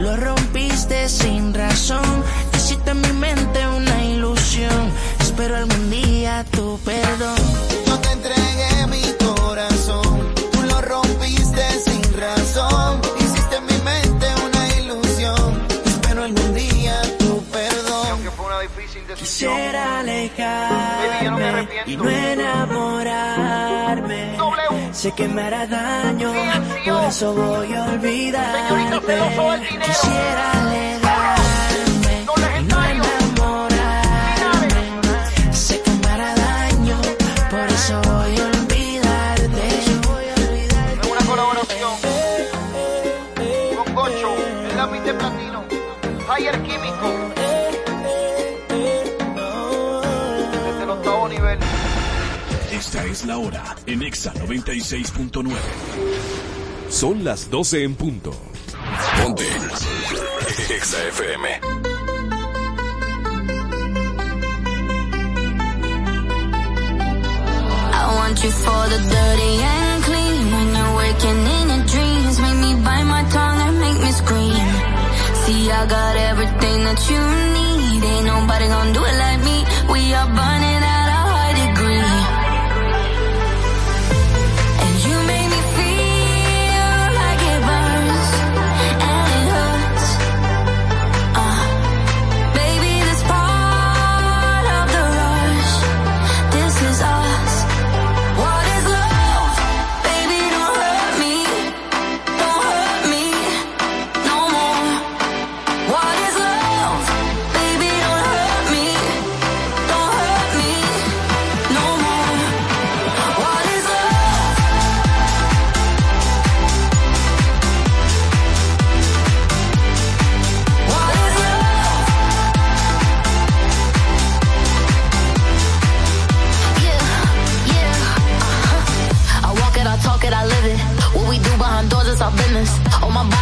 lo rompiste sin razón. Hiciste en mi mente una ilusión. Espero algún día tu perdón. Yo te entregué mi corazón. Tú lo rompiste sin razón. Hiciste en mi mente una ilusión. Espero algún día tu perdón. Aunque fue una difícil decisión. Quisiera Baby, yo no me alejarme arrepiento. y no enamorarme. Sé que me hará daño, por eso voy a dinero. Quisiera alejarme es la hora en Exa 96.9. Son las 12 en punto. Ponte. Exa FM. I want you for the dirty and clean. When you're waking in your dreams, make me bite my tongue and make me scream. See, I got everything that you need. Ain't nobody gonna do it like me. We are burning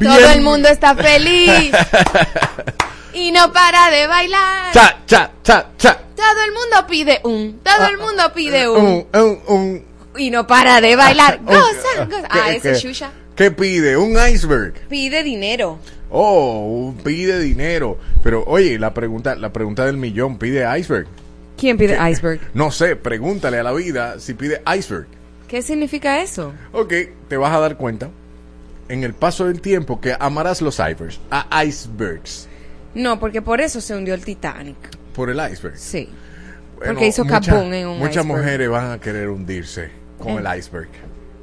Todo el mundo está feliz. y no para de bailar. Cha, cha, cha, cha. Todo el mundo pide un. Todo el mundo pide un. Un, un, un. Y no para de bailar. Un- Goza, goza. Ah, ¿Qué- ese Shusha. ¿Qué pide? Un iceberg. Pide dinero. Oh, pide dinero. Pero oye, la pregunta, la pregunta del millón, ¿pide iceberg? ¿Quién pide iceberg? No sé, pregúntale a la vida si pide iceberg. ¿Qué significa eso? Ok, te vas a dar cuenta en el paso del tiempo que amarás los icebergs, a icebergs, No, porque por eso se hundió el Titanic. por el iceberg. Sí. Bueno, Porque hizo mucha- capón en un Muchas iceberg. mujeres van a querer hundirse con Eh. el iceberg.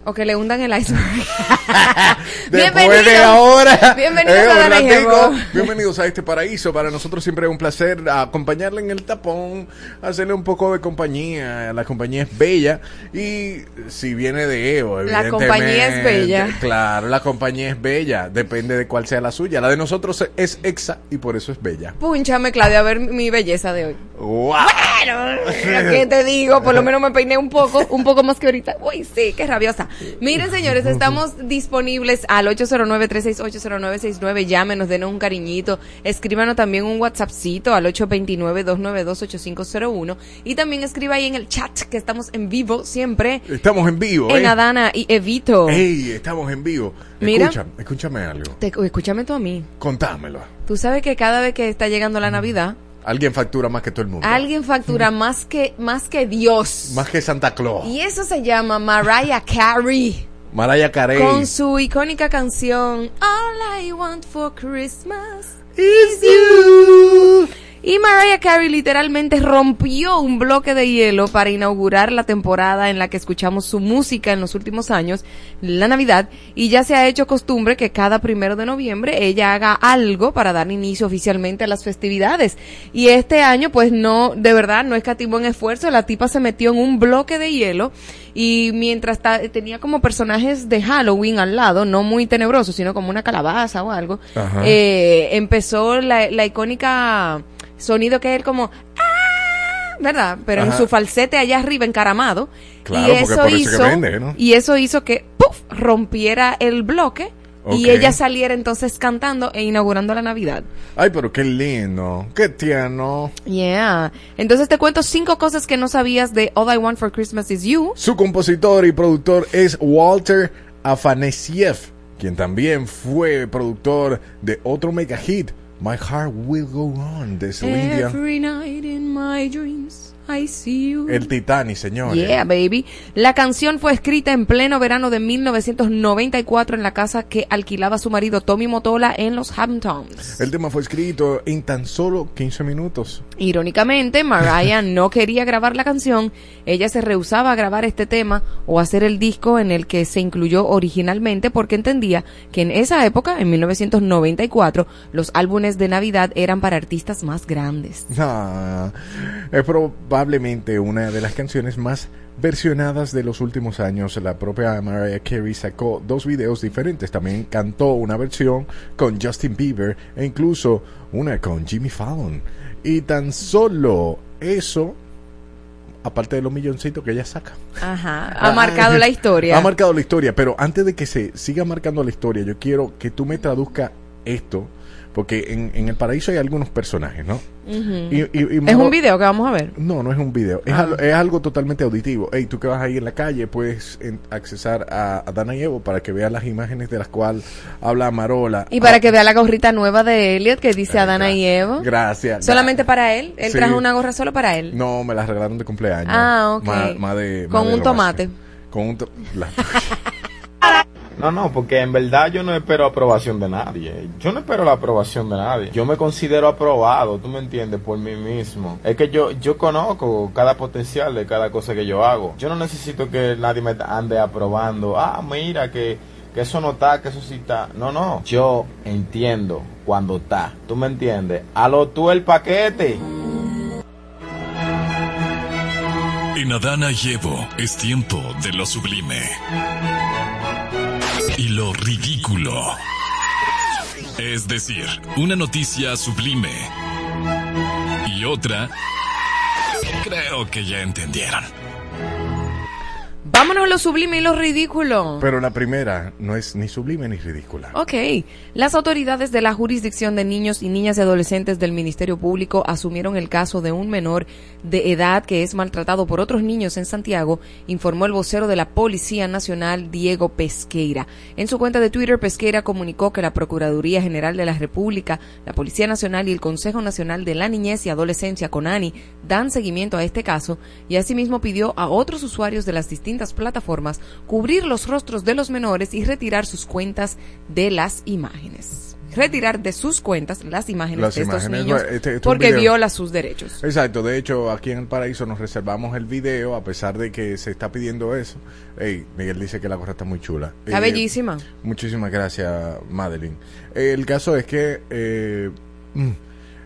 O que le hundan el iceberg. Después de ahora. Bienvenidos eh, a ratico. Bienvenidos a este paraíso. Para nosotros siempre es un placer acompañarle en el tapón, hacerle un poco de compañía. La compañía es bella. Y si viene de Evo, La compañía es bella. Claro, la compañía es bella. Depende de cuál sea la suya. La de nosotros es exa y por eso es bella. Púnchame, Claudia, a ver mi belleza de hoy. ¡Wow! Bueno, ¿qué te digo? Por lo menos me peiné un poco, un poco más que ahorita. Uy, sí, qué rabiosa. Miren, señores, estamos disponibles al 809-368-0969. Llámenos, denos un cariñito. Escríbanos también un WhatsAppcito al 829-292-8501. Y también escriba ahí en el chat que estamos en vivo siempre. Estamos en vivo, En ¿eh? Adana y Evito. ¡Ey! Estamos en vivo. Mira. Escúchame, escúchame algo. Te- escúchame tú a mí. Contámelo. Tú sabes que cada vez que está llegando la Navidad, Alguien factura más que todo el mundo. alguien factura más que, más que Dios. Más que Santa Claus. Y eso se llama Mariah Carey. Mariah Carey. Con su icónica canción All I Want for Christmas Is you. Y Mariah Carey literalmente rompió un bloque de hielo para inaugurar la temporada en la que escuchamos su música en los últimos años, la Navidad, y ya se ha hecho costumbre que cada primero de noviembre ella haga algo para dar inicio oficialmente a las festividades. Y este año, pues no, de verdad, no escatimó en esfuerzo, la tipa se metió en un bloque de hielo y mientras tenía como personajes de Halloween al lado, no muy tenebrosos, sino como una calabaza o algo, eh, empezó la, la icónica sonido que es como "Ah", ¿verdad? Pero en Ajá. su falsete allá arriba encaramado Claro, y eso eso que hizo vende, ¿no? y eso hizo que ¡puf! rompiera el bloque y Ok. ella saliera entonces cantando e inaugurando la Navidad. Ay, pero qué lindo. Qué tierno. Yeah. Entonces te cuento cinco cosas que no sabías de All I Want for Christmas Is You. Su compositor y productor es Walter Afanasiev, quien también fue productor de otro mega hit, My Heart Will Go On, de Celine. Every night in my dreams I see you. El Titanic, señores. Yeah, baby. La canción fue escrita en pleno verano de 1994 en la casa que alquilaba su marido Tommy Motola en los Hamptons. El tema fue escrito en tan solo 15 minutos. Irónicamente, Mariah no quería grabar la canción, ella se rehusaba a grabar este tema o hacer el disco en el que se incluyó originalmente porque entendía que en esa época, en 1994, los álbumes de Navidad eran para artistas más grandes. Ah, es probablemente una de las canciones más versionadas de los últimos años. La propia Mariah Carey sacó dos videos diferentes. También cantó una versión con Justin Bieber e incluso una con Jimmy Fallon. Y tan solo eso, aparte de los milloncitos que ella saca. Ajá, ha marcado la historia. Ha marcado la historia, pero antes de que se siga marcando la historia, yo quiero que tú me traduzcas esto, porque en, en el paraíso hay algunos personajes, ¿no? Ujú. Y- y- y es un video que vamos a ver. No, no es un video, es, Ah. algo, es algo totalmente auditivo. Hey, tú que vas ahí en la calle puedes en- accesar a, a Dana y Evo para que veas las imágenes de las cuales habla Marola. Y para Ah, que vea la gorrita nueva de Elliot que dice Adana y Evo. Gracias. Solamente para él. Él Sí. trajo una gorra solo para él. No, me las regalaron de cumpleaños. Ah, ok. Más de, Con un tomate. Con un to- la- No, no, porque en verdad yo no espero aprobación de nadie. Yo no espero la aprobación de nadie. Yo me considero aprobado, tú me entiendes, por mí mismo. Es que yo, yo conozco cada potencial de cada cosa que yo hago. Yo no necesito que nadie me ande aprobando. Ah, mira, que, que eso no está, que eso sí está. No, no. Yo entiendo cuando está. ¿Tú me entiendes? A lo tú el paquete. En Adana y Evo es tiempo de lo sublime. Y lo ridículo. Es decir, una noticia sublime. Y otra... Creo que ya entendieron. Vámonos a lo sublime y lo ridículo. Pero la primera no es ni sublime ni ridícula. Ok, las autoridades de la jurisdicción de niños y niñas y adolescentes del Ministerio Público asumieron el caso de un menor de edad que es maltratado por otros niños en Santiago, informó el vocero de la Policía Nacional, Diego Pesqueira. En su cuenta de Twitter, Pesqueira comunicó que la Procuraduría General de la República, la Policía Nacional y el Consejo Nacional de la Niñez y Adolescencia, CONANI, dan seguimiento a este caso y asimismo pidió a otros usuarios de las distintas plataformas cubrir los rostros de los menores y retirar sus cuentas de las imágenes. Retirar de sus cuentas las imágenes Las de estos niños este- este es porque viola sus derechos. Exacto, de hecho aquí en el paraíso nos reservamos el video a pesar de que se está pidiendo eso. Ey, Miguel dice que la gorra está muy chula. Está Eh, bellísima. Muchísimas gracias, Madeline. Eh, el caso es que eh, mm,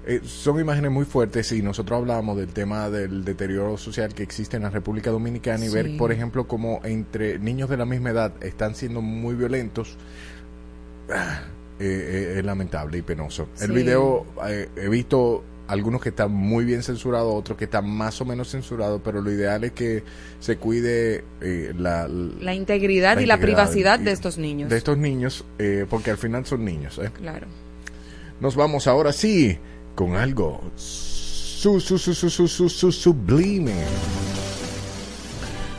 eh, son imágenes muy fuertes y nosotros hablamos del tema del deterioro social que existe en la República Dominicana y Sí. ver, por ejemplo, cómo entre niños de la misma edad están siendo muy violentos. ah, eh, eh, es lamentable y penoso. El video he visto algunos que están muy bien censurados, otros que están más o menos censurados, pero lo ideal es que se cuide eh, la, La integridad la y la privacidad y- de estos niños. de estos niños, eh, porque al final son niños. ¿eh? Claro. Nos vamos ahora sí con algo su, su, su, su, su, su- su- sublime.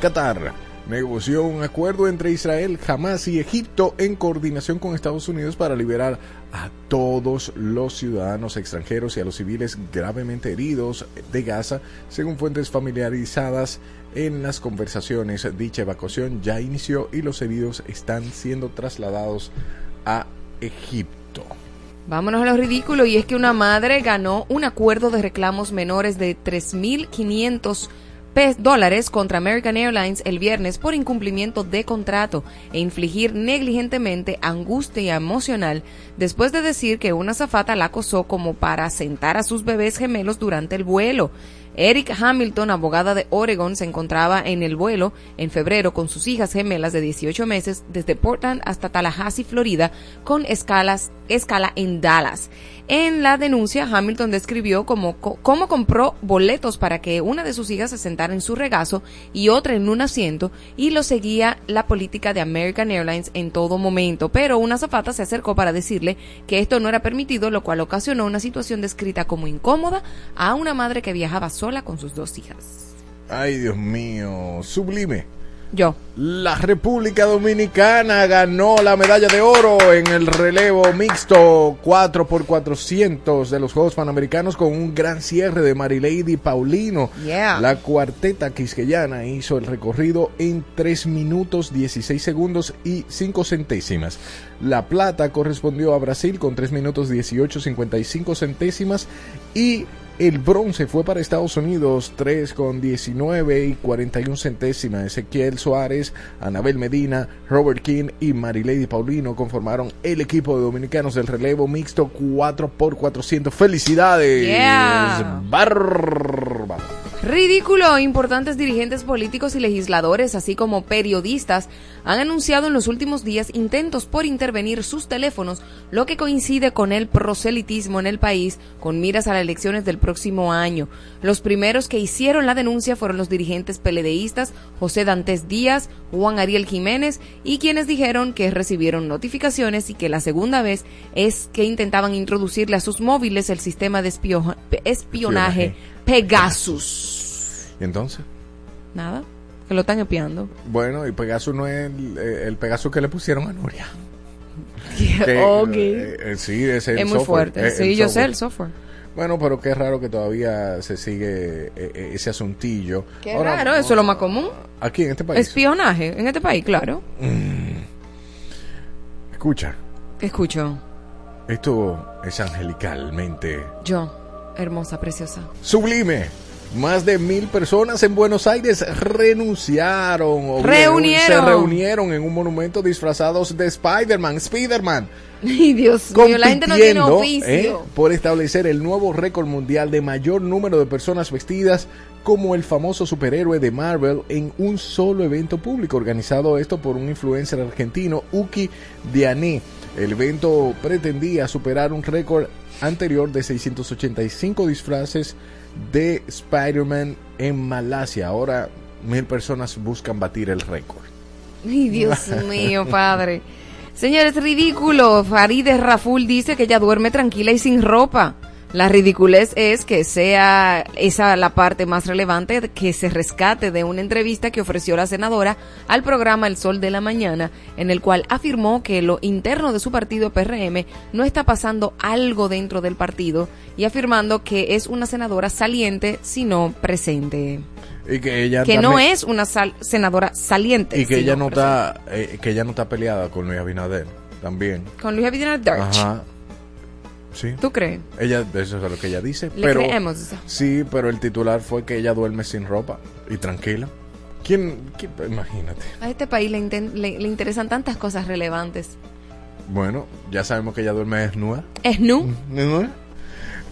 Qatar negoció un acuerdo entre Israel, Hamas y Egipto en coordinación con Estados Unidos para liberar a todos los ciudadanos extranjeros y a los civiles gravemente heridos de Gaza, según fuentes familiarizadas en las conversaciones. Dicha evacuación ya inició y los heridos están siendo trasladados a Egipto. Vámonos a lo ridículo y es que una madre ganó un acuerdo de reclamos menores de 3.500 pe- dólares contra American Airlines el viernes por incumplimiento de contrato e infligir negligentemente angustia emocional después de decir que una zafata la acosó como para sentar a sus bebés gemelos durante el vuelo. Eric Hamilton, abogada de Oregon, se encontraba en el vuelo en febrero con sus hijas gemelas de 18 meses desde Portland hasta Tallahassee, Florida, con escalas, escala en Dallas. En la denuncia, Hamilton describió cómo, cómo compró boletos para que una de sus hijas se sentara en su regazo y otra en un asiento y lo seguía la política de American Airlines en todo momento. Pero una azafata se acercó para decirle que esto no era permitido, lo cual ocasionó una situación descrita como incómoda a una madre que viajaba sola con sus dos hijas. Ay, Dios mío, sublime. Yo. La República Dominicana ganó la medalla de oro en el relevo mixto 4x400 de los Juegos Panamericanos con un gran cierre de Marilady Paulino. Yeah. La cuarteta quisqueyana hizo el recorrido en 3 minutos 16 segundos y 5 centésimas. La plata correspondió a Brasil con 3 minutos 18 55 centésimas y el bronce fue para Estados Unidos, 3 con 19 y 41 centésimas. Ezequiel Suárez, Anabel Medina, Robert King y Marilady Paulino conformaron el equipo de dominicanos del relevo mixto 4x400. ¡Felicidades! Yeah. Ridículo. Importantes dirigentes políticos y legisladores, así como periodistas, han anunciado en los últimos días intentos por intervenir sus teléfonos, lo que coincide con el proselitismo en el país con miras a las elecciones del próximo año. Los primeros que hicieron la denuncia fueron los dirigentes peledeístas José Dantes Díaz, Juan Ariel Jiménez y quienes dijeron que recibieron notificaciones y que la segunda vez es que intentaban introducirle a sus móviles el sistema de espio- espionaje Pegasus. ¿Y entonces? Nada, que lo están espiando. Bueno, y Pegasus no es el, eh, el Pegasus que le pusieron a Nuria. Que, ok. eh, eh, sí, es el es muy software, fuerte. eh, sí, el yo sé software. el software. Bueno, pero qué raro que todavía se sigue eh, eh, ese asuntillo. Qué Ahora, raro, eso es lo más común. Aquí en este país. Espionaje en este país, claro. Escucha, Escucho. esto es angelicalmente Yo, hermosa, preciosa. sublime. Más de mil personas en Buenos Aires renunciaron. o Reunieron. Se reunieron en un monumento disfrazados de Spider-Man. Spider-Man. Ay, Dios mío, la gente no tiene compitiendo, oficio. ¿eh? por establecer el nuevo récord mundial de mayor número de personas vestidas como el famoso superhéroe de Marvel en un solo evento público, organizado esto por un influencer argentino, Uki Diané. El evento pretendía superar un récord anterior de 685 disfraces de Spider-Man en Malasia. Ahora mil personas buscan batir el récord. Ay, Dios mío, padre. Señores, ridículo. Farideh Raful dice que ella duerme tranquila y sin ropa. La ridiculez es que sea esa la parte más relevante que se rescate de una entrevista que ofreció la senadora al programa El Sol de la Mañana, en el cual afirmó que lo interno de su partido PRM no está pasando algo dentro del partido y afirmando que es una senadora saliente, sino presente. Y que ella Que no es una sal- senadora saliente. y que ella no está eh, que ella no está peleada con Luis Abinader también. Con Luis Abinader. Ajá. Sí. ¿Tú crees? Ella eso es lo que ella dice, Le pero creemos. sí, pero el titular fue que ella duerme sin ropa y tranquila. ¿Quién, quién- imagínate? A este país le, inten- le- le interesan tantas cosas relevantes. Bueno, ya sabemos que ella duerme desnuda. ¿Es nu? ¿No?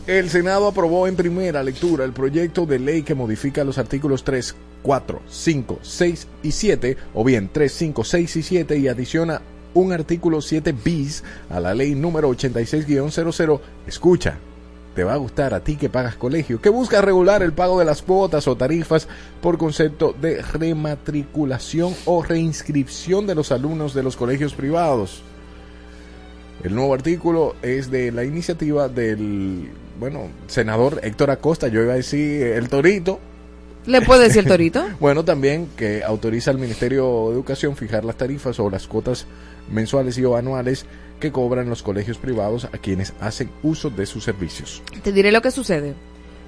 El Senado aprobó en primera lectura el proyecto de ley que modifica los artículos 3, 4, 5, 6 y 7, o bien 3, 5, 6 y 7, y adiciona un artículo 7 bis a la ley número 86-00. Escucha, te va a gustar a ti que pagas colegio, que busca regular el pago de las cuotas o tarifas por concepto de rematriculación o reinscripción de los alumnos de los colegios privados. El nuevo artículo es de la iniciativa del, bueno, senador Héctor Acosta, yo iba a decir el Torito. ¿Le puede decir el torito? Bueno, también que autoriza al Ministerio de Educación fijar las tarifas o las cuotas mensuales y o anuales que cobran los colegios privados a quienes hacen uso de sus servicios. Te diré lo que sucede.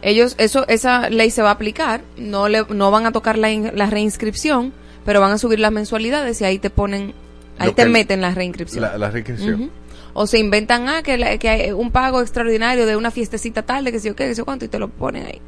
Ellos, eso, esa ley se va a aplicar, no le, no van a tocar la, in- la reinscripción, pero van a subir las mensualidades y ahí te ponen, ahí Lo te meten la reinscripción. La, la reinscripción. O se inventan, ah, que, la- que hay un pago extraordinario de una fiestecita tarde, que sé yo qué, que sé yo cuánto, y te lo ponen ahí.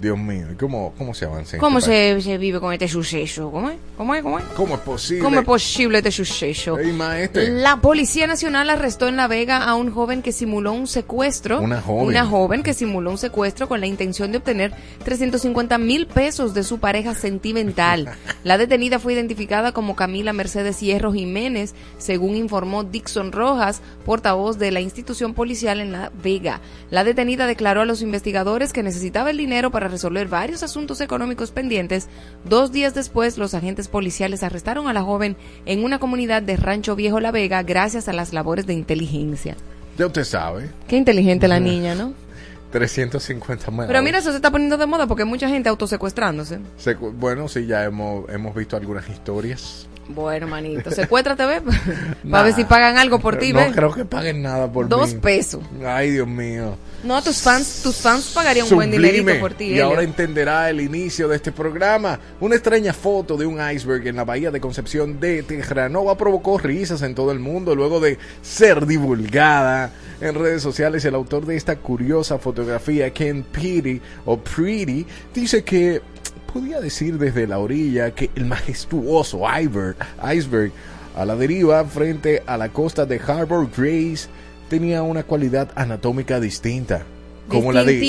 Dios mío, ¿y cómo, cómo se avanza? en ¿Cómo este país? se, se vive con este suceso? ¿Cómo es? ¿Cómo es? ¿Cómo es? ¿Cómo es posible? ¿Cómo es posible este suceso? Maestre. La Policía Nacional arrestó en La Vega a un joven que simuló un secuestro. Una joven. Una joven que simuló un secuestro con la intención de obtener 350 mil pesos de su pareja sentimental. La detenida fue identificada como Camila Mercedes Hierro Jiménez, según informó Dixon Rojas, portavoz de la institución policial en La Vega. La detenida declaró a los investigadores que necesitaba el dinero para resolver varios asuntos económicos pendientes. Dos días después, los agentes policiales arrestaron a la joven en una comunidad de Rancho Viejo La Vega gracias a las labores de inteligencia. Ya usted sabe. Qué inteligente la niña, ¿no? 350 más. Pero mira, eso se está poniendo de moda porque hay mucha gente autosecuestrándose. Secu- Bueno, sí, ya hemos, hemos visto algunas historias. Bueno, manito, secuéstrate, ve, para Nah. ver si pagan algo por ti, No creo que paguen nada por Dos mí. pesos. Ay, Dios mío. No, tus fans, tus fans pagarían un buen dinerito por ti. Y Elio. ahora entenderá el inicio de este programa. Una extraña foto de un iceberg en la bahía de Concepción de Terranova provocó risas en todo el mundo luego de ser divulgada en redes sociales. El autor de esta curiosa fotografía, Ken Petty o Pretty, dice que podía decir desde la orilla que el majestuoso iceberg, iceberg a la deriva frente a la costa de Harbor Grace tenía una cualidad anatómica distinta. Como la de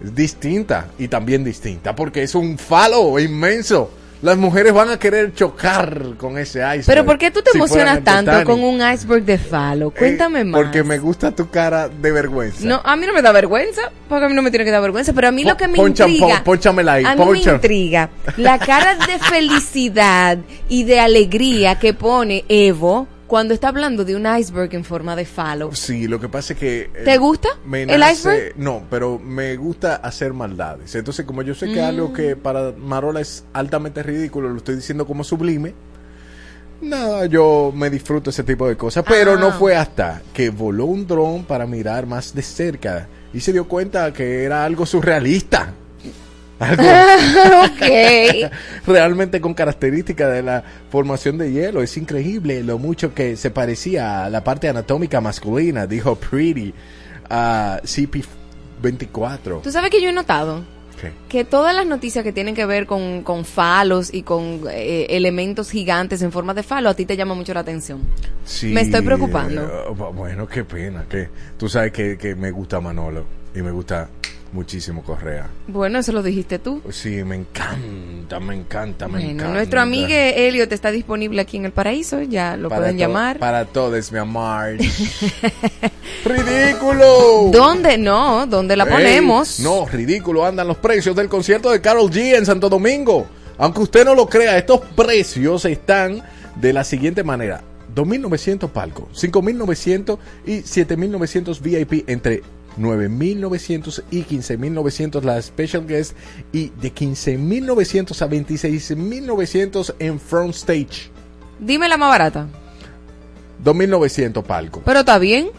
distinta y también distinta porque es un falo inmenso. Las mujeres van a querer chocar con ese iceberg. Pero ¿por qué tú te si emocionas tanto Titanic. con un iceberg de falo? Cuéntame Eh, más. Porque me gusta tu cara de vergüenza. No, a mí no me da vergüenza, porque a mí no me tiene que dar vergüenza, pero a mí lo que me Poncha- intriga, pon- ahí, a mí me intriga la cara de felicidad y de alegría que pone Evo cuando está hablando de un iceberg en forma de falo. Sí, lo que pasa es que... eh, ¿Te gusta me el iceberg? No, pero me gusta hacer maldades. Entonces, como yo sé que Mm. algo que para Marola es altamente ridículo, lo estoy diciendo como sublime. Nada, yo me disfruto ese tipo de cosas. Pero Ah. no fue hasta que voló un dron para mirar más de cerca y se dio cuenta que era algo surrealista. Algo ok. realmente con características de la formación de hielo. Es increíble lo mucho que se parecía a la parte anatómica masculina, dijo Pretty a CP24. Tú sabes que yo he notado ¿Qué? que todas las noticias que tienen que ver con, con falos y con eh, elementos gigantes en forma de falo, a ti te llama mucho la atención. Sí, Me estoy preocupando. eh, bueno, qué pena. que Tú sabes que, que me gusta Manolo y me gusta muchísimo Correa. Bueno, eso lo dijiste tú. Sí, me encanta, me encanta, me Bueno, encanta. nuestro amigo Elliot está disponible aquí en el paraíso, ya lo Para pueden llamar. Para todos, mi amor. ¡Ridículo! ¿Dónde? No, ¿dónde la Ey, ponemos? no, ridículo, andan los precios del concierto de Carol G en Santo Domingo. Aunque usted no lo crea, estos precios están de la siguiente manera. 2.900 palco, 5.900 y 7.900 VIP entre 9.900 y 15.900 la special guest y de 15.900 a 26.900 en front stage. Dime la más barata. 2.900 palco. Pero está bien.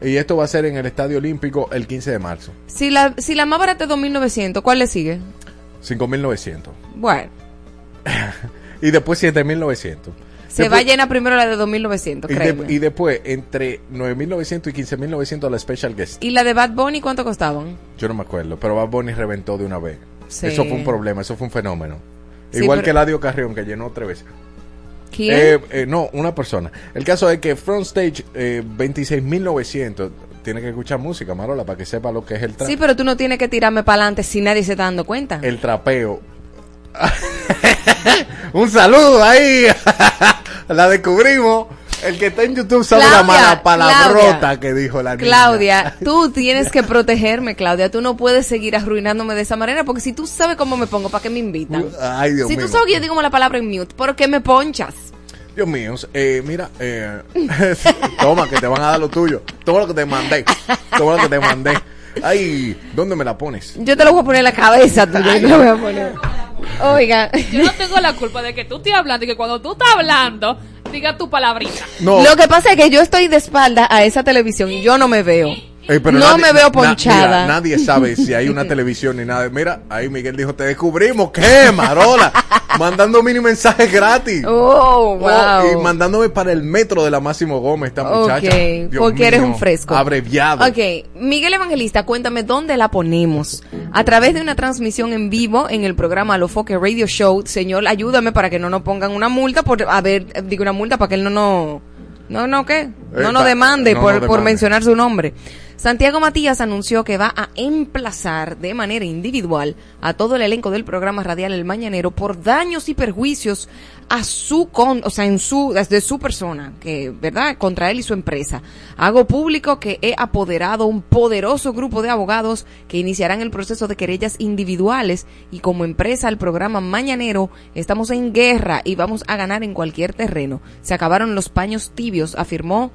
Y esto va a ser en el Estadio Olímpico el 15 de marzo. Si la, si la más barata es 2.900, ¿cuál le sigue? 5.900. Bueno, Y después 7.900. se Después- va llena primero la de 2.900, y, de- créeme. y después entre 9.900 y 15.900 la special guest. ¿Y la de Bad Bunny cuánto costaban? Yo no me acuerdo, pero Bad Bunny reventó de una vez. Sí. Eso fue un problema, eso fue un fenómeno. Sí, Igual pero- que Eladio Carrión, que llenó tres veces. ¿Quién? Eh, eh, no, una persona. El caso es que Front Stage eh, 26.900 tiene que escuchar música, Marola, para que sepa lo que es el trap. sí, pero tú no tienes que tirarme para adelante si nadie se está dando cuenta. El trapeo. Un saludo ahí. la descubrimos. El que está en YouTube sabe la mala palabrota Claudia. que dijo la niña. Claudia, tú tienes que protegerme, Claudia. Tú no puedes seguir arruinándome de esa manera porque si tú sabes cómo me pongo, ¿para qué me invitan? Ay, Dios si mío. tú sabes que yo digo la palabra en mute, ¿por qué me ponchas? Dios mío, eh, mira, eh, toma, que te van a dar lo tuyo. Toma lo que te mandé. Toma lo que te mandé. Ay, ¿dónde me la pones? Yo te lo voy a poner en la cabeza tuya. yo te lo voy a poner. Oiga, Yo no tengo la culpa de que tú estés hablando y que cuando tú estás hablando, diga tu palabrita. No, lo que pasa es que yo estoy de espalda a esa televisión y yo no me veo. Eh, pero no nadie- me veo na- ponchada. mira, nadie sabe si hay una televisión ni nada. Mira, ahí Miguel dijo, te descubrimos. ¿Qué, Marola? Mandando mini mensajes gratis. Oh, wow. Oh, y mandándome para el metro de la Máximo Gómez, esta muchacha. Ok, Dios porque eres un fresco. Abreviado. Ok, Miguel Evangelista, cuéntame dónde la ponemos. A través de una transmisión en vivo en el programa Lofoque Radio Show. Señor, ayúdame para que no nos pongan una multa por, a ver, digo una multa para que él no no, no, no, ¿qué? No Eh, nos demande no por, nos por demande. mencionar su nombre. Santiago Matías anunció que va a emplazar de manera individual a todo el elenco del programa radial El Mañanero por daños y perjuicios a su con, o sea, en su desde su persona, que verdad, contra él y su empresa. Hago público que he apoderado un poderoso grupo de abogados que iniciarán el proceso de querellas individuales y como empresa el programa Mañanero estamos en guerra y vamos a ganar en cualquier terreno. Se acabaron los paños tibios, afirmó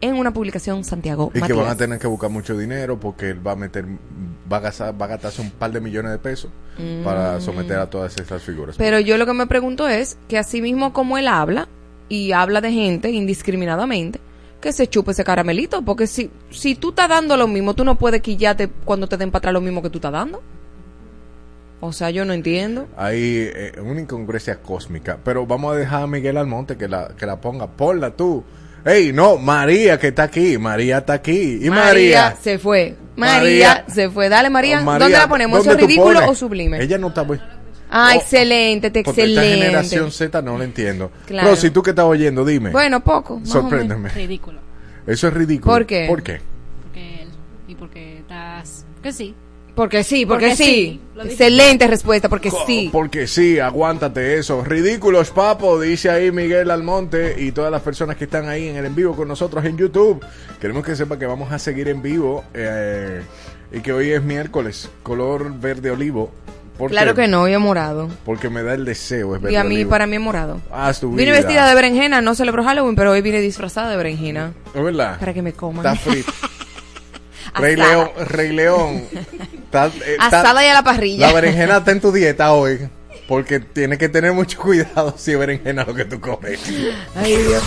en una publicación Santiago Y que van a tener que buscar mucho dinero porque él va a meter, va a gastar, va a gastarse un par de millones de pesos para someter a todas estas figuras. Pero yo lo que me pregunto es que así mismo como él habla y habla de gente indiscriminadamente, que se chupe ese caramelito, porque si, si tú estás dando lo mismo, tú no puedes quillarte cuando te den para atrás lo mismo que tú estás dando. O sea, yo no entiendo. Hay eh, una incongruencia cósmica. Pero vamos a dejar a Miguel Almonte que la, que la ponga. Ponla tú. Ey, no, María que está aquí. María está aquí. Y María. se fue. María, María. se fue. Dale, María. Oh, María, ¿Dónde la ponemos? ¿Eso es ¿dónde tú ridículo pones? o sublime? Ella no está muy... Ah, Oh, excelente, te Porque esta excelente. generación Z no lo entiendo. Claro. Pero si tú que estás oyendo, dime. Bueno, poco. más o menos. Sorpréndeme. Ridículo. Eso es ridículo. ¿Por qué? ¿Por qué? Porque él. Y porque estás. Que sí. Porque sí, porque, Porque sí. Excelente respuesta, porque Co- sí. Porque sí, aguántate eso. Ridículos, papo, dice ahí Miguel Almonte y todas las personas que están ahí en el en vivo con nosotros en YouTube. Queremos que sepa que vamos a seguir en vivo eh, y que hoy es miércoles, color verde olivo. ¿Por Claro que no, yo morado. Porque me da el deseo, es verde Y a mí, olivo. para mí es morado. Haz tu Vine vestida de berenjena, no celebro Halloween, pero hoy vine disfrazada de berenjena. ¿Es verdad? Para que me coman. Está frito. Rey. León, Rey León. Está- eh, está- Asada y a la parrilla. La berenjena está en tu dieta hoy. Porque tienes que tener mucho cuidado si es berenjena lo que tú comes. Ay, Dios.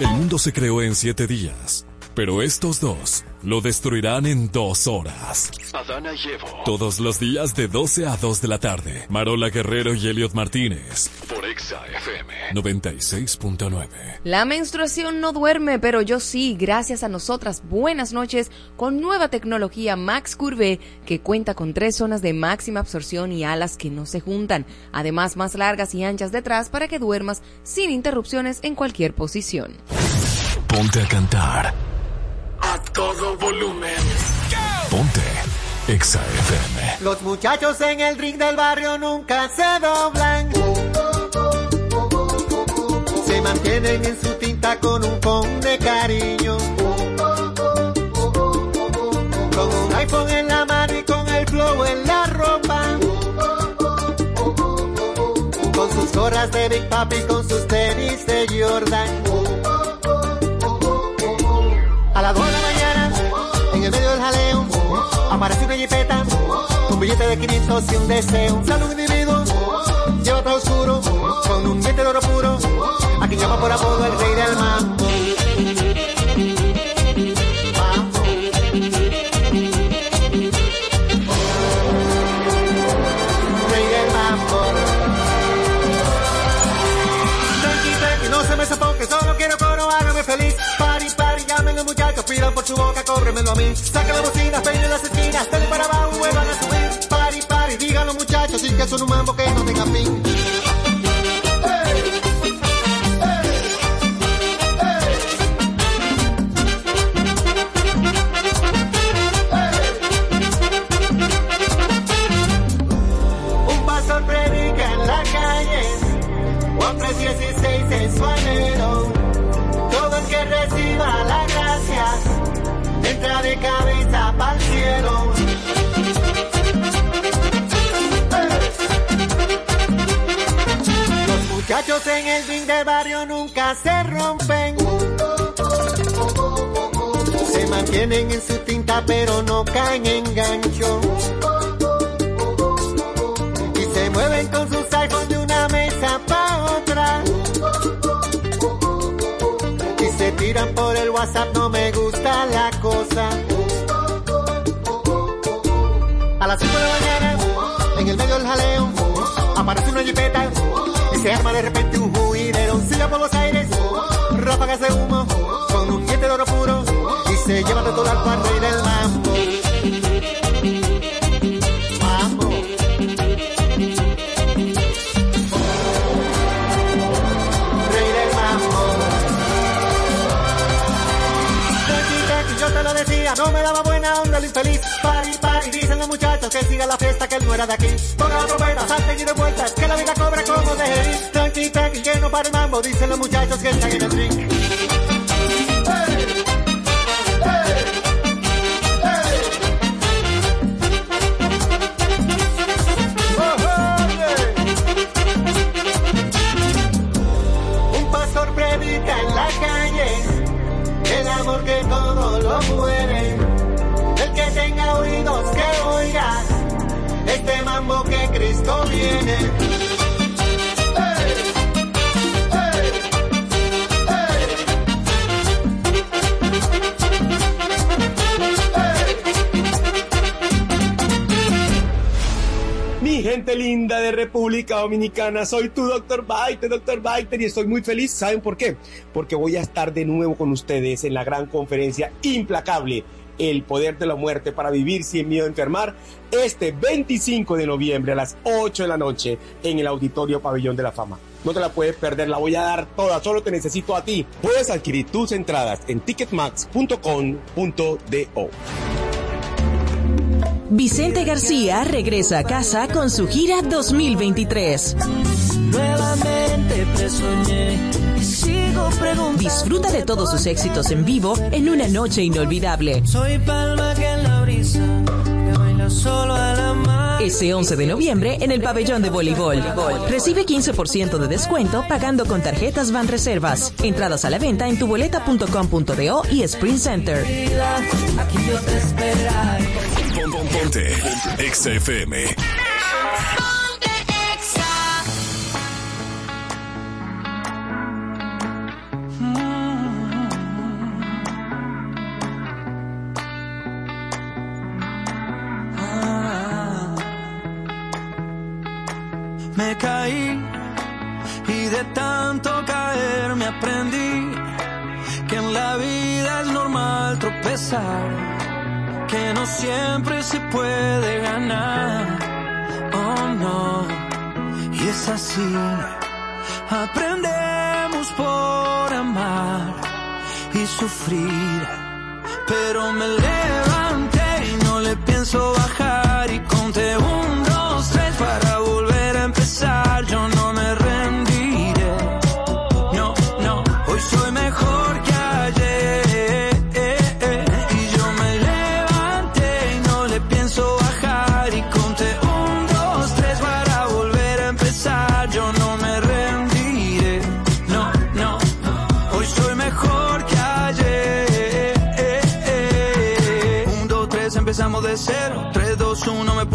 El mundo se creó en siete días, pero estos dos lo destruirán en dos horas. Adana y Evo. Todos los días de 12 a 2 de la tarde. Marola Guerrero y Elliot Martínez. Por Exa FM. 96.9. La menstruación no duerme, pero yo sí, gracias a nosotras. Buenas noches con nueva tecnología Max Curve que cuenta con tres zonas de máxima absorción y alas que no se juntan, además más largas y anchas detrás para que duermas sin interrupciones en cualquier posición. Ponte a cantar. A todo volumen. Ponte Exa FM. Los muchachos en el ring del barrio nunca se doblan. Se mantienen en su tinta con un con de cariño. Con un iPhone en la mano y con el flow en la ropa. de Big Papi con sus tenis de Jordan. Aparece una jipeta, un billete de 500 y un deseo. Un individuo, lleva todo oscuro, con un diente de oro puro, a quien llama por apodo el rey del mambo. Muchachos, pidan por su boca, cóbremelo a mí. Saca la bocina, peine las esquinas, dale para abajo, vuelvan a subir. Party, digan los muchachos, y que son un mambo que no tenga fin. Predica en la calle, Juan 3:16 en de cabeza para el cielo. Los muchachos en el ring del barrio nunca se rompen. Se mantienen en su tinta pero no caen en gancho. Por el WhatsApp, no me gusta la cosa. A las 5 de la mañana, en el medio del jaleo, aparece una jipeta y se arma de repente un juidero. Siga por los aires, ráfagas de humo, con un diente de oro puro y se lleva de todo al rey infeliz. Pari, pari, dicen los muchachos que siga la fiesta, que él no era de aquí. Ponga la trompeta, salten y de vueltas, que la vida cobra como de ir. Tranqui, tranqui, que no para el mambo, dicen los muchachos que están en el drink. Gente linda de República Dominicana, soy tu doctor Baiter, doctor Baiter, y estoy muy feliz. ¿Saben por qué? Porque voy a estar de nuevo con ustedes en la gran conferencia implacable, El Poder de la Muerte para Vivir Sin Miedo a Enfermar, este 25 de noviembre a las 8 de la noche en el Auditorio Pabellón de la Fama. No te la puedes perder, la voy a dar toda, solo te necesito a ti. Puedes adquirir tus entradas en ticketmax.com.do. Vicente García regresa a casa con su gira 2023. Nuevamente presoñé y sigo preguntando. Disfruta de todos sus éxitos en vivo en una noche inolvidable. Soy palma que en la brisa que baila solo a la mar. Ese 11 de noviembre en el pabellón de voleibol. Recibe 15% de descuento pagando con tarjetas Van Reservas. Entradas a la venta en tuboleta.com.do y Sprint Center. Aquí yo te Ponte Exa tropezar, que no siempre se puede ganar. Oh no, y es así. Aprendemos por amar y sufrir, pero me levanté y no le pienso bajar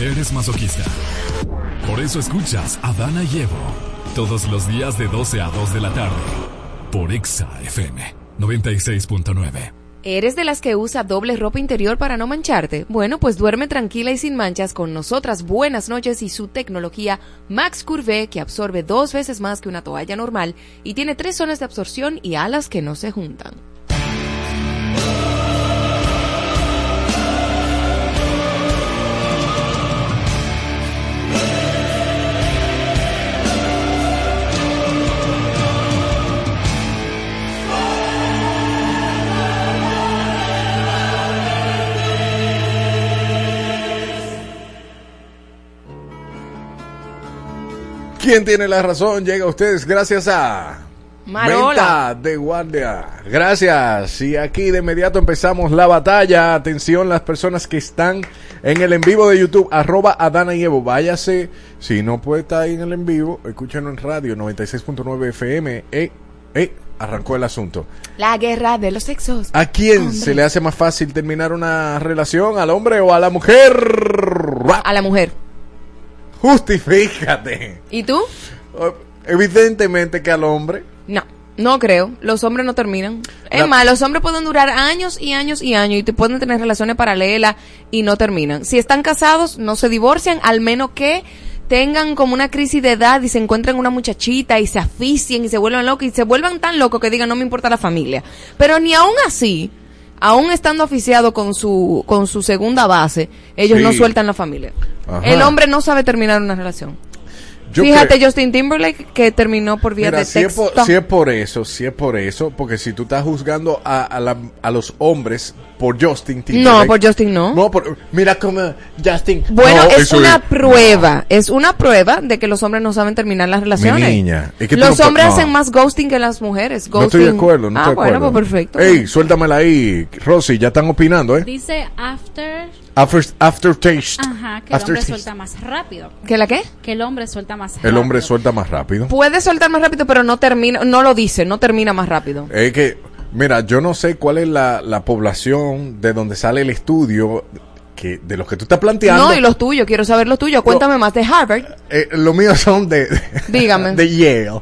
eres masoquista. Por eso escuchas a Dana y Evo todos los días de 12 a 2 de la tarde por Exa FM 96.9. ¿Eres de las que usa doble ropa interior para no mancharte? Bueno, pues duerme tranquila y sin manchas con nosotras Buenas noches y su tecnología Max Curve que absorbe dos veces más que una toalla normal y tiene tres zonas de absorción y alas que no se juntan. ¿Quién tiene la razón? Llega a ustedes gracias a Marola. Venta de guardia. Gracias. Y aquí de inmediato empezamos la batalla. Atención las personas que están en el en vivo de YouTube, arroba Adana y Evo. Váyase. Si no puede estar ahí en el en vivo, escúchenlo en radio 96.9 FM. Eh, eh, arrancó el asunto. La guerra de los sexos. ¿A quién Hombre. se le hace más fácil terminar una relación? ¿Al hombre o a la mujer? A la mujer. Justifícate. ¿Y tú? Evidentemente que al hombre. No, no creo. Los hombres no terminan. Es La- más, los hombres pueden durar años y años y años y te pueden tener relaciones paralelas y no terminan. Si están casados, no se divorcian, al menos que tengan como una crisis de edad y se encuentren una muchachita y se asfixien y se vuelvan locos y se vuelvan tan locos que digan no me importa la familia. Pero ni aún así, aún estando oficiado con su, con su segunda base, ellos Sí. no sueltan la familia. Ajá. El hombre no sabe terminar una relación. Yo Fíjate creo- Justin Timberlake que terminó por vía Mira, de si es, texto. por, si es por eso, si es por eso, porque si tú estás juzgando a, a, la- a los hombres por Justin Timberlake. No, por Justin no. No, por, mira cómo Justin. Bueno, No, es una prueba, es una prueba de que los hombres no saben terminar las relaciones. Mi niña, es que tú los no hombres no. hacen más ghosting que las mujeres. No estoy de acuerdo, no ah, estoy de bueno, acuerdo. pues perfecto. Ey, suéltamela ahí, Rosy, ya están opinando, ¿eh? Dice after. After, aftertaste. Ajá, que el hombre Aftertaste. suelta más rápido. ¿Que la qué? Que el hombre suelta más rápido. El hombre suelta más rápido. Puede soltar más rápido, pero no termina, no lo dice, no termina más rápido. Es que, mira, yo no sé cuál es la, la población de donde sale el estudio que de los que tú estás planteando. No, y los tuyos, quiero saber los tuyos. Cuéntame más de Harvard. Eh, los míos son de, Dígame. de Yale.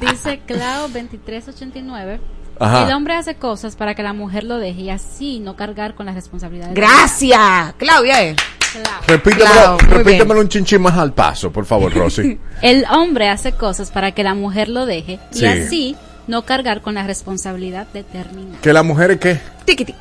Dice Clau 2389. Ajá. El hombre hace cosas para que la mujer lo deje y así no cargar con las responsabilidades. Gracias, Claudia. eh. Repítemelo, Claro, repítemelo un chinchín más al paso, por favor, Rosy. El hombre hace cosas para que la mujer lo deje y Sí. así no cargar con la responsabilidad de terminar. que la mujer es qué? Tiquiti.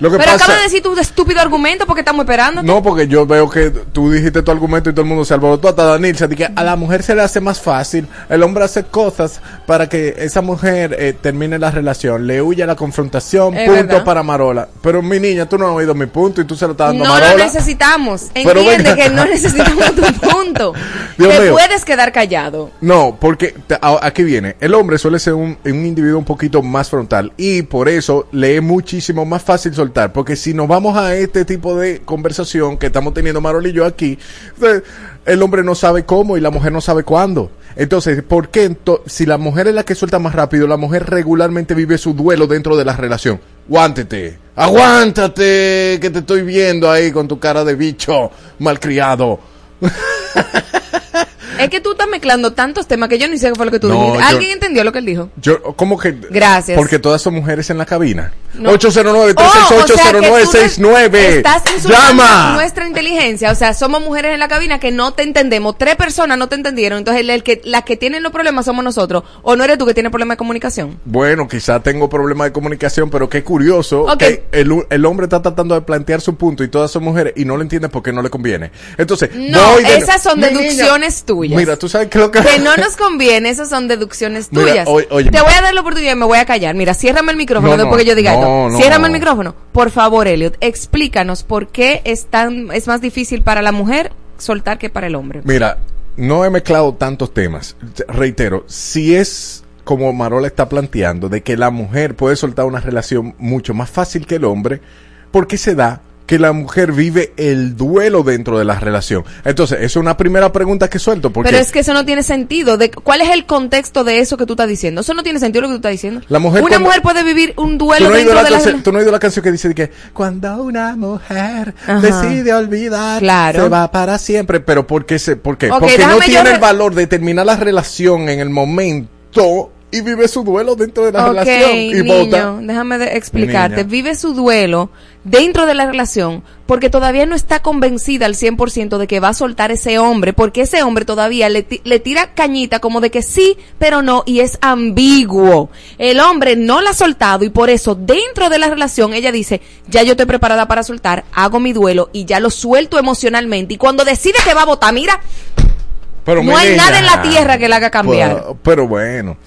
Lo que Pero pasa- acaba de decir tu estúpido argumento porque estamos esperando. No, porque yo veo que tú dijiste tu argumento y todo el mundo se alborotó. Hasta Danil se que a la mujer se le hace más fácil. El hombre hace cosas para que esa mujer eh, termine la relación. Le huye a la confrontación. Es punto verdad. para Marola. Pero mi niña, tú no has oído mi punto y tú se lo estás dando No a lo Marola. necesitamos. Pero Entiende venga. que no necesitamos tu punto. Dios Te mío. puedes quedar callado. No, porque te- aquí viene. El hombre suele ser un, un individuo un poquito más frontal y por eso le es muchísimo más fácil soltar. Porque si nos vamos a este tipo de conversación que estamos teniendo Marol y yo aquí, eh, el hombre no sabe cómo y la mujer no sabe cuándo. Entonces, ¿por qué ento- si la mujer es la que suelta más rápido, la mujer regularmente vive su duelo dentro de la relación? Aguántate, aguántate, que te estoy viendo ahí con tu cara de bicho malcriado. Es que tú estás mezclando tantos temas que yo ni sé qué fue lo que tú No, dijiste. yo- ¿Alguien entendió lo que él dijo? Yo, ¿cómo que? Gracias. Porque todas son mujeres en la cabina. No. 809 Oh, o sea que tú 368 Estás Llama. nuestra inteligencia. O sea, somos mujeres en la cabina que no te entendemos. Tres personas no te entendieron. Entonces, el, el que, las que tienen los problemas somos nosotros. ¿O no eres tú que tienes problemas de comunicación? Bueno, quizá tengo problemas de comunicación, pero qué curioso Ok. que el, el hombre está tratando de plantear su punto y todas son mujeres y no lo entiende porque no le conviene. Entonces, No, voy de- esas son deducciones tuyas. Mira, tú sabes que lo que... Que no nos conviene, esas son deducciones Mira, tuyas. Te voy a dar la oportunidad y me voy a callar. Mira, ciérrame el micrófono No, después no, que yo diga no, esto. Ciérrame el micrófono. Por favor, Elliot, explícanos por qué es, tan, es más difícil para la mujer soltar que para el hombre. Mira, no he mezclado tantos temas. Te- Reitero, si es como Marola está planteando, de que la mujer puede soltar una relación mucho más fácil que el hombre, ¿por qué se da que la mujer vive el duelo dentro de la relación? Entonces, esa es una primera pregunta que suelto. Porque Pero es que eso no tiene sentido. De, ¿Cuál es el contexto de eso que tú estás diciendo? Eso no tiene sentido lo que tú estás diciendo. La mujer Una cuando- mujer puede vivir un ¿Tú duelo no, dentro de la relación. tú no has oído la canción que dice que cuando una mujer Ajá. decide olvidar, Claro. se va para siempre? Pero ¿por qué? Se, por qué? Ok, Porque no yo tiene el valor de terminar la relación en el momento y vive su duelo dentro de la relación y niño, vota. déjame de explicarte. Niña. Vive su duelo dentro de la relación porque todavía no está convencida al 100% de que va a soltar ese hombre, porque ese hombre todavía le, ti- le tira cañita como de que sí, pero no, y es ambiguo. El hombre no la ha soltado y por eso dentro de la relación ella dice, ya yo estoy preparada para soltar, hago mi duelo y ya lo suelto emocionalmente. Y cuando decide que va a votar, mira, Pero, no hay niña, nada en la tierra que la haga cambiar. Pero, pero bueno.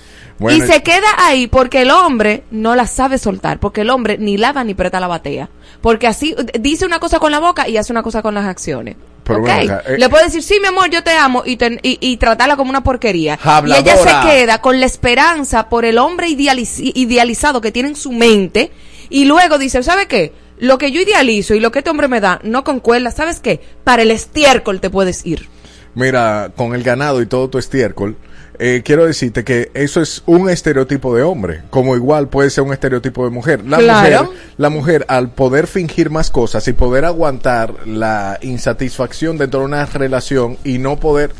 Bueno. y se queda ahí porque el hombre no la sabe soltar, porque el hombre ni lava ni presta la batea. Porque así eh, dice una cosa con la boca y hace una cosa con las acciones. Pero ¿Ok? ven acá, eh. Le puede decir, sí, mi amor, yo te amo y, te- y, y tratarla como una porquería. Y ella se queda con la esperanza por el hombre idealiz- idealizado que tiene en su mente y luego dice, ¿sabe qué? Lo que yo idealizo y lo que este hombre me da no concuerda, ¿sabes qué? Para el estiércol te puedes ir. Mira, con el ganado y todo tu estiércol, eh, quiero decirte que eso es un estereotipo de hombre, como igual puede ser un estereotipo de mujer. La Claro. mujer, la mujer al poder fingir más cosas y poder aguantar la insatisfacción dentro de una relación y no poder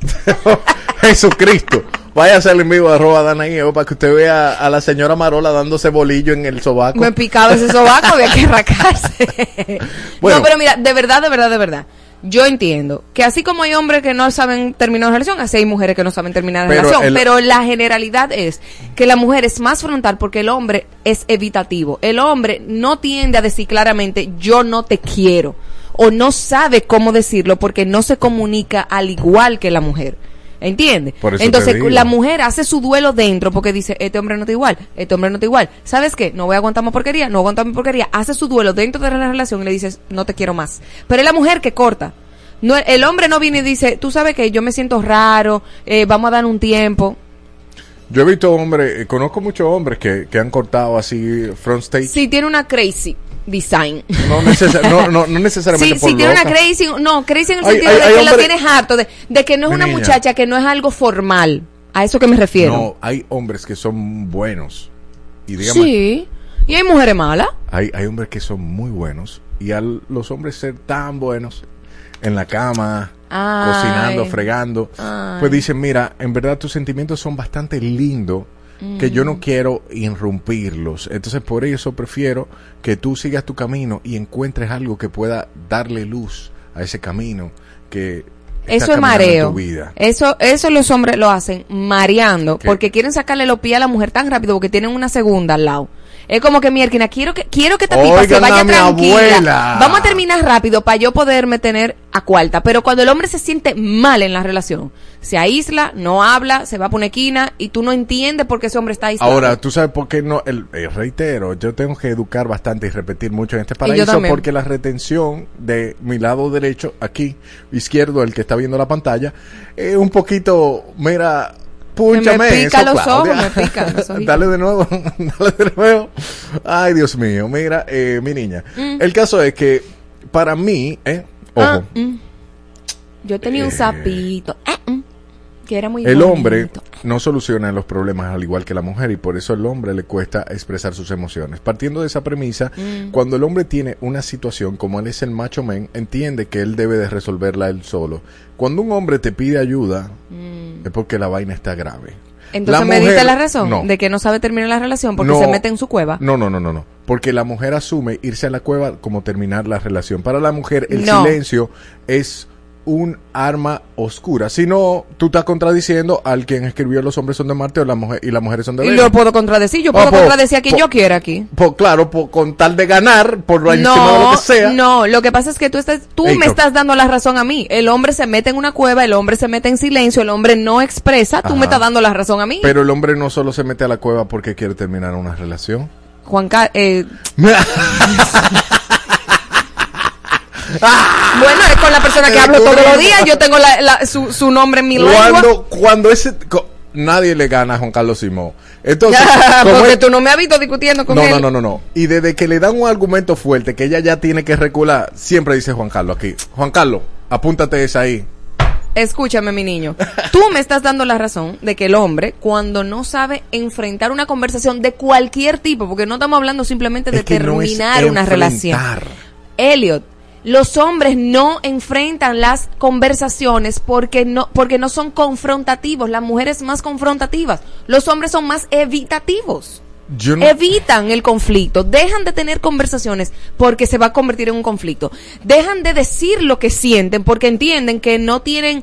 Jesucristo. Vaya a hacer en vivo arroba Dana y Evo para que usted vea a la señora Marola dándose bolillo en el sobaco. Me picaba ese sobaco, había que racarse. Bueno. No, pero mira, de verdad, de verdad, de verdad. Yo entiendo que así como hay hombres que no saben terminar una relación, así hay mujeres que no saben terminar una relación. el- Pero la generalidad es que la mujer es más frontal porque el hombre es evitativo. El hombre no tiende a decir claramente yo no te quiero o no sabe cómo decirlo porque no se comunica al igual que la mujer. ¿Entiendes? Por eso te Entonces la mujer hace su duelo dentro porque dice, este hombre no está igual, este hombre no está igual. ¿Sabes qué? No voy a aguantar más porquería, no aguantar más porquería. Hace su duelo dentro de la relación y le dices, no te quiero más. Pero es la mujer que corta. No, el hombre no viene y dice, tú sabes que yo me siento raro, eh, vamos a dar un tiempo. Yo he visto hombres, eh, conozco muchos hombres que, que han cortado así front stage. Si tiene una crazy design. No, no, no, no necesariamente Sí, por si tiene una crazy, no, crazy en el Hay- sentido hay- de hay que la hombres- tienes harto, de, de que no es Mi una niña. muchacha, que no es algo formal. A eso que me refiero. No, hay hombres que son buenos. Y sí. Y hay mujeres malas. hay, hay hombres que son muy buenos. Y a los hombres ser tan buenos en la cama, Ay. cocinando, fregando, Ay. pues dicen, mira, en verdad tus sentimientos son bastante lindos que yo Mm. no quiero irrumpirlos. Entonces por eso prefiero que tú sigas tu camino y encuentres algo que pueda darle luz a ese camino que Eso es mareo. tu vida. Eso, eso los hombres lo hacen mareando ¿Qué? porque quieren sacarle los pies a la mujer tan rápido porque tienen una segunda al lado. Es como que mierda, quiero que quiero que esta tipa se vaya tranquila. abuela. Vamos a terminar rápido para yo poderme tener a cuarta. Pero cuando el hombre se siente mal en la relación, se aísla, no habla, se va por una esquina y tú no entiendes por qué ese hombre está aislado. Ahora, tú sabes por qué no, el, eh, reitero, yo tengo que educar bastante y repetir mucho en este paraíso porque la retención de mi lado derecho, aquí, izquierdo, el que está viendo la pantalla, es un poquito, mira, púnchame me pica eso, los Claudia. ojos, me pica los. Dale de nuevo, dale de nuevo. Ay, Dios mío, mira, eh, mi niña. Mm. El caso es que, para mí, eh, ojo, Ah, mm. Yo tenía un sapito. Ah, mm, que era muy El bonito. hombre no soluciona los problemas al igual que la mujer y por eso al hombre le cuesta expresar sus emociones. Partiendo de esa premisa, Mm. cuando el hombre tiene una situación como él es el macho men, entiende que él debe de resolverla él solo. Cuando un hombre te pide ayuda, es porque la vaina está grave. Mm. Entonces La me diste mujer- la razón no. de que no sabe terminar la relación porque No. se mete en su cueva. No, no, no, no, no. Porque la mujer asume irse a la cueva como terminar la relación. Para la mujer el No. silencio es un arma oscura. Si no, tú estás contradiciendo al quien escribió Los hombres son de Marte o la mujer, y las mujeres son de Y Venus. lo puedo contradecir. Yo Ah, puedo contradecir a quien yo quiera aquí. Por, claro, con tal de ganar, por lo de lo No, que sea. no, lo que pasa es que tú estás, tú me estás dando la razón a mí. El hombre se mete en una cueva, el hombre se mete en silencio, el hombre no expresa, tú me estás dando la razón a mí. Pero el hombre no solo se mete a la cueva porque quiere terminar una relación. Juan Ca- eh, bueno, es con la persona que Eh, hablo todos los días, yo tengo la- la- su, su nombre en mi lengua. Cuando, cuando ese... co- nadie le gana a Juan Carlos Simón. Entonces, Porque él- tú no me has visto discutiendo con no, él. no, no, no, no. Y desde que le dan un argumento fuerte que ella ya tiene que recular, siempre dice Juan Carlos aquí. Juan Carlos, apúntate esa ahí. Escúchame, mi niño. Tú me estás dando la razón de que el hombre, cuando no sabe enfrentar una conversación de cualquier tipo, porque no estamos hablando simplemente de Es que no es terminar una relación. Elliot, los hombres no enfrentan las conversaciones porque no, porque no son confrontativos. Las mujeres más confrontativas. Los hombres son más evitativos. Yo no- Evitan el conflicto, dejan de tener conversaciones porque se va a convertir en un conflicto. Dejan de decir lo que sienten porque entienden que no tienen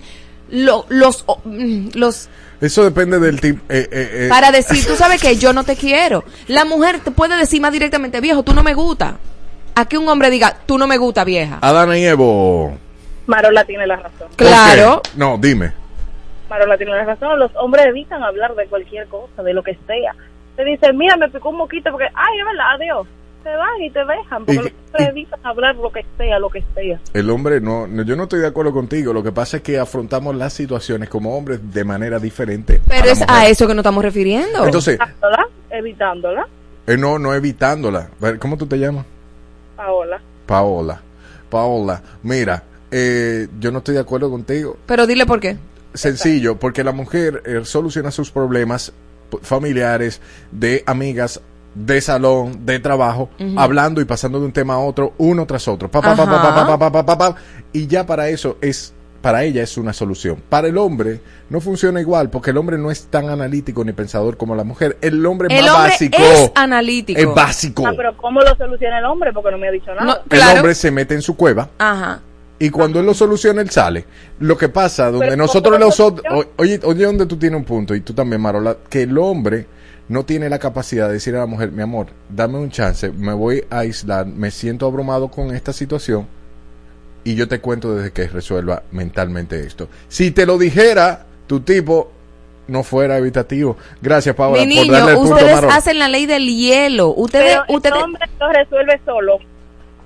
lo- los, mm, los Eso depende del tipo. eh, eh, eh. para decir, tú sabes que yo no te quiero. La mujer te puede decir más directamente, viejo, tú no me gusta. A que un hombre diga, tú no me gusta, vieja. Adana y Evo. Marola tiene la razón. ¿Por Claro. No, dime. Marola tiene la razón. Los hombres evitan hablar de cualquier cosa, de lo que sea. Te dicen, mira, me picó un moquito porque, ay, es verdad, adiós. Se van y te dejan porque Y- los hombres evitan hablar lo que sea, lo que sea. El hombre no, no, yo no estoy de acuerdo contigo. Lo que pasa es que afrontamos las situaciones como hombres de manera diferente. Pero es mujer. a eso que nos estamos refiriendo. Entonces, Evitándola, evitándola, eh, no, no evitándola. ¿Cómo tú te llamas? Paola. Paola. Paola, mira, eh, yo no estoy de acuerdo contigo. Pero dile por qué. Sencillo, porque la mujer eh, soluciona sus problemas familiares, de amigas, de salón, de trabajo, hablando y pasando de un tema a otro, uno tras otro. Pa, pa, pa, pa, pa, Ajá. pa, pa, pa, pa, pa, y ya para eso es, para ella es una solución. Para el hombre no funciona igual, porque el hombre no es tan analítico ni pensador como la mujer. El hombre es El más hombre básico. es analítico. Es básico. Ah, pero ¿cómo lo soluciona el hombre? Porque no me ha dicho nada. El hombre se mete en su cueva. Ajá. Y cuando él lo soluciona, él sale. Lo que pasa, donde Pero nosotros ¿cómo lo los? Oye, oye, donde tú tienes un punto, y tú también, Marola, que el hombre no tiene la capacidad de decir a la mujer, mi amor, dame un chance, me voy a aislar, me siento abrumado con esta situación, y yo te cuento desde que resuelva mentalmente esto. Si te lo dijera tu tipo, no fuera evitativo. Gracias, Paola, Mi por darle el niño, punto ustedes Marola. hacen la ley del hielo. Ustedes, Pero ustedes, el hombre lo resuelve solo.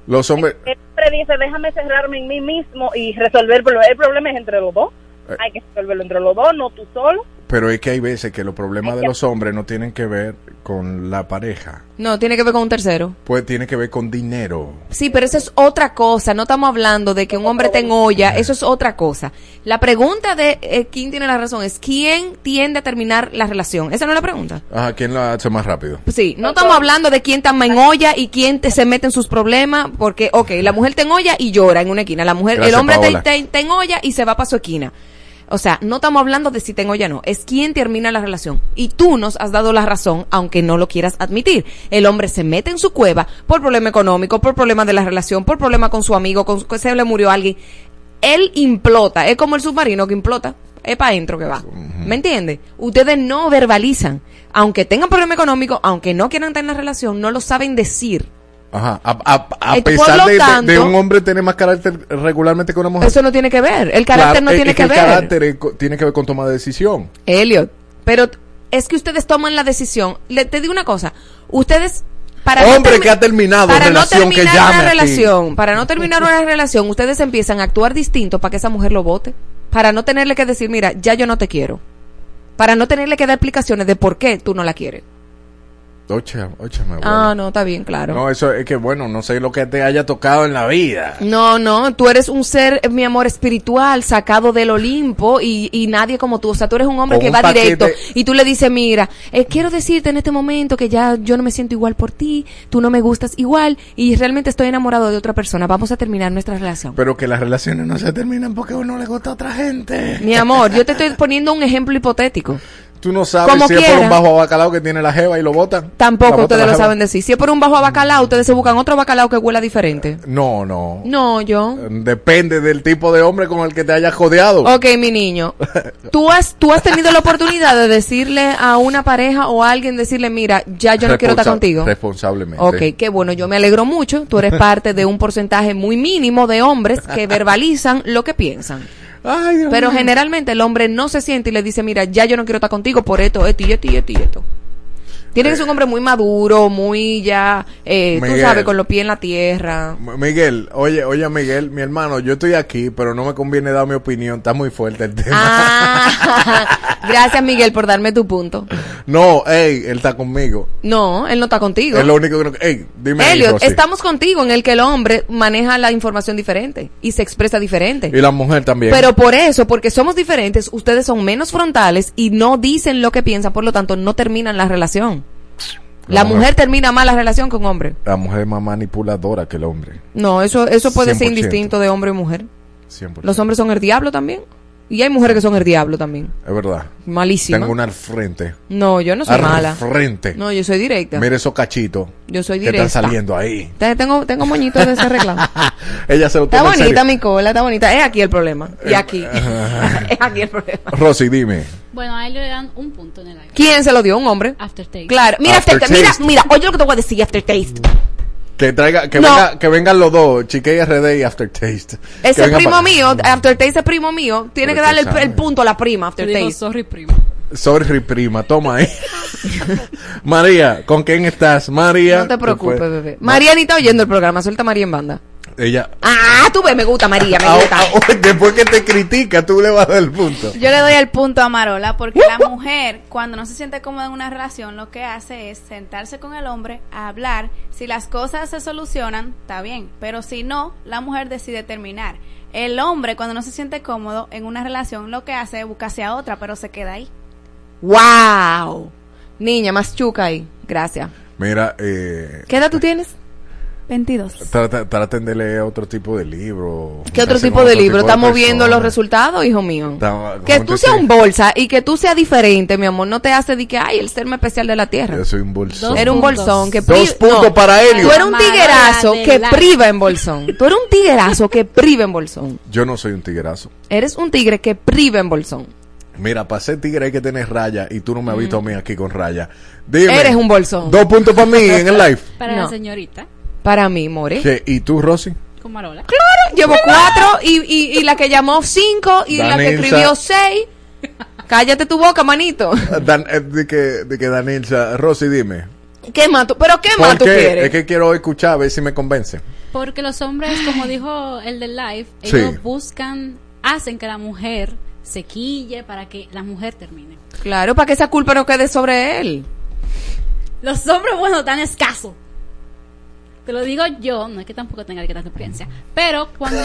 Los hombres... El hombre dice, déjame cerrarme en mí mismo y resolver el problema. El problema es entre los dos. Eh. Hay que resolverlo entre los dos, no tú solo. Pero es que hay veces que los problemas de los hombres no tienen que ver con la pareja. no, tiene que ver con un tercero. Pues tiene que ver con dinero. Sí, pero eso es otra cosa. No estamos hablando de que un hombre tenga olla. Eso es otra cosa. La pregunta de eh, quién tiene la razón es quién tiende a terminar la relación. Esa no es la pregunta. Ajá, ¿quién lo hace más rápido? Sí, no estamos hablando de quién está más en olla y quién te- se mete en sus problemas, porque, ok, la mujer te olla y llora en una esquina, la mujer, Gracias, el hombre te, te, te en olla y se va para su esquina. O sea, no estamos hablando de si te en olla o no, es quién termina la relación. Y tú nos has dado la razón, aunque no lo quieras admitir. El hombre se mete en su cueva por problema económico, por problema de la relación, por problema con su amigo, con, su- que se le murió alguien. él implota, es como el submarino que implota, es para adentro que va. ¿Me entiende? Ustedes no verbalizan, aunque tengan problema económico, aunque no quieran tener relación, no lo saben decir. Ajá. A, a- a Eh, por pesar de, de- tanto- de un hombre tener más carácter regularmente que una mujer. Eso no tiene que ver, el carácter Claro, no es- tiene es que, el ver. carácter es co- tiene que ver con toma de decisión. Elliot, pero es que ustedes toman la decisión. Le, te digo una cosa, ustedes para no Hombre que ha terminado para no relación, que terminar llame una relación, para no terminar una relación, ustedes empiezan a actuar distinto para que esa mujer lo vote, para no tenerle que decir, mira, ya yo no te quiero, para no tenerle que dar explicaciones de por qué tú no la quieres. Ocha, óchame, abuelo. Ah, no, está bien, claro. No, eso es que bueno, no sé lo que te haya tocado en la vida. No, no, tú eres un ser, mi amor, espiritual, sacado del Olimpo y, y nadie como tú. O sea, tú eres un hombre Con que un va paquete- directo y tú le dices, mira, eh, quiero decirte en este momento que ya yo no me siento igual por ti, tú no me gustas igual y realmente estoy enamorado de otra persona. Vamos a terminar nuestra relación. Pero que las relaciones no se terminan porque a uno le gusta a otra gente. Mi amor, yo te estoy poniendo un ejemplo hipotético. Tú no sabes Como si es por un bajo bacalao que tiene la jeva y lo botan. Tampoco ustedes lo saben decir. Si es por un bajo bacalao, ustedes se buscan otro bacalao que huela diferente. No, no. No, yo. Depende del tipo de hombre con el que te hayas jodeado. Ok, mi niño. ¿Tú has, tú has tenido la oportunidad de decirle a una pareja o a alguien, decirle, mira, ya yo no quiero estar contigo? Responsablemente. Ok, qué bueno, yo me alegro mucho. Tú eres parte de un porcentaje muy mínimo de hombres que verbalizan lo que piensan. Ay, Dios Pero generalmente el hombre no se siente y le dice, mira, ya yo no quiero estar contigo por esto, esto y esto y esto y esto. Tiene que ser un hombre muy maduro, muy ya, eh, tú sabes, con los pies en la tierra. Miguel, oye, oye Miguel, mi hermano, yo estoy aquí, pero no me conviene dar mi opinión, está muy fuerte el tema. Ah, gracias Miguel por darme tu punto. No, ey, él está conmigo. No, él no está contigo. Es lo único que no... Ey, dime Elliot, estamos contigo en el que el hombre maneja la información diferente y se expresa diferente. Y la mujer también. Pero por eso, porque somos diferentes, ustedes son menos frontales y no dicen lo que piensan, por lo tanto no terminan la relación. La La mujer- mujer termina más la relación con hombre. La mujer es más manipuladora que el hombre. No, eso eso puede ser 100%. indistinto de hombre y mujer. 100%. Los hombres son el diablo también. Y hay mujeres que son el diablo también. Es verdad. Malísima. Tengo una al frente. No, yo no soy al mala. frente. No, yo soy directa. Mira esos cachitos. Yo soy Que están directa. saliendo ahí. Te- Tengo, tengo moñitos de ese arreglado. Ella se lo Está bonita serio. mi cola, está bonita. Es aquí el problema. Eh, Y aquí. es aquí el problema. Rosy, dime. Bueno, a él le dan un punto en el aire. ¿Quién se lo dio? ¿Un hombre? Aftertaste. Claro. Mira, Aftertaste. aftertaste. Mira, mira, oye lo que te voy a decir, aftertaste. Que traiga, que, No. venga, que vengan los dos, Chique RD y Aftertaste. Ese primo pa- mío, Aftertaste es primo mío, tiene Pero que darle el, punto a la prima, digo, Aftertaste. sorry, primo. Sorry, prima, toma ahí. María, ¿con quién estás? María. No te preocupes, bebé. María ni está oyendo el programa, suelta a María en banda. Ella. Ah, tú ves, me gusta María, me Ah, gusta. ah, después que te critica, tú le vas a dar el punto. Yo le doy el punto a Marola porque la mujer, cuando no se siente cómoda en una relación, lo que hace es sentarse con el hombre a hablar. Si las cosas se solucionan, está bien, pero si no, la mujer decide terminar. El hombre, cuando no se siente cómodo en una relación, lo que hace es buscarse a otra, pero se queda ahí. ¡Wow! Niña, más chuca ahí. Gracias. Mira, eh, ¿Qué edad tú tienes? 22. trata- traten de leer otro tipo de libro. ¿Qué otro tipo de otro libro? tipo de Estamos viendo los resultados, hijo mío. Estamos- Que tú seas un bolsa y que tú seas diferente, mi amor, no te hace de que, ay, el ser más especial de la tierra. Yo soy un bolsón. Era un bolsón que Dos puntos no. para Helio. Tú eres un tiguerazo que priva en bolsón. Tú eres un tiguerazo que priva en bolsón. Yo no soy un tiguerazo. Eres un tigre que priva en bolsón. Mira, para ser tigre hay que tener raya y tú no me has visto a mí aquí con raya. Dime. Mm. Eres un bolsón. Dos puntos para mí en el live. Para No. la señorita, Para mí, more. ¿Qué? ¿Y tú, Rosy? con Marola. Claro, llevo cuatro y, y, y la que llamó cinco y la que escribió seis. Cállate tu boca, manito. Dan, eh, de que, de que Danilza, Rosy, dime. ¿Qué más tú? ¿Pero qué más tú quieres? es que quiero escuchar a ver si me convence. Porque los hombres, como dijo el del live, Sí. ellos buscan, hacen que la mujer se quille para que la mujer termine. Claro, para que esa culpa no quede sobre él. Los hombres, bueno, tan escasos. Te lo digo yo, no es que tampoco tenga que tanta experiencia, pero cuando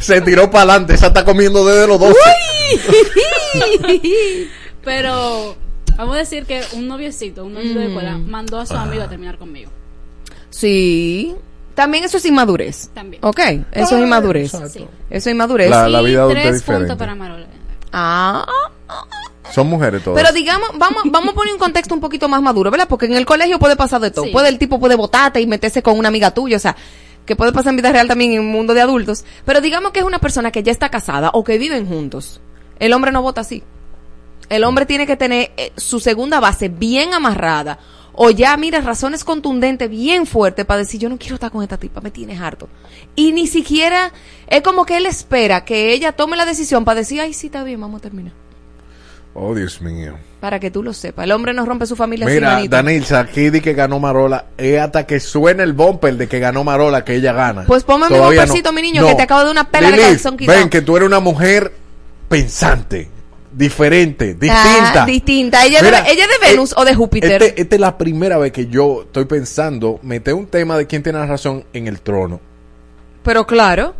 Se tiró para adelante, esa está comiendo desde los 12. pero vamos a decir que un noviecito, un novio de escuela, Mm. mandó a su amigo a terminar conmigo. Sí. También eso es inmadurez. También. Ok, eso es inmadurez. Sí. Eso es inmadurez. La- vida adulta es tres diferente. puntos para Marola. Ah, Son mujeres todas. pero digamos, vamos, vamos a poner un contexto un poquito más maduro, ¿verdad? Porque en el colegio puede pasar de todo. Sí. Puede el tipo puede votarte y meterse con una amiga tuya, o sea, que puede pasar en vida real también en un mundo de adultos, pero digamos que es una persona que ya está casada o que viven juntos. El hombre no vota así. El hombre tiene que tener eh, su segunda base bien amarrada o ya, mira, razones contundentes bien fuertes para decir, yo no quiero estar con esta tipa, me tienes harto. Y ni siquiera, es como que él espera que ella tome la decisión para decir, ay, sí, está bien, vamos a terminar. Oh, Dios mío. Para que tú lo sepas. El hombre no rompe su familia sin Mira, manito. Danilza, aquí di que ganó Marola. Es hasta que suene el bumper de que ganó Marola que ella gana. Pues ponme mi bumpercito, mi niño, que te acabo de una pela de Lilith, calzón quitado. Ven, que tú eres una mujer pensante, diferente, distinta. Ah, distinta. ¿Ella, Mira, de, ¿Ella de Venus eh, o de Júpiter? Este- Esta es la primera vez que yo estoy pensando meter un tema de quién tiene la razón en el trono. Pero claro,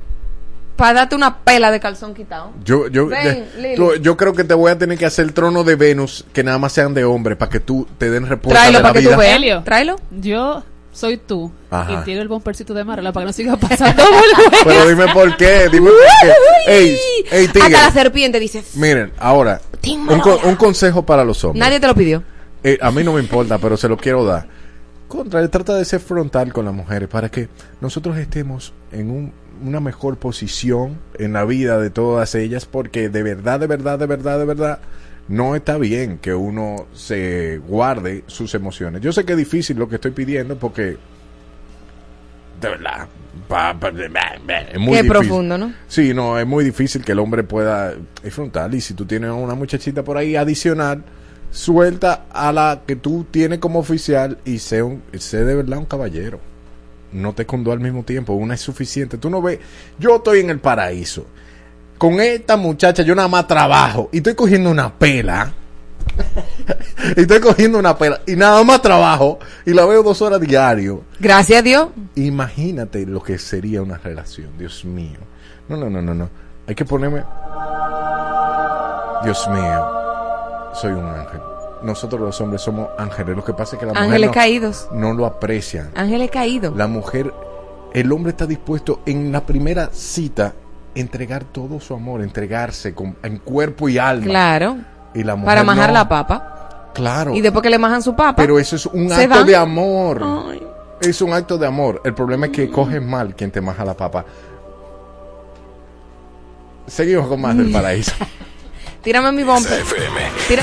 para darte una pela de calzón quitado. Yo, yo, Ven, ya- Lili. tú- yo creo que te voy a tener que hacer el trono de Venus que nada más sean de hombre para que tú te den respuesta Tráelo de la para que tú vida. veas. Helio, Tráelo. Yo soy tú. Ajá. Y tiro el bompercito de Marola para que no siga pasando. Pero dime por qué, dime por qué. Ey, ey, tigre. Hasta la serpiente dice, Miren, ahora, un, co- Marola. un consejo para los hombres. nadie te lo pidió. Eh, a mí no me importa, pero se lo quiero dar. Contra, trata de ser frontal con las mujeres para que nosotros estemos en un- una mejor posición en la vida de todas ellas, porque de verdad, de verdad, de verdad, de verdad, no está bien que uno se guarde sus emociones. Yo sé que es difícil lo que estoy pidiendo porque, de verdad, pa- pa- es muy Qué difícil. profundo, ¿no? Sí, no, es muy difícil que el hombre pueda frontal y si tú tienes una muchachita por ahí adicional, suelta a la que tú tienes como oficial y sé, un, sé de verdad un caballero. No te condó al mismo tiempo, una es suficiente. Tú no ves, yo estoy en el paraíso. Con esta muchacha yo nada más trabajo y estoy cogiendo una pela. y estoy cogiendo una pela y nada más trabajo y la veo dos horas diario. Gracias a Dios. Imagínate lo que sería una relación, Dios mío. No, no, no, no, no. Hay que ponerme. Dios mío, soy un ángel. Nosotros los hombres somos ángeles. Lo que pasa es que la mujer Ángeles no, caídos. no lo aprecian. Ángeles caídos. La mujer, el hombre está dispuesto en la primera cita entregar todo su amor, entregarse con, en cuerpo y alma. Claro. Y la mujer Para majar no. la papa. Claro. Y después que le majan su papa. Pero eso es un ¿Se acto van? de amor. Ay. Es un acto de amor. El problema es que coge mal quien te maja la papa. Seguimos con más del paraíso. Tírame mi bumper. Tira-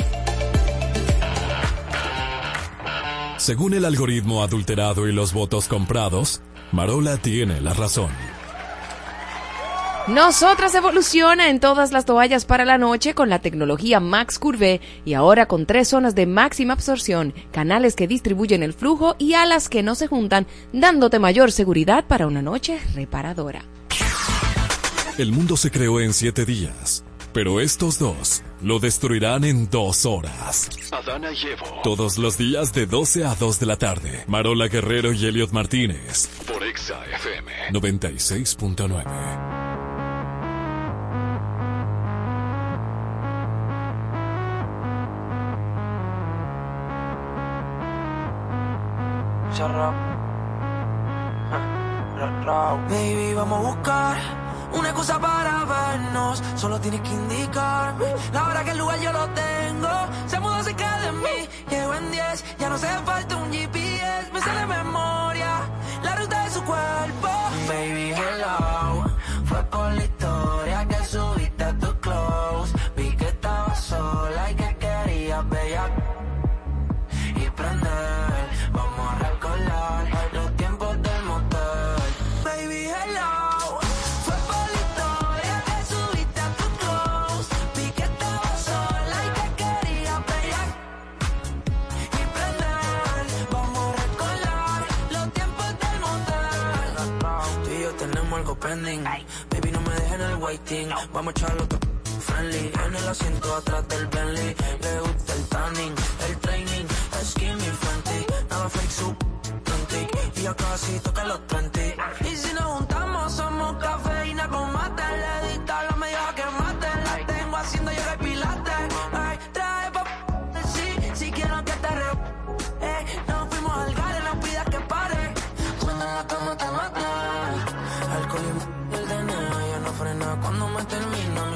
Según el algoritmo adulterado y los votos comprados, Marola tiene la razón. Nosotras evoluciona en todas las toallas para la noche con la tecnología Max Curve y ahora con tres zonas de máxima absorción, canales que distribuyen el flujo y alas que no se juntan, dándote mayor seguridad para una noche reparadora. El mundo se creó en siete días, pero estos dos lo destruirán en dos horas. Adana y Evo. Todos los días de 12 a 2 de la tarde. Marola Guerrero y Elliot Martínez. Por Exa FM. 96.9. Baby, vamos a buscar una excusa para vernos. Solo tienes que indicarme la hora que el lugar yo lo tengo. Se mudó cerca de mí, llego en 10. Ya no hace falta un GPS, me sale memoria la ruta de su cuerpo. Baby, hello, fue por Baby, no me dejes en el waiting. Vamos a echarlo otro friendly. En el asiento atrás del Bentley. Le gusta el tanning, el training. Skinny Fenty. Nada fake, su y ya casi toca los 30.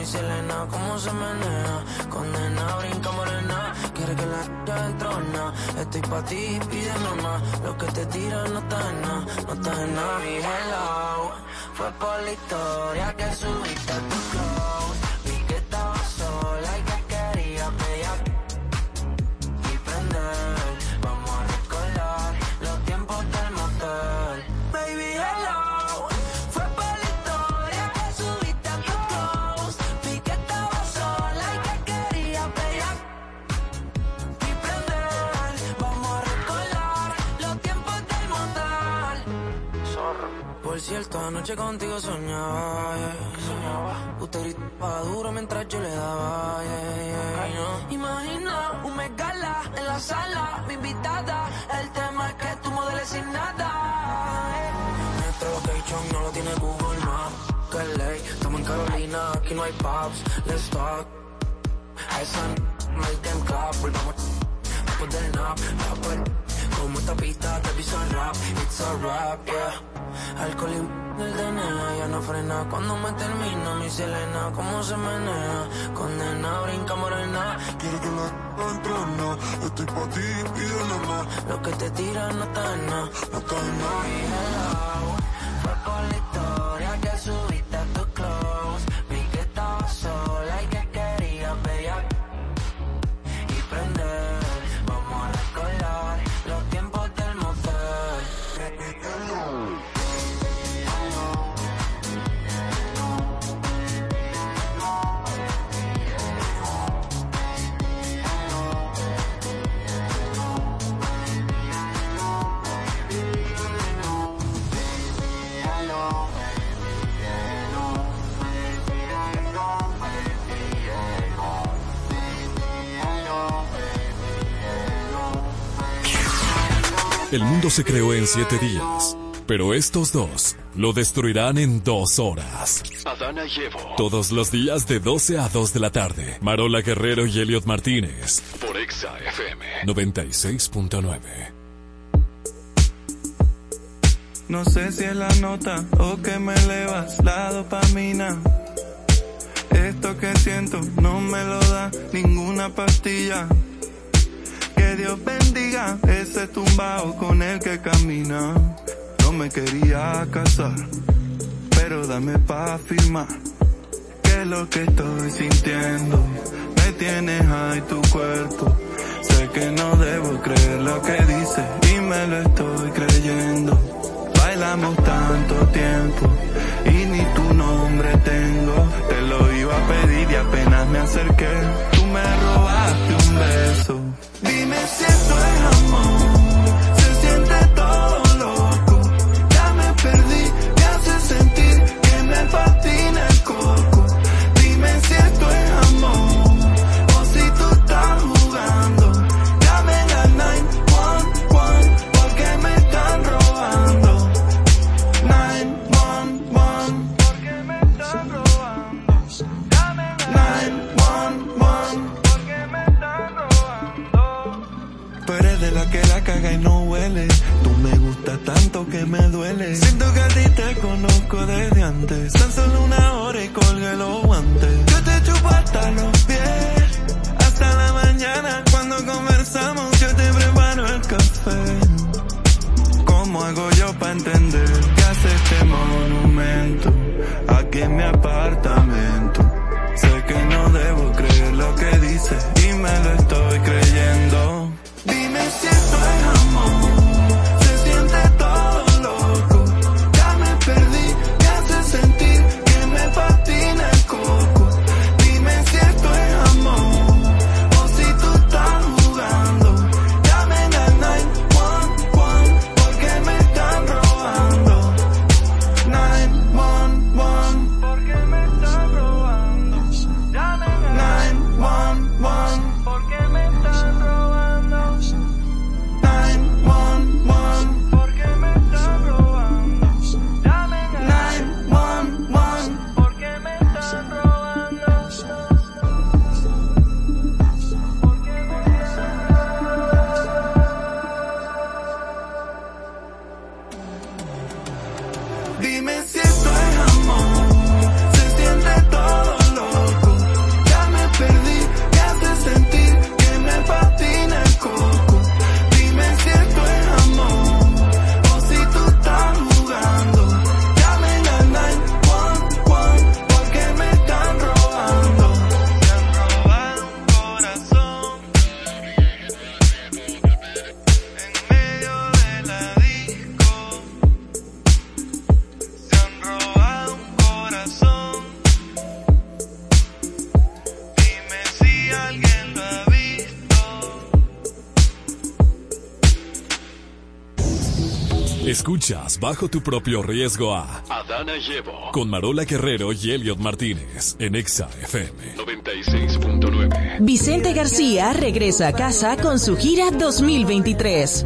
Mi Selena, cómo se menea. Condena, brinca morena. Quiere que la ya entrona. Estoy pa' ti, pídeme más. Lo que te tira no está en nada, no está en nada. Mi hello, fue por la historia que subiste a tu close. Cierto, anoche contigo soñaba, yeah. soñaba. Usted gritaba duro mientras yo le daba, yeah, yeah. Imagina un megala en la sala, mi invitada. El tema es que tú modeles sin nada. Nuestro location no lo tiene Google Maps. Que ley, estamos en Carolina, aquí no hay pubs. Let's talk. Esa n- make them clap, volvamos después del nap. Como esta pista te piso rap, it's a rap, yeah. Alcohol y el DNA ya no frena. Cuando me termina mi Selena, cómo se menea, condena, brinca morena, quiero que la entrena, estoy pa' ti, pídele más, lo que te tira no está en nada, no está en nada. El mundo se creó en siete días, pero estos dos lo destruirán en dos horas. Adana y Evo. Todos los días de 12 a 2 de la tarde. Marola Guerrero y Elliot Martínez. Por Exa FM. 96.9. No sé si es la nota o que me elevas la dopamina. Esto que siento no me lo da ninguna pastilla. Que Dios bendiga ese tumbao con el que camina. No me quería casar, pero dame pa' firmar. Que lo que estoy sintiendo me tienes ahí tu cuerpo. Sé que no debo creer lo que dices y me lo estoy creyendo. Bailamos tanto tiempo y ni tu nombre tengo. Te lo iba a pedir y apenas me acerqué. Tú me robaste un beso. Dime si esto es amor. Gustas tanto que me duele. Siento que a ti te conozco desde antes. Tan solo una hora y colgué los guantes. Yo te chupo hasta los pies. Hasta la mañana cuando conversamos yo te preparo el café. ¿Cómo hago yo para entender que hace este monumento aquí en mi apartamento? Escuchas bajo tu propio riesgo a Adana y Evo. con Marola Guerrero y Elliot Martínez en Exa FM. 96.9. Vicente García regresa a casa con su gira 2023.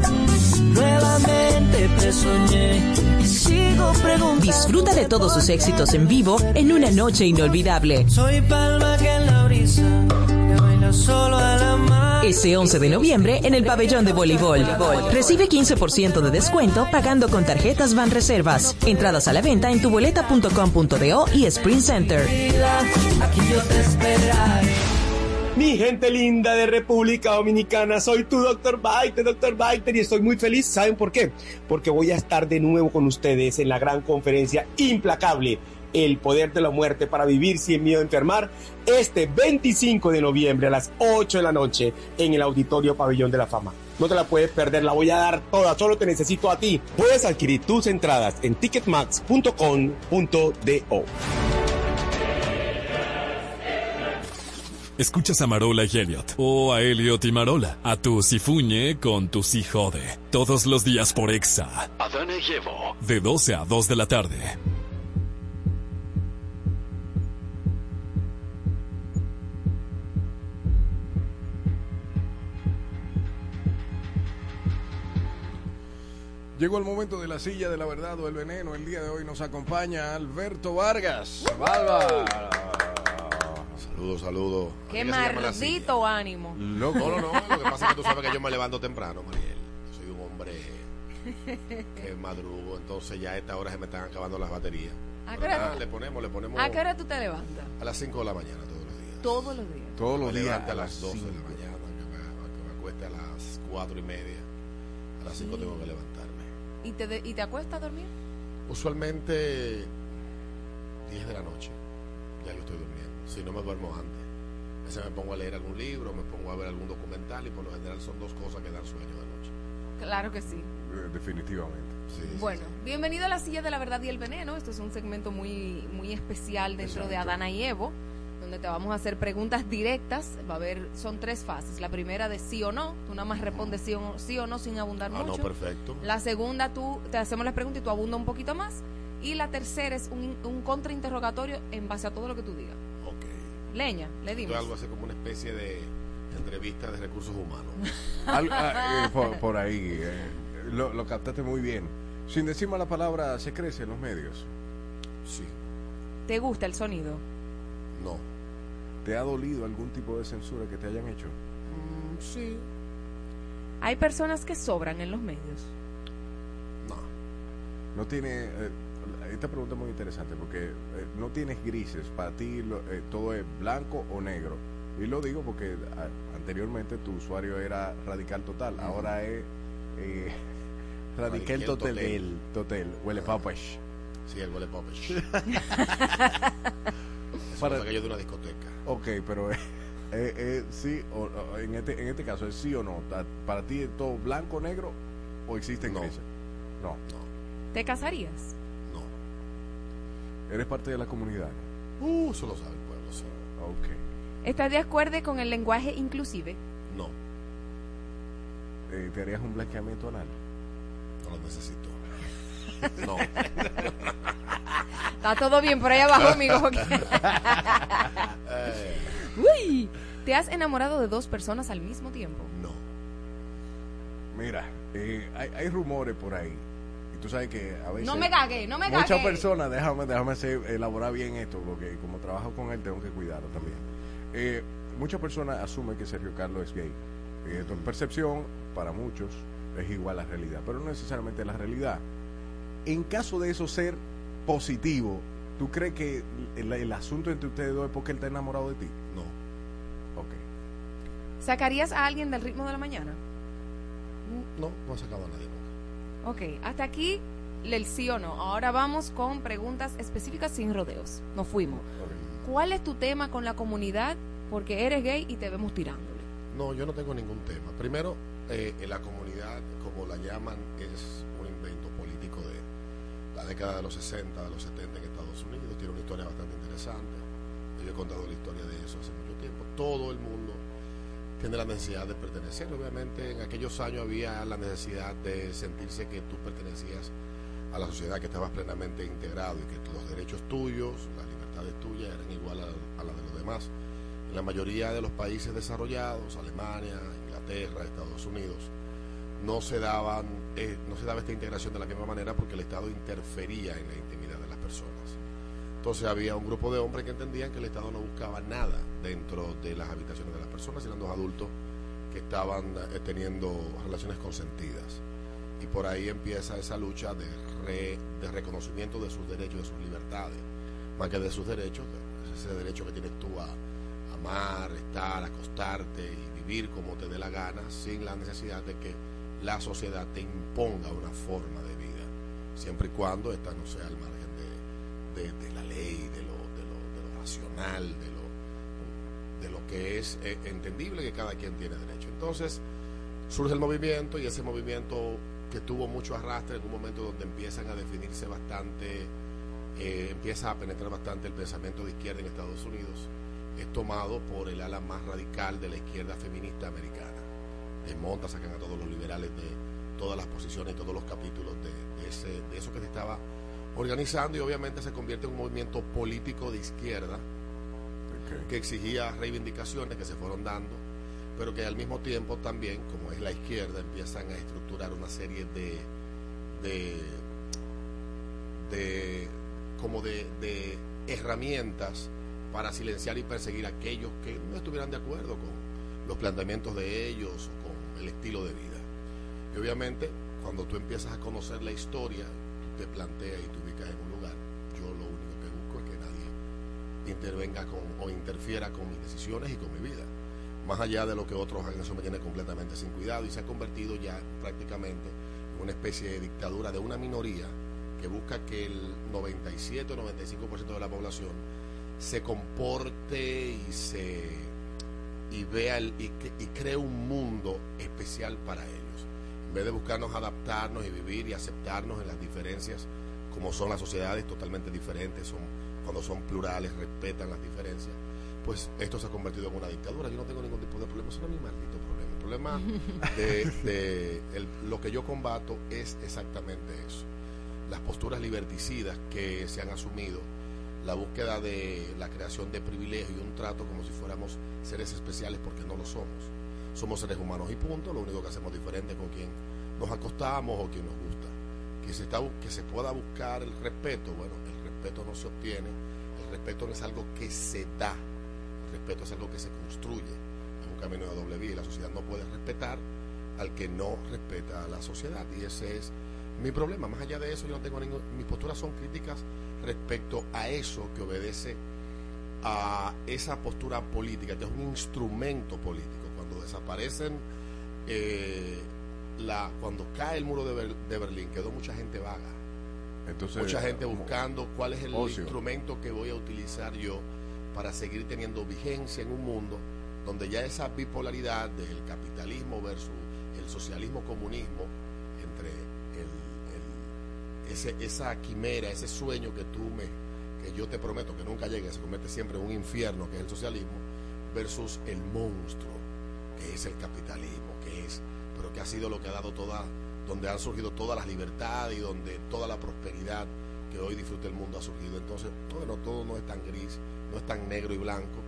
Nuevamente te soñé y sigo preguntando. Disfruta de todos sus éxitos en vivo en una noche inolvidable. Soy palma que en la brisa que baila solo a Ese 11 de noviembre en el pabellón de voleibol. Recibe 15% de descuento pagando con tarjetas Van Reservas. Entradas a la venta en tuboleta.com.do y Sprint Center. Mi gente linda de República Dominicana, soy tu Dr. Biter, Dr. Biter, y estoy muy feliz. ¿Saben por qué? Porque voy a estar de nuevo con ustedes en la gran conferencia implacable, El Poder de la Muerte para Vivir Sin Miedo a Enfermar, este 25 de noviembre a las 8 de la noche en el Auditorio Pabellón de la Fama. No te la puedes perder, la voy a dar toda, solo te necesito a ti. Puedes adquirir tus entradas en ticketmax.com.do. Escuchas a Marola y Elliot, o a Elliot y Marola, a tu Sifuñe con tu Si Jode, todos los días por Exa, Adana y Evo. de 12 a 2 de la tarde. Llegó el momento de la silla de la verdad o el veneno. El día de hoy nos acompaña Alberto Vargas. Saludos, saludos. Qué maldito ánimo. No, no, no. Lo que pasa es que tú sabes que yo me levanto temprano, Mariel. Yo soy un hombre que madrugo. Entonces ya a esta hora se me están acabando las baterías. ¿A qué hora le ponemos, le ponemos ¿A qué hora tú te levantas? a las 5 de la mañana todos los días. Todos los días. Todos los días levanto a a las las 12 de la mañana, que me, que me acueste a las 4 y media. A las 5 Sí. tengo que levantarme. ¿Y te, de- ¿Y te acuestas a dormir? Usualmente 10 de la noche. Ya yo estoy durmiendo. Si no me duermo antes. A veces me pongo a leer algún libro, me pongo a ver algún documental y por lo general son dos cosas que dan sueño de noche. Claro que sí. Eh, Definitivamente. Sí, sí, Bueno, bienvenido a la silla de la verdad y el veneno. Esto es un segmento muy, muy especial dentro de. Adana y Evo, donde te vamos a hacer preguntas directas. Va a haber, son tres fases. La primera de sí o no. Tú nada más respondes sí o, sí o no sin abundar Ah, no, mucho. perfecto. La segunda, tú te hacemos las preguntas y tú abundas un poquito más. Y la tercera es un, un contrainterrogatorio en base a todo lo que tú digas. Ok. Leña, le dimos. algo así como una especie de entrevista de recursos humanos. Al- ah, eh, por, por ahí. eh, lo, lo captaste muy bien. Sin decir mala palabra, se crece en los medios. Sí. ¿Te gusta el sonido? No. ¿Te ha dolido algún tipo de censura que te hayan hecho? sí. Hay personas que sobran en los medios. No tiene. eh, esta pregunta es muy interesante porque eh, no tienes grises. Para ti lo- eh, todo es blanco o negro. Y lo digo porque a- anteriormente tu usuario era radical total. Ahora es eh, radical total. total. Total. Huele papas. Sí, el huele popish. Para- que yo de una discoteca. Ok, pero eh, eh, eh, sí o o en este en este caso es sí o no. Para ti es todo blanco o negro o existen No. grises. No. ¿Te casarías? Eres parte de la comunidad. Uh, eso lo sabe el pueblo, sí. Ok. ¿Estás de acuerdo con el lenguaje inclusive? No, Eh, ¿Te harías un blanqueamiento anal? no lo necesito. No. Está todo bien por ahí abajo, amigo. Eh, Uy, ¿te has enamorado de dos personas al mismo tiempo? no. Mira, eh, hay, hay rumores por ahí. Y tú sabes que a veces. No me cague, no me Muchas cague. personas, déjame, déjame hacer- elaborar bien esto, porque como trabajo con él, tengo que cuidarlo también. Eh, muchas personas asumen que Sergio Carlos es gay. Esto en percepción, para muchos, es igual a la realidad, pero no necesariamente es la realidad. En caso de eso ser positivo, ¿tú crees que el, el asunto entre ustedes dos es porque él está enamorado de ti? No. Ok. ¿Sacarías a alguien del ritmo de la mañana? No, no he sacado a nadie nunca. Ok, hasta aquí el sí o no. Ahora vamos con preguntas específicas sin rodeos. Nos fuimos. ¿Cuál es tu tema con la comunidad? Porque eres gay y te vemos tirándole. No, yo no tengo ningún tema. Primero, eh, en la comunidad, como la llaman, es década de los 60, de los 70 en Estados Unidos. Tiene una historia bastante interesante. Yo he contado la historia de eso hace mucho tiempo. Todo el mundo tiene la necesidad de pertenecer. Obviamente en aquellos años había la necesidad de sentirse que tú pertenecías a la sociedad, que estabas plenamente integrado y que los derechos tuyos, las libertades tuyas eran igual a, a las de los demás. En la mayoría de los países desarrollados, Alemania, Inglaterra, Estados Unidos, no se daban, eh, no se daba esta integración de la misma manera porque el Estado interfería en la intimidad de las personas. Entonces había un grupo de hombres que entendían que el Estado no buscaba nada dentro de las habitaciones de las personas, eran dos adultos que estaban eh, teniendo relaciones consentidas. Y por ahí empieza esa lucha de, de reconocimiento de sus derechos, de sus libertades, más que de sus derechos, de ese derecho que tienes tú a amar, estar, acostarte y vivir como te dé la gana, sin la necesidad de que la sociedad te imponga una forma de vida, siempre y cuando esta no sea al margen de, la ley, de lo, racional, de lo, de lo que es eh, entendible que cada quien tiene derecho. Entonces surge el movimiento y ese movimiento que tuvo mucho arrastre en un momento donde empiezan a definirse bastante, eh, empieza a penetrar bastante el pensamiento de izquierda en Estados Unidos, es tomado por el ala más radical de la izquierda feminista americana. Desmonta, sacan a todos los liberales de todas las posiciones y todos los capítulos de, de ese, de eso que se estaba organizando y obviamente se convierte en un movimiento político de izquierda que exigía reivindicaciones que se fueron dando, pero que al mismo tiempo también, como es la izquierda, empiezan a estructurar una serie de, de, de como de, de herramientas para silenciar y perseguir a aquellos que no estuvieran de acuerdo con los planteamientos de ellos con el estilo de vida. Y obviamente, cuando tú empiezas a conocer la historia, tú te planteas y te ubicas en un lugar. Yo lo único que busco es que nadie intervenga con o interfiera con mis decisiones y con mi vida. Más allá de lo que otros hagan, eso me tiene completamente sin cuidado y se ha convertido ya prácticamente en una especie de dictadura de una minoría que busca que el 97 o 95% de la población se comporte y se y vea el, y, y cree un mundo especial para ellos. En vez de buscarnos adaptarnos y vivir y aceptarnos en las diferencias, como son las sociedades totalmente diferentes, son, cuando son plurales, respetan las diferencias, pues esto se ha convertido en una dictadura. Yo no tengo ningún tipo de problema, eso no es mi maldito problema. El problema de, de el- lo que yo combato es exactamente eso. Las posturas liberticidas que se han asumido, la búsqueda de la creación de privilegios y un trato como si fuéramos seres especiales porque no lo somos. Somos seres humanos y punto, lo único que hacemos diferente con quien nos acostamos o quien nos gusta. Que se, está, que se pueda buscar el respeto, bueno, el respeto no se obtiene, el respeto no es algo que se da, el respeto es algo que se construye, es un camino de doble vía y la sociedad no puede respetar al que no respeta a la sociedad y ese es mi problema. Más allá de eso, yo no tengo ningún. Mis posturas son críticas respecto a eso que obedece a esa postura política, que es un instrumento político. Cuando desaparecen, eh, la, cuando cae el muro de, Ber- de Berlín, quedó mucha gente vaga. Entonces, mucha gente buscando cuál es el ocio. instrumento que voy a utilizar yo para seguir teniendo vigencia en un mundo donde ya esa bipolaridad del capitalismo versus el socialismo comunismo ese, esa quimera, ese sueño que tú me, que yo te prometo que nunca llegue, se convierte siempre en un infierno que es el socialismo, versus el monstruo que es el capitalismo, que es, pero que ha sido lo que ha dado toda, donde han surgido todas las libertades y donde toda la prosperidad que hoy disfruta el mundo ha surgido. Entonces, bueno, todo no es tan gris, no es tan negro y blanco.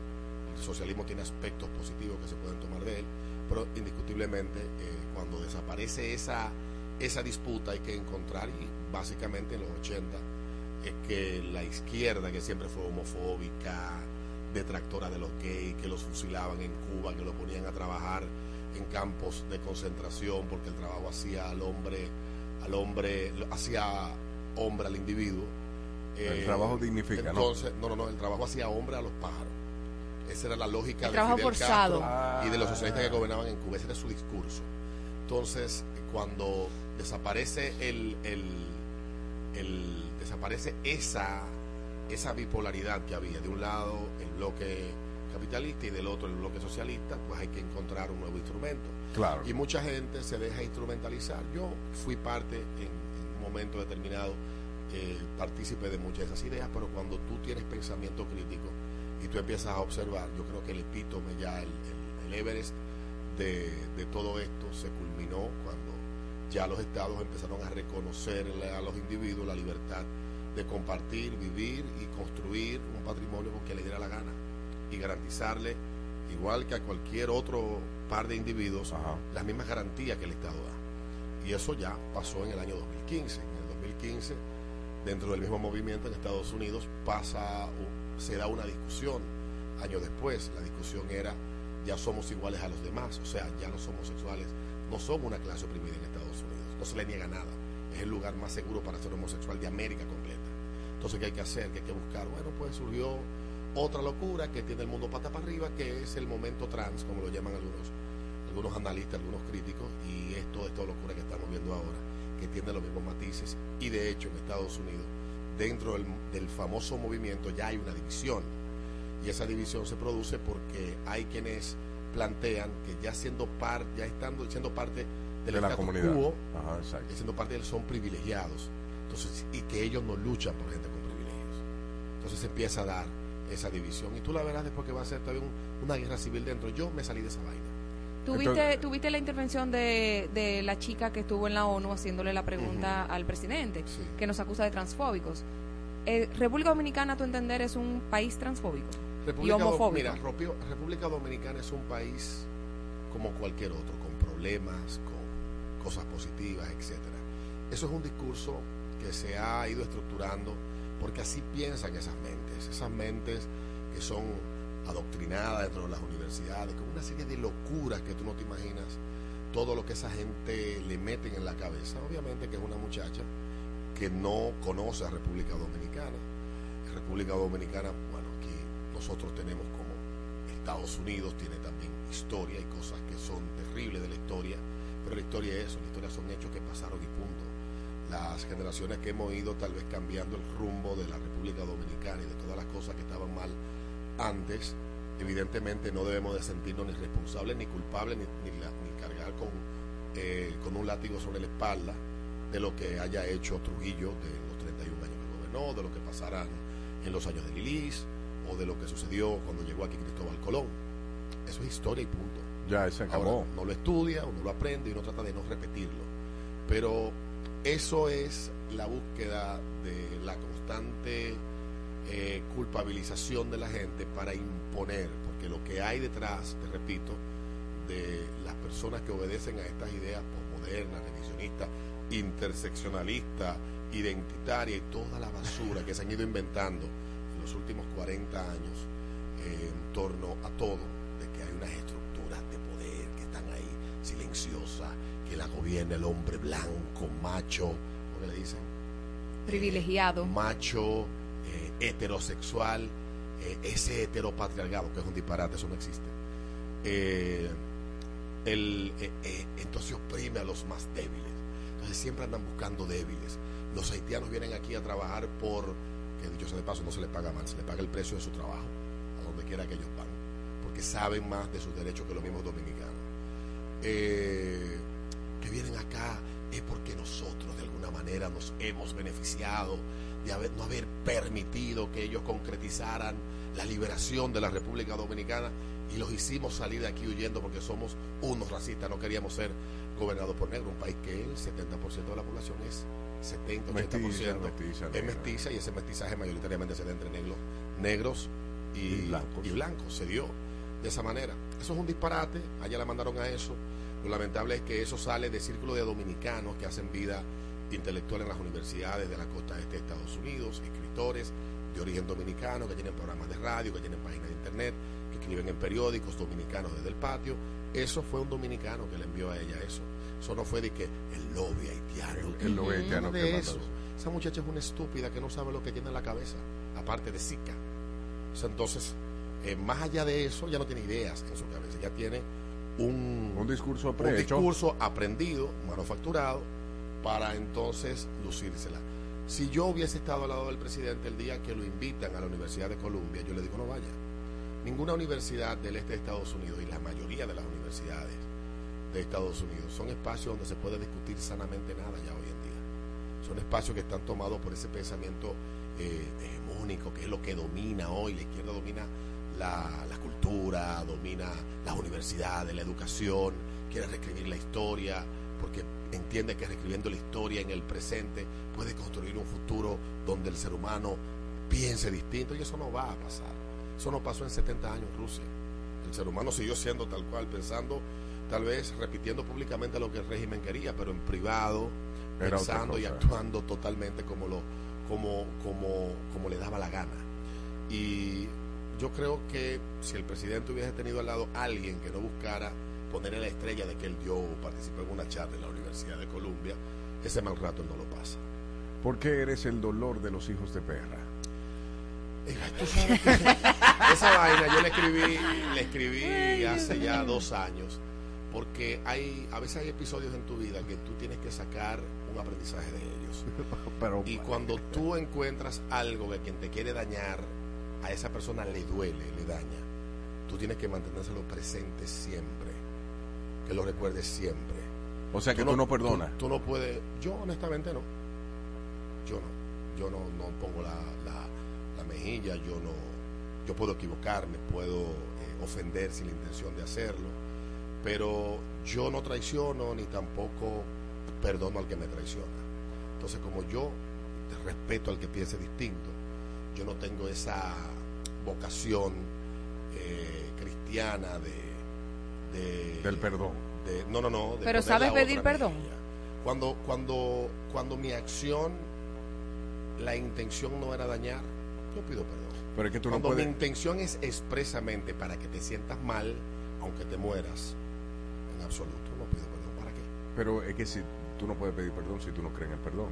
El socialismo tiene aspectos positivos que se pueden tomar de él, pero indiscutiblemente eh, cuando desaparece esa, esa disputa hay que encontrar, y básicamente en los 80, es que la izquierda, que siempre fue homofóbica, detractora de los gays, que los fusilaban en Cuba, que lo ponían a trabajar en campos de concentración porque el trabajo hacía al hombre, al hombre, lo- hacía hombre al individuo. El trabajo dignifica, ¿no? entonces, ¿no? no, no, el trabajo hacía hombre a los pájaros. Esa era la lógica El de trabajo Fidel forzado. Castro y de los socialistas que gobernaban en Cuba. Ese era su discurso. Entonces, cuando desaparece el, el, el- desaparece esa, esa bipolaridad que había, de un lado el bloque capitalista y del otro el bloque socialista, pues hay que encontrar un nuevo instrumento. Claro. Y mucha gente se deja instrumentalizar. Yo fui parte en, en un momento determinado, eh, partícipe de muchas de esas ideas, pero cuando tú tienes pensamiento crítico y tú empiezas a observar, yo creo que el epítome ya, el, el- el Everest de, de todo esto se culminó cuando ya los estados empezaron a reconocerle a los individuos la libertad de compartir, vivir y construir un patrimonio con que le diera la gana y garantizarle, igual que a cualquier otro par de individuos, las mismas garantías que el Estado da. Y eso ya pasó en el año 2015. En el 2015, dentro del mismo movimiento en Estados Unidos, pasa, se da una discusión. Años después, la discusión era, ya somos iguales a los demás, o sea, ya los homosexuales no son una clase oprimida en Estados Unidos, no se le niega nada. Es el lugar más seguro para ser homosexual de América completa. Entonces, ¿qué hay que hacer? ¿Qué hay que buscar? Bueno, pues surgió otra locura que tiene el mundo pata para arriba, que es el momento trans, como lo llaman algunos, algunos analistas, algunos críticos, y es toda esta locura que estamos viendo ahora, que tiene los mismos matices, y de hecho en Estados Unidos, dentro del, del famoso movimiento ya hay una división, y esa división se produce porque hay quienes plantean que ya siendo par, ya estando siendo parte del De la comunidad. quo, Ajá, exacto. siendo parte de él son privilegiados. Entonces, y que ellos no luchan por gente con privilegios. Entonces se empieza a dar esa división. Y tú la verás después que va a ser todavía un- una guerra civil dentro. Yo me salí de esa vaina. ¿Tuviste, Entonces- tuviste la intervención de, de la chica que estuvo en la ONU haciéndole la pregunta al presidente, que nos acusa de transfóbicos? Eh, República Dominicana, a tu entender, es un país transfóbico y República, Do- homofóbico. mira, República Dominicana es un país como cualquier otro, con problemas, con cosas positivas, etcétera. Eso es un discurso que se ha ido estructurando porque así piensan esas mentes, esas mentes que son adoctrinadas dentro de las universidades, con una serie de locuras que tú no te imaginas, todo lo que esa gente le meten en la cabeza. Obviamente que es una muchacha que no conoce a República Dominicana. En República Dominicana, nosotros tenemos como Estados Unidos tiene también historia y cosas que son terribles de la historia, pero la historia es eso, la historia son hechos que pasaron y punto. Las generaciones que hemos ido tal vez cambiando el rumbo de la República Dominicana y de todas las cosas que estaban mal antes, evidentemente no debemos de sentirnos ni responsables ni culpables ni, ni cargar con, eh, con un látigo sobre la espalda de lo que haya hecho Trujillo de los 31 años que gobernó, de lo que pasara en los años de Lilis o de lo que sucedió cuando llegó aquí Cristóbal Colón. Eso es historia y punto. Ya, se acabó. Ahora, uno lo estudia, uno lo aprende y uno trata de no repetirlo. Pero eso es la búsqueda de la constante eh, culpabilización de la gente para imponer, porque lo que hay detrás, te repito, de las personas que obedecen a estas ideas posmodernas, revisionistas, interseccionalistas, identitarias y toda la basura que se han ido inventando en los últimos 40 años eh, en torno a todo, de que hay unas estructuras de poder que están ahí silenciosas, que la gobierna el hombre blanco, macho, ¿cómo le dicen? Privilegiado. macho, eh, heterosexual, eh, ese heteropatriarcado, que es un disparate, eso no existe. Eh, el, eh, eh, entonces oprime a los más débiles. Entonces siempre andan buscando débiles. Los haitianos vienen aquí a trabajar por, que dicho sea de paso, no se les paga mal, se les paga el precio de su trabajo, a donde quiera que ellos van, porque saben más de sus derechos que los mismos dominicanos. Eh, que vienen acá es porque nosotros de alguna manera nos hemos beneficiado de no haber permitido que ellos concretizaran la liberación de la República Dominicana y los hicimos salir de aquí huyendo porque somos unos racistas, no queríamos ser gobernados por negros, un país que el 70% de la población es 70, 80% Mestiza, mestiza, es mestiza y ese mestizaje mayoritariamente se da entre negros, negros y, Y blancos. y blancos, se dio de esa manera. Eso es un disparate, allá la mandaron a eso. Lo lamentable es que eso sale del círculo de dominicanos que hacen vida intelectual en las universidades de la costa este de Estados Unidos, escritores de origen dominicano que tienen programas de radio, que tienen páginas de internet, que escriben en periódicos dominicanos desde el patio. Eso fue un dominicano que le envió a ella eso. Eso no fue de que el lobby haitiano. El- el lobby haitiano de que eso. mandó. Esa muchacha es una estúpida que no sabe lo que tiene en la cabeza, aparte de Zika. O sea, entonces, eh, más allá de eso, ya no tiene ideas en su cabeza, ya tiene un, Un discurso un discurso aprendido, manufacturado, para entonces lucírsela. Si yo hubiese estado al lado del presidente el día que lo invitan a la Universidad de Columbia, yo le digo no vaya. Ninguna universidad del este de Estados Unidos y la mayoría de las universidades de Estados Unidos son espacios donde se puede discutir sanamente nada ya hoy en día. Son espacios que están tomados por ese pensamiento eh, hegemónico, que es lo que domina hoy. La izquierda domina la, la cultura, domina las universidades, la educación, quiere reescribir la historia, porque entiende que reescribiendo la historia en el presente puede construir un futuro donde el ser humano piense distinto y eso no va a pasar. Eso no pasó en 70 años en Rusia. El ser humano siguió siendo tal cual, pensando, tal vez repitiendo públicamente lo que el régimen quería, pero en privado, Era pensando y actuando totalmente como lo como como como le daba la gana. Y yo creo que si el presidente hubiese tenido al lado a alguien que no buscara ponerle la estrella de que él dio o participó en una charla en la Universidad de Columbia, ese mal rato no lo pasa. ¿Por qué eres el dolor de los hijos de perra? Tú sabes que esa vaina yo le escribí, le escribí hace ya dos años, porque hay, a veces hay episodios en tu vida que tú tienes que sacar un aprendizaje de ellos. Pero, y cuando tú encuentras algo que quien te quiere dañar, a esa persona le duele, le daña, tú tienes que mantenérselo presente siempre, que lo recuerdes siempre. O sea que tú no perdonas. Tú, tú no puedes, yo honestamente no, yo no, yo no, no pongo la, la, la mejilla, yo no, yo puedo equivocarme, puedo eh, ofender sin la intención de hacerlo, pero yo no traiciono ni tampoco perdono al que me traiciona. Entonces, como yo respeto al que piense distinto, yo no tengo esa vocación eh, cristiana de, de- Del perdón. de- no, no, no. de Pero ¿sabes pedir perdón? mejilla. Cuando, cuando, cuando mi acción, la intención no era dañar, yo pido perdón. Pero es que tú no Cuando puedes- mi intención es expresamente para que te sientas mal, aunque te mueras, en absoluto, no pido perdón. ¿Para qué? Pero es que si tú no puedes pedir perdón si tú no crees en el perdón.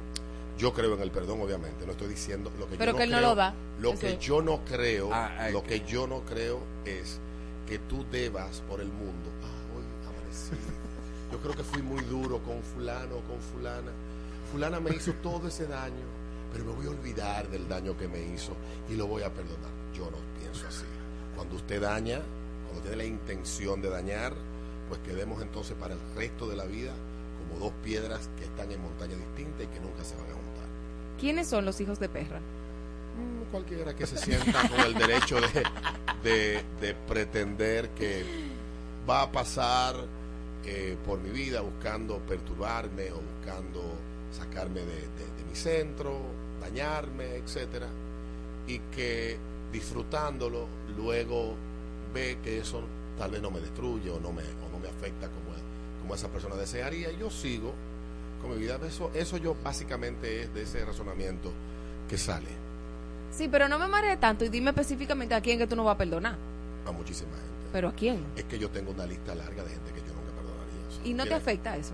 Yo creo en el perdón, obviamente. No estoy diciendo lo que Pero yo que no él no lo da. Lo Eso que yo no creo, Ah, lo que yo no creo es que tú debas por el mundo. Yo creo que fui muy duro con fulano, con fulana. Fulana me hizo todo ese daño, pero me voy a olvidar del daño que me hizo y lo voy a perdonar. Yo no pienso así. Cuando usted daña, cuando tiene la intención de dañar, pues quedemos entonces para el resto de la vida como dos piedras que están en montañas distintas y que nunca se van a juntar. ¿Quiénes son los hijos de perra? Mm, Cualquiera que se sienta con el derecho de, de- de pretender que va a pasar eh, por mi vida buscando perturbarme o buscando sacarme de, de- de mi centro, dañarme, etcétera, y que disfrutándolo luego ve que eso tal vez no me destruye o no me, o no me afecta como, como esa persona desearía, y yo sigo con mi vida. Eso, eso yo básicamente es de ese razonamiento que sale. Sí, pero no me marees tanto y dime específicamente a quién que tú no vas a perdonar. a muchísima gente. ¿Pero a quién? Es que yo tengo una lista larga de gente que yo ¿Y no te afecta eso?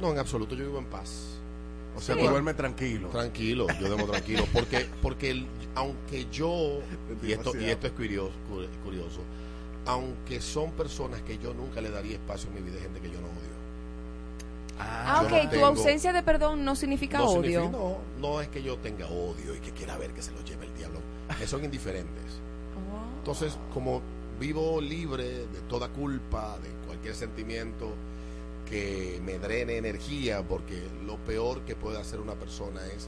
No, en absoluto, yo vivo en paz. O sea, Sí. tú duermes tranquilo. Tranquilo, yo duermo tranquilo. Porque, porque el- aunque yo, y esto, y esto es curioso, cu- curioso, aunque son personas que yo nunca le daría espacio en mi vida, gente que yo no odio. Ah, Yo ok, no tu tengo- ausencia de perdón no significa no odio. significa- no, no es que yo tenga odio y que quiera ver que se lo lleve el diablo. Me son indiferentes. Oh. Entonces, como vivo libre de toda culpa, de cualquier sentimiento que me drene energía, porque lo peor que puede hacer una persona es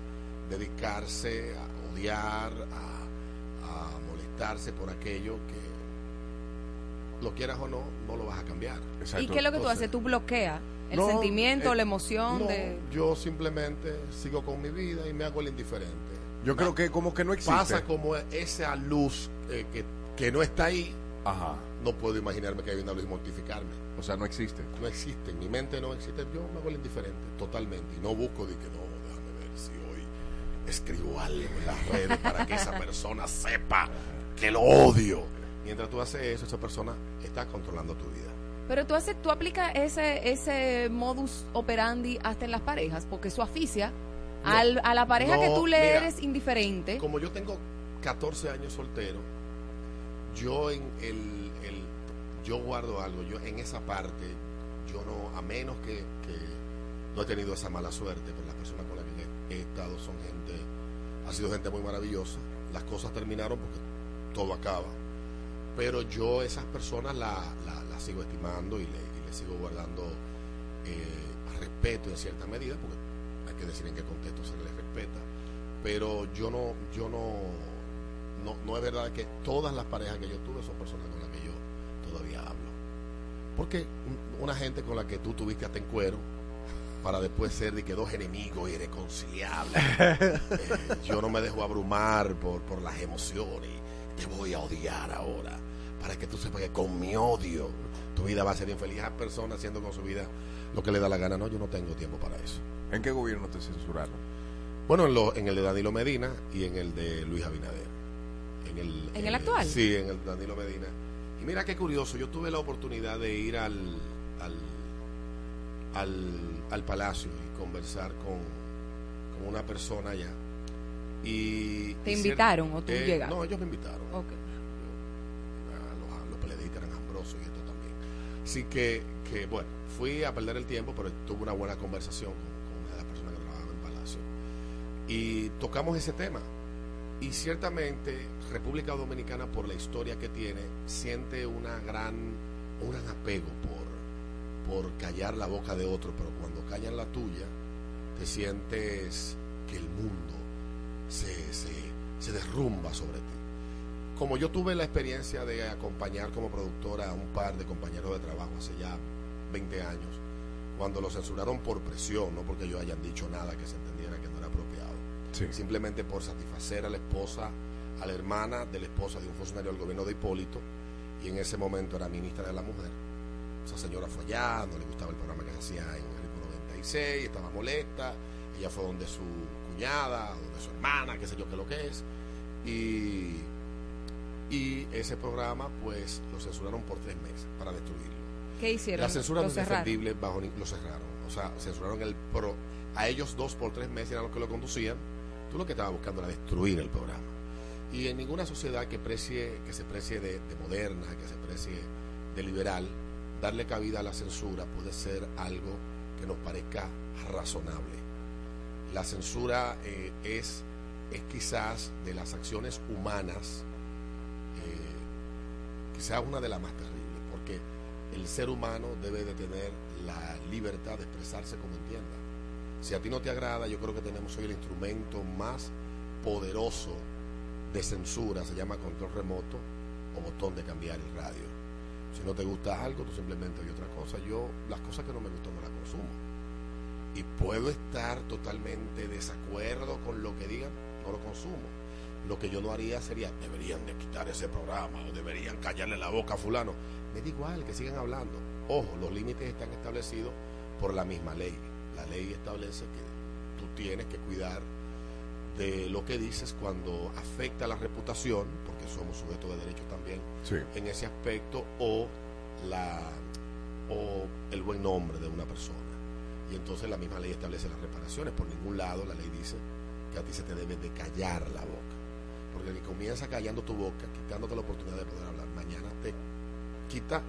dedicarse a odiar, a, a molestarse por aquello que, lo quieras o no, no lo vas a cambiar. ¿Y qué es lo que tú haces? Tú bloqueas el No, sentimiento, eh, la emoción no, de... Yo simplemente sigo con mi vida y me hago el indiferente. Yo creo que como que no existe. Pasa como esa luz eh, que, que no está ahí. Ajá. No puedo imaginarme que hay una luz y mortificarme. O sea, no existe. No existe, en mi mente no existe. Yo me hago el indiferente, totalmente. Y no busco de que no, déjame ver si hoy escribo algo en las redes para que esa persona sepa que lo odio. Mientras tú haces eso, esa persona está controlando tu vida. Pero tú haces, tú aplicas ese, ese modus operandi hasta en las parejas, porque eso aficia No. al- a la pareja que tú le mira, eres indiferente. Como yo tengo 14 años soltero, yo en el, el- yo guardo algo, yo en esa parte, yo no, a menos que, no he tenido esa mala suerte, pero las personas con las que he estado son gente, ha sido gente muy maravillosa. Las cosas terminaron porque todo acaba. Pero yo esas personas las la, la sigo estimando y le, y le sigo guardando eh, respeto en cierta medida, porque hay que decir en qué contexto se les respeta. Pero yo no, yo no, no, no es verdad que todas las parejas que yo tuve son personas con las que yo todavía hablo. Porque un- una gente con la que tú tuviste hasta en cuero, para después ser de que dos enemigos irreconciliables. Eh, yo no me dejo abrumar por, por las emociones. Te voy a odiar ahora. Para que tú sepas que con mi odio tu vida va a ser infeliz. A personas haciendo con su vida lo que le da la gana. No, yo no tengo tiempo para eso. ¿En qué gobierno te censuraron? Bueno, en, lo- en el de Danilo Medina y en el de Luis Abinader. En el, ¿En el actual? Sí, en el Danilo Medina. Y mira qué curioso, yo tuve la oportunidad de ir al, al, al, al palacio y conversar con, con una allá allá. Y, ¿Te y invitaron o tú eh, llegaste? No, ellos me invitaron. Los, los peleadistas eran ambrosos y esto también. Así que, que, bueno, fui a perder el tiempo, pero tuve una buena conversación con, con una de las personas que trabajaba en Palacio. Y tocamos ese tema. Y ciertamente República Dominicana, por la historia que tiene, siente una gran, un gran apego por, por callar la boca de otro, pero cuando callan la tuya, te sientes que el mundo se, se, se derrumba sobre ti. Como yo tuve la experiencia de acompañar como productora a un par de compañeros de trabajo hace ya 20 años, cuando lo censuraron por presión, no porque yo hayan dicho nada que se entendiera que no era apropiado, simplemente por satisfacer a la esposa, a la hermana de la esposa de un funcionario del gobierno de Hipólito, y en ese momento era ministra de la mujer. Esa señora fue allá, no le gustaba el programa que se hacía en Ritmo 96, estaba molesta, ella fue donde su cuñada, donde su hermana, qué sé yo qué lo que es, y, y ese programa pues lo censuraron por tres meses para destruirlo. ¿Qué hicieron? La censura no es defendible bajo ni- lo cerraron. O sea, censuraron el pro. A ellos dos por tres meses eran los que lo conducían. Tú lo que estabas buscando era destruir el programa. Y en ninguna sociedad que precie, que se precie de, de moderna, que se precie de liberal, darle cabida a la censura puede ser algo que nos parezca razonable. La censura eh, es, es quizás de las acciones humanas eh, quizás una de las más terribles, porque el ser humano debe de tener la libertad de expresarse como entienda. Si a ti no te agrada, yo creo que tenemos hoy el instrumento más poderoso de censura, se llama control remoto o botón de cambiar el radio. Si no te gusta algo, tú simplemente oyes otra cosa. Yo las cosas que no me gustan no las consumo. Y puedo estar totalmente desacuerdo con lo que digan, no lo consumo. Lo que yo no haría sería, deberían de quitar ese programa o deberían callarle la boca a fulano. Me da igual, que sigan hablando. Ojo, los límites están establecidos por la misma ley. La ley establece que tú tienes que cuidar de lo que dices cuando afecta la reputación, porque somos sujetos de derechos también Sí. en ese aspecto, o la o el buen nombre de una persona. Y entonces la misma ley establece las reparaciones. Por ningún lado la ley dice que a ti se te debe de callar la boca. Porque el que comienza callando tu boca, quitándote la oportunidad de poder hablar, mañana te quita,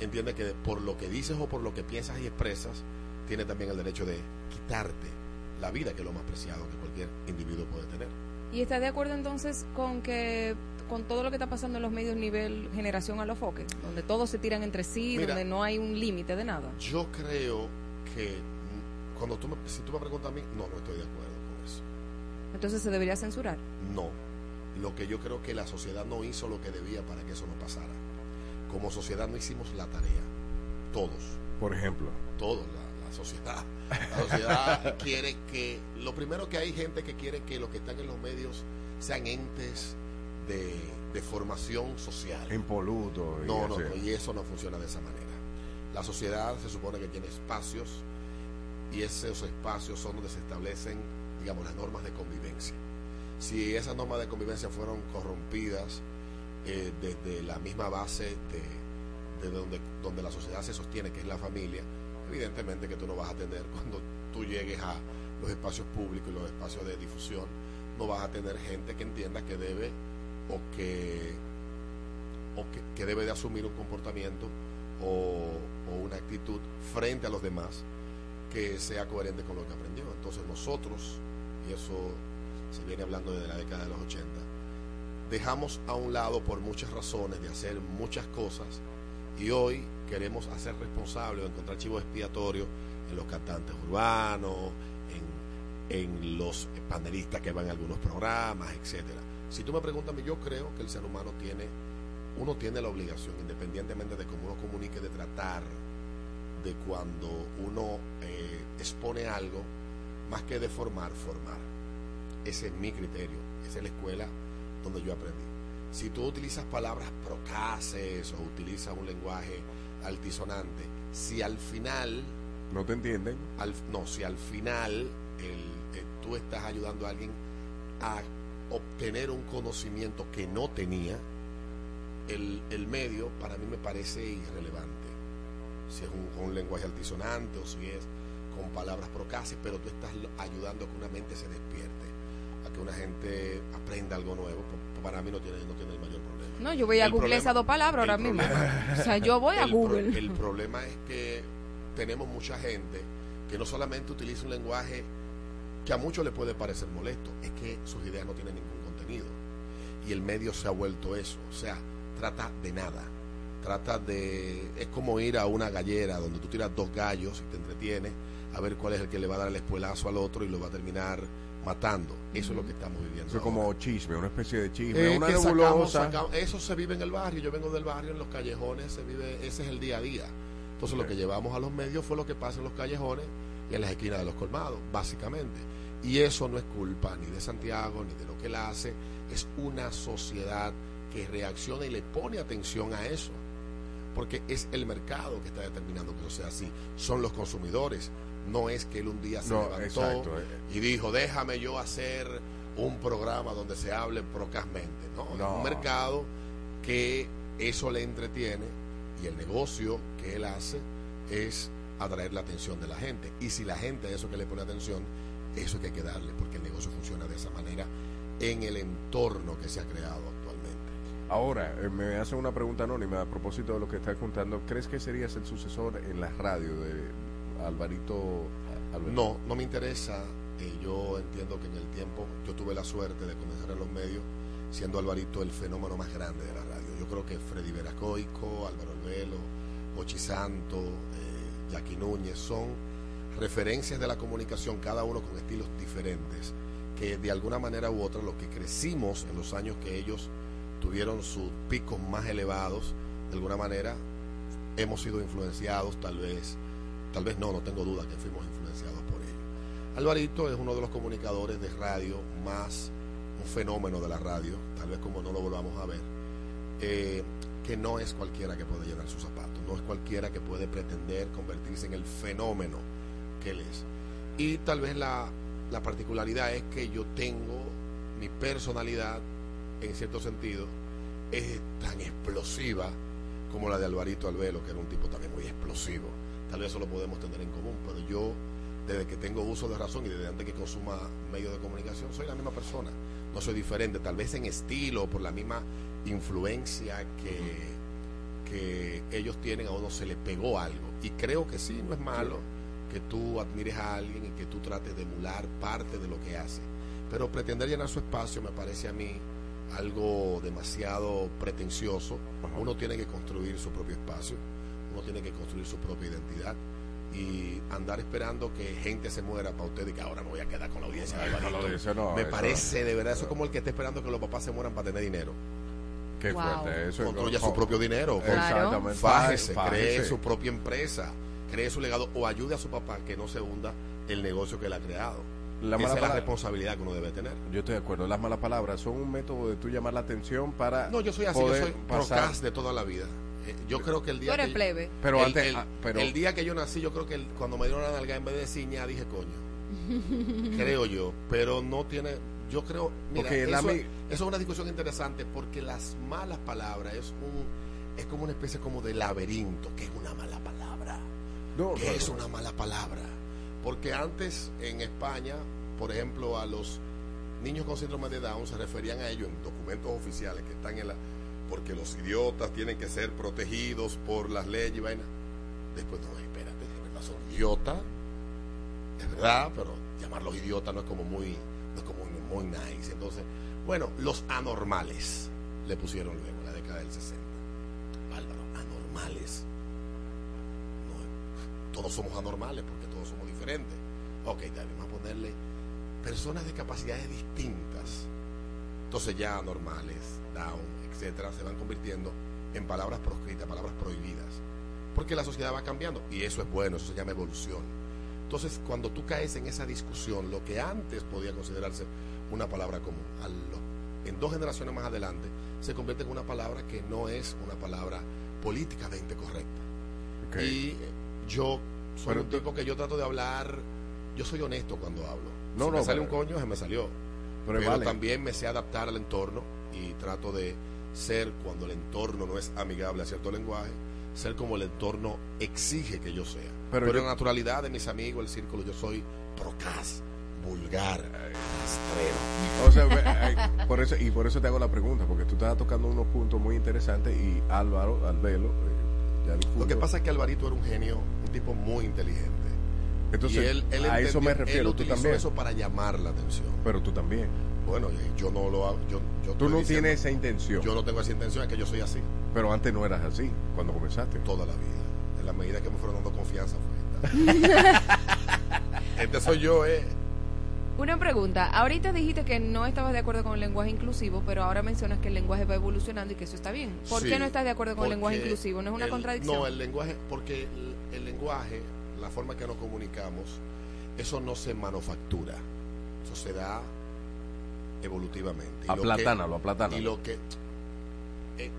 entiende que por lo que dices o por lo que piensas y expresas, tiene también el derecho de quitarte la vida, que es lo más preciado que cualquier individuo puede tener. ¿Y estás de acuerdo entonces con que con todo lo que está pasando en los medios nivel generación a los foques, donde todos se tiran entre sí, Mira. donde no hay un límite de nada? Yo creo que cuando tú me, si tú me preguntas a mí, no, no estoy de acuerdo con eso. Entonces se debería censurar. No. Lo que yo creo que la sociedad no hizo lo que debía para que eso no pasara. Como sociedad no hicimos la tarea. Todos. Por ejemplo. Todos, sociedad. La sociedad quiere que. Lo primero que hay gente que quiere que los que están en los medios sean entes de, de formación social. Impoluto. y No, no, no, y eso no funciona de esa manera. La sociedad se supone que tiene espacios y esos espacios son donde se establecen, digamos, las normas de convivencia. Si esas normas de convivencia fueron corrompidas eh, desde la misma base de, de donde, donde la sociedad se sostiene, que es la familia, evidentemente que tú no vas a tener, cuando tú llegues a los espacios públicos y los espacios de difusión, no vas a tener gente que entienda que debe o que o que, que debe de asumir un comportamiento o, o una actitud frente a los demás que sea coherente con lo que aprendió. Entonces nosotros, y eso se viene hablando desde la década de los 80, dejamos a un lado por muchas razones de hacer muchas cosas y hoy queremos hacer responsable o encontrar chivo expiatorio en los cantantes urbanos, en, los panelistas que van a algunos programas, etcétera. Si tú me preguntas yo creo que el ser humano tiene, uno tiene la obligación, independientemente de cómo uno comunique, de tratar de cuando uno eh, expone algo, más que de formar, formar. Ese es mi criterio, esa es la escuela donde yo aprendí. Si tú utilizas palabras procaces o utilizas un lenguaje altisonante, si al final... ¿No te entienden? Al, no, si al final el, eh, tú estás ayudando a alguien a obtener un conocimiento que no tenía, el, el medio para mí me parece irrelevante. Si es un, lenguaje altisonante o si es con palabras procaces, pero tú estás ayudando a que una mente se despierte, a que una gente aprenda algo nuevo. Para mí no tiene, no tiene el mayor problema. No, yo voy a El Google problema- esas dos palabras ahora mismo. problema- O sea, yo voy a pro- Google. el problema es que tenemos mucha gente que no solamente utiliza un lenguaje que a muchos le puede parecer molesto, es que sus ideas no tienen ningún contenido. Y el medio se ha vuelto eso. O sea, trata de nada. Trata de. Es como ir a una gallera donde tú tiras dos gallos y te entretienes a ver cuál es el que le va a dar el espuelazo al otro y lo va a terminar matando. Eso es lo que estamos viviendo. Eso es como chisme, una especie de chisme, Eh, una sacamos- eso se vive en el barrio. Yo vengo del barrio, en los callejones se vive, ese es el día a día. Entonces lo que llevamos a los medios fue lo que pasa en los callejones y en las esquinas de los colmados, básicamente. Y eso no es culpa ni de Santiago ni de lo que él hace, es una sociedad que reacciona y le pone atención a eso. Porque es el mercado que está determinando que eso sea así. Son los consumidores. No es que él un día se No, levantó exacto, eh. y dijo, déjame yo hacer un programa donde se hable procazmente. No, No. es un mercado que eso le entretiene y el negocio que él hace es atraer la atención de la gente. Y si la gente a eso que le pone atención, eso que hay que darle, porque el negocio funciona de esa manera en el entorno que se ha creado actualmente. Ahora, eh, me hacen una pregunta anónima a propósito de lo que estás contando. ¿Crees que serías el sucesor en la radio de Alvarito? No, no me interesa. Eh, yo entiendo que en el tiempo yo tuve la suerte de comenzar en los medios siendo Alvarito el fenómeno más grande de la radio. Yo creo que Freddy Veracoico, Álvaro Albelo, Ochi Santo, eh, Jackie Núñez son referencias de la comunicación, cada uno con estilos diferentes, que de alguna manera u otra lo que crecimos en los años que ellos tuvieron sus picos más elevados, de alguna manera hemos sido influenciados, tal vez, tal vez no, no tengo duda que fuimos influenciados por ellos. Alvarito es uno de los comunicadores de radio más un fenómeno de la radio, tal vez como no lo volvamos a ver, eh, que no es cualquiera que puede llenar sus zapatos, no es cualquiera que puede pretender convertirse en el fenómeno que él es. Y tal vez la, la particularidad es que yo tengo mi personalidad, en cierto sentido, es tan explosiva como la de Alvarito Albelo, que era un tipo también muy explosivo. Tal vez eso lo podemos tener en común, pero yo, desde que tengo uso de razón y desde antes que consuma medios de comunicación, soy la misma persona. No soy diferente, tal vez en estilo, por la misma influencia que, que ellos tienen, a uno se le pegó algo. Y creo que sí, no es malo que tú admires a alguien y que tú trates de emular parte de lo que hace. Pero pretender llenar su espacio me parece a mí algo demasiado pretencioso. Uno tiene que construir su propio espacio, uno tiene que construir su propia identidad y andar esperando que gente se muera para usted y que ahora me voy a quedar con la audiencia de Alvarito. no, me eso- parece de verdad eso es como el que está esperando que los papás se mueran para tener dinero. Qué Wow. fuerte. Eso Construya su propio dinero. Exactamente. Fájese, Fájese. cree su propia empresa, cree su legado o ayude a su papá que no se hunda el negocio que él ha creado. La Esa mala es la palabra- responsabilidad que uno debe tener. Yo estoy de acuerdo. Las malas palabras son un método de tú llamar la atención para. No, yo soy así, yo soy procas de toda la vida. Eh, yo creo que el día Tú eres que- plebe. Pero el, antes- el- ah, pero- el día que yo nací, yo creo que el- cuando me dieron la nalga en vez de ciña dije coño. creo yo, pero no tiene yo creo, mira, eso, es una discusión interesante porque las malas palabras es un es como una especie como de laberinto, que es una mala palabra. No, que no, es no. una mala palabra. Porque antes en España, por ejemplo, a los niños con síndrome de Down se referían a ellos en documentos oficiales que están en la porque los idiotas tienen que ser protegidos por las leyes y vaina. Después no, espérate, de verdad son idiotas. Es verdad, pero llamarlos idiotas no es como muy no es como muy, nice. Entonces, bueno, los anormales le pusieron luego en la década del 60. Álvaro, anormales. No, todos somos anormales porque todos somos diferentes. Ok, David, vamos a ponerle personas de capacidades distintas. Entonces ya normales, down, etcétera, se van convirtiendo en palabras proscritas, palabras prohibidas. Porque la sociedad va cambiando y eso es bueno, eso se llama evolución. Entonces, cuando tú caes en esa discusión, lo que antes podía considerarse una palabra común, en dos generaciones más adelante, se convierte en una palabra que no es una palabra políticamente correcta. Y eh, yo soy Pero un tú- tipo que yo trato de hablar, yo soy honesto cuando hablo. No, si no, me sale un coño, se me salió. Pero Pero, vale. también me sé adaptar al entorno y trato de ser, cuando el entorno no es amigable a cierto lenguaje, ser como el entorno exige que yo sea. Pero Pero, yo- la naturalidad de mis amigos, el círculo, yo soy procaz, vulgar, rastrero. O sea, por eso, y por eso te hago la pregunta, porque tú estás tocando unos puntos muy interesantes y Álvaro, Albelo, eh, ya Lo que pasa es que Alvarito era un genio, un tipo muy inteligente. Entonces, y él, él a eso entendió- me refiero, Él tú utilizó también. eso para llamar la atención. Pero tú también. Bueno, yo no lo hago. Yo, yo Tú no diciendo- tienes esa intención. Yo no tengo esa intención, es que yo soy así. Pero antes no eras así, cuando comenzaste. Toda la vida. En la medida que me fueron dando confianza fue esta. este soy yo, eh. Una pregunta. Ahorita dijiste que no estabas de acuerdo con el lenguaje inclusivo, pero ahora mencionas que el lenguaje va evolucionando y que eso está bien. ¿Por Sí, qué no estás de acuerdo con el lenguaje porque inclusivo? ¿No es una el- contradicción? No, el lenguaje, porque el, el lenguaje, la forma que nos comunicamos, eso no se manufactura. Eso se da evolutivamente. Aplatánalo, aplatánalo. Y lo que. eh,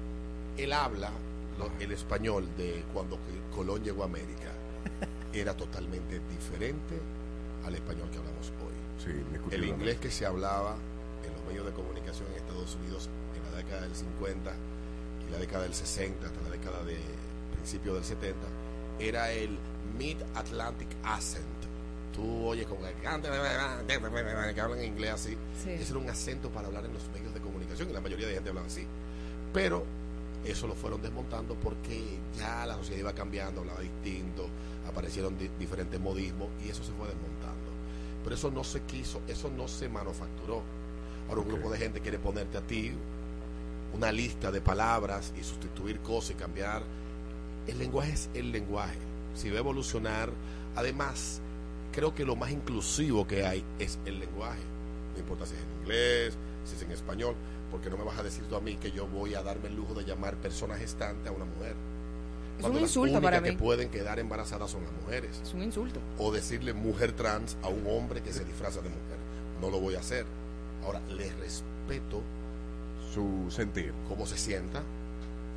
él habla, lo- el español de cuando Colón llegó a América, era totalmente diferente al español que hablamos hoy. Sí, El inglés que se hablaba en los medios de comunicación en Estados Unidos en la década del 50 y la década del 60 hasta la década de principio del 70 era el Mid-Atlantic Accent. Tú oyes como que que hablan inglés así. Sí. Ese era un acento para hablar en los medios de comunicación y la mayoría de gente hablaba así. Pero eso lo fueron desmontando porque ya la sociedad iba cambiando, hablaba distinto, aparecieron di- diferentes modismos y eso se fue desmontando. Pero eso no se quiso, eso no se manufacturó. Ahora un grupo de gente quiere ponerte a ti una lista de palabras y sustituir cosas y cambiar. El lenguaje es el lenguaje. Si va a evolucionar, además, creo que lo más inclusivo que hay es el lenguaje. No importa si es en inglés, si es en español, porque no me vas a decir tú a mí que yo voy a darme el lujo de llamar persona gestante a una mujer. Es Cuando un las insulto únicas para que mí. pueden quedar embarazadas son las mujeres. Es un insulto. O decirle mujer trans a un hombre que se disfraza de mujer. No lo voy a hacer. Ahora, le respeto su sentir, cómo se sienta,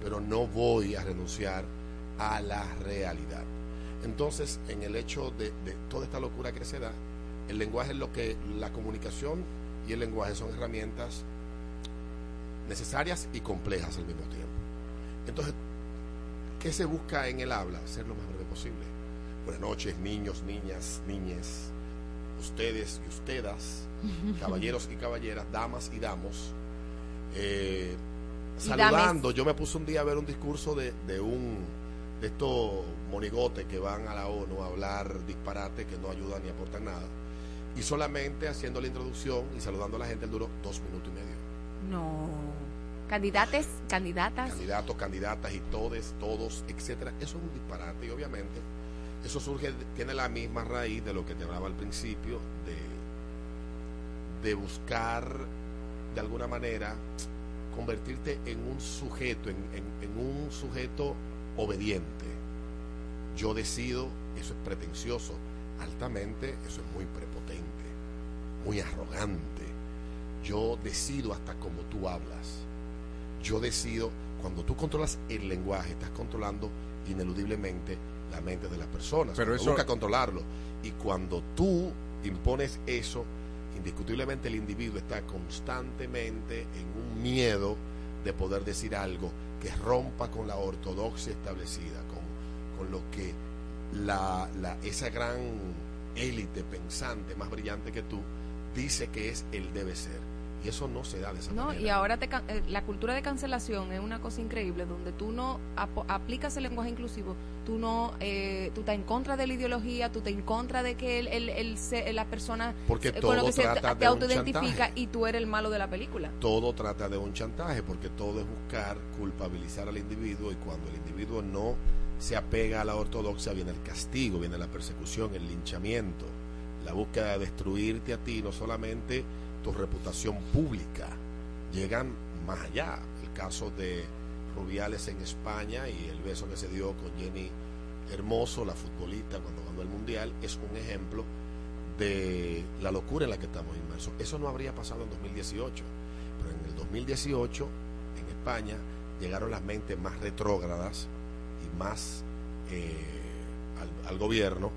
pero no voy a renunciar a la realidad. Entonces, en el hecho de, de toda esta locura que se da, el lenguaje es lo que la comunicación y el lenguaje son herramientas necesarias y complejas al mismo tiempo. Entonces, ¿qué se busca en el habla? Ser lo más breve posible. Buenas noches, niños, niñas, niñes, ustedes y ustedes, caballeros y caballeras, damas y damos. Eh, Y saludando, yo me puse un día a ver un discurso de, de un de estos monigotes que van a la ONU a hablar disparate que no ayudan ni aportan nada. Y solamente haciendo la introducción y saludando a la gente, él duró dos minutos y medio. No. Candidates, candidatas. candidatos, candidatas y todes, todos, etcétera. Eso es un disparate y obviamente eso surge, tiene la misma raíz de lo que te hablaba al principio, de, de buscar de alguna manera convertirte en un sujeto, en, en- en un sujeto obediente. Yo decido, eso es pretencioso, altamente, eso es muy prepotente, muy arrogante. Yo decido hasta como tú hablas. Yo decido, cuando tú controlas el lenguaje, estás controlando ineludiblemente la mente de las personas. Pero eso- busca controlarlo. Y cuando tú impones eso, indiscutiblemente el individuo está constantemente en un miedo de poder decir algo que rompa con la ortodoxia establecida, con, lo que la, la- esa gran élite pensante más brillante que tú dice que es el debe ser. Y eso no se da de esa No, manera. y ahora te, eh, la cultura de cancelación es una cosa increíble donde tú no apo- aplicas el lenguaje inclusivo, tú no, eh, tú estás en contra de la ideología, tú estás en contra de que el, el- el se- la persona Porque eh, con lo todo que se trata te de un autoidentifica y tú eres el malo de la película. todo trata de un chantaje, porque todo es buscar culpabilizar al individuo y cuando el individuo no se apega a la ortodoxia viene el castigo, viene la persecución, el linchamiento, la búsqueda de destruirte a ti, no solamente tu reputación pública, llegan más allá. El caso de Rubiales en España y el beso que se dio con Jenny Hermoso, la futbolista, cuando ganó el Mundial, es un ejemplo de la locura en la que estamos inmersos. Eso no habría pasado en 2018, pero en el 2018, en España, llegaron las mentes más retrógradas más eh, al, gobierno,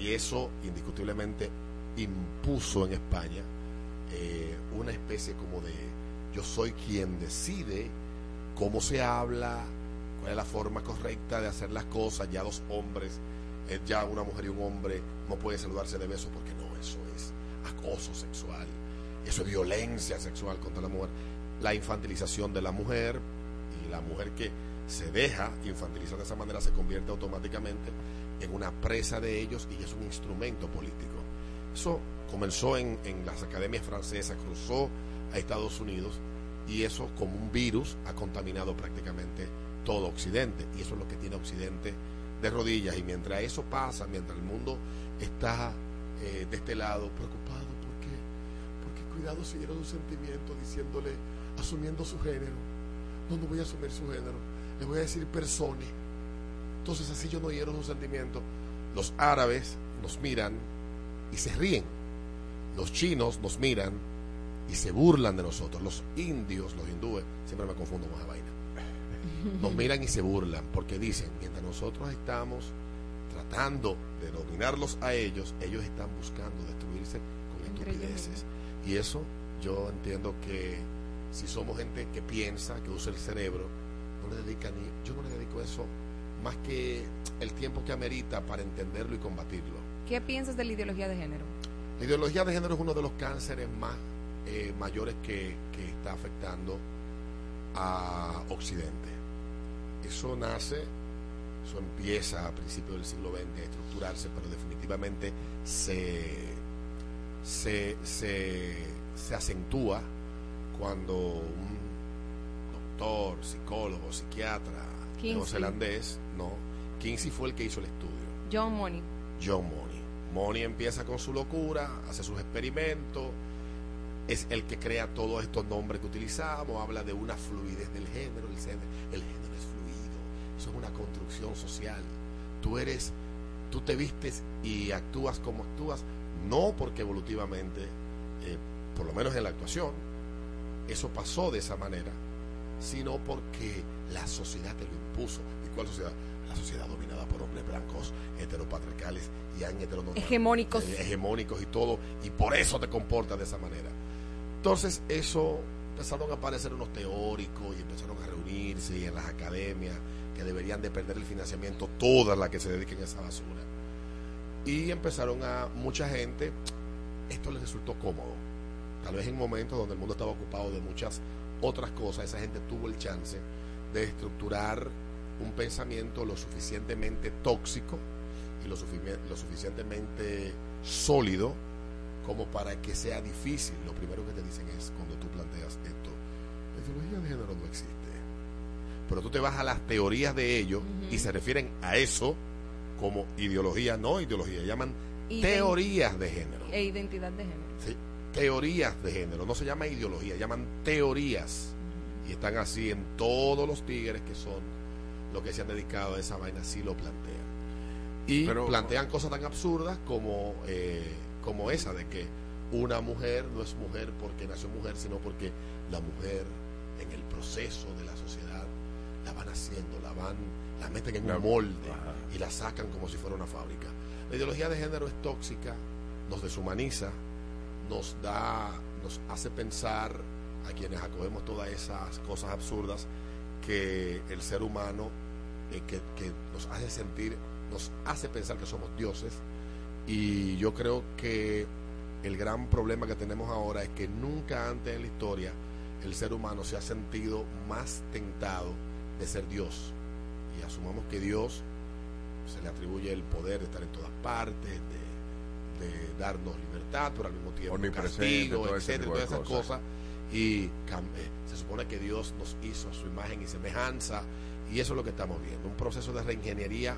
y eso indiscutiblemente impuso en España eh, una especie como de yo soy quien decide cómo se habla, cuál es la forma correcta de hacer las cosas, ya dos hombres, eh, ya una mujer y un hombre no pueden saludarse de beso porque no, eso es acoso sexual, eso es violencia sexual contra la mujer, la infantilización de la mujer y la mujer que se deja infantilizar de esa manera se convierte automáticamente en una presa de ellos y es un instrumento político. Eso comenzó en, en las academias francesas, cruzó a Estados Unidos y eso como un virus ha contaminado prácticamente todo Occidente y eso es lo que tiene Occidente de rodillas y mientras eso pasa, mientras el mundo está eh, de este lado preocupado porque porque cuidado si hiero un sentimiento diciéndole asumiendo su género no no voy a asumir su género le voy a decir persone entonces así yo no hiero su sentimiento los árabes nos miran y se ríen los chinos nos miran y se burlan de nosotros. Los indios, los hindúes, siempre me confundo con esa vaina. Nos miran y se burlan porque dicen, mientras nosotros estamos tratando de dominarlos a ellos, ellos están buscando destruirse con estupideces. Y eso yo entiendo que si somos gente que piensa, que usa el cerebro, dedica ni, yo no le dedico eso más que el tiempo que amerita para entenderlo y combatirlo. ¿Qué piensas de la ideología de género? La ideología de género es uno de los cánceres más eh, mayores que, que está afectando a Occidente. Eso nace, eso empieza a principios del siglo XX a estructurarse, pero definitivamente se, se, se, se acentúa cuando un doctor, psicólogo, psiquiatra neozelandés, no, Kinsey fue el que hizo el estudio. John Money. John Money. Money empieza con su locura, hace sus experimentos, es el que crea todos estos nombres que utilizamos, habla de una fluidez del género, el género, el género es fluido, eso es una construcción social. Tú eres, tú te vistes y actúas como actúas, no porque evolutivamente, eh, por lo menos en la actuación, eso pasó de esa manera, sino porque la sociedad te lo impuso. ¿Y cuál sociedad? La sociedad dominada por hombres blancos, heteropatriarcales y heteronormativos. Hegemónicos. Eh, hegemónicos y todo, y por eso te comportas de esa manera. Entonces, eso empezaron a aparecer unos teóricos y empezaron a reunirse y en las academias que deberían de perder el financiamiento todas las que se dediquen a esa basura. Y empezaron a mucha gente, esto les resultó cómodo. Tal vez en momentos donde el mundo estaba ocupado de muchas otras cosas, esa gente tuvo el chance de estructurar un pensamiento lo suficientemente tóxico y lo, lo suficientemente sólido como para que sea difícil. Lo primero que te dicen es cuando tú planteas esto, la ideología de género no existe. Pero tú te vas a las teorías de ellos y se refieren a eso como ideología, no ideología, llaman Ident- teorías de género. E identidad de género. Sí, teorías de género, no se llama ideología, llaman teorías. Y están así en todos los tigres que son los que se han dedicado a esa vaina, así lo plantean. Y Pero- plantean cosas tan absurdas como, eh, como esa de que una mujer no es mujer porque nació mujer, sino porque la mujer en el proceso de la sociedad la van haciendo, la van, la meten en un molde y la sacan como si fuera una fábrica. La ideología de género es tóxica, nos deshumaniza, nos da, nos hace pensar a quienes acogemos todas esas cosas absurdas que el ser humano eh, que, que nos hace sentir, nos hace pensar que somos dioses. Y yo creo que el gran problema que tenemos ahora es que nunca antes en la historia el ser humano se ha sentido más tentado de ser Dios. Y asumamos que Dios se le atribuye el poder de estar en todas partes, de, de darnos libertad, pero al mismo tiempo castigo, etcétera, todas esas cosas. cosas. Y eh, se supone que Dios nos hizo a su imagen y semejanza, y eso es lo que estamos viendo, un proceso de reingeniería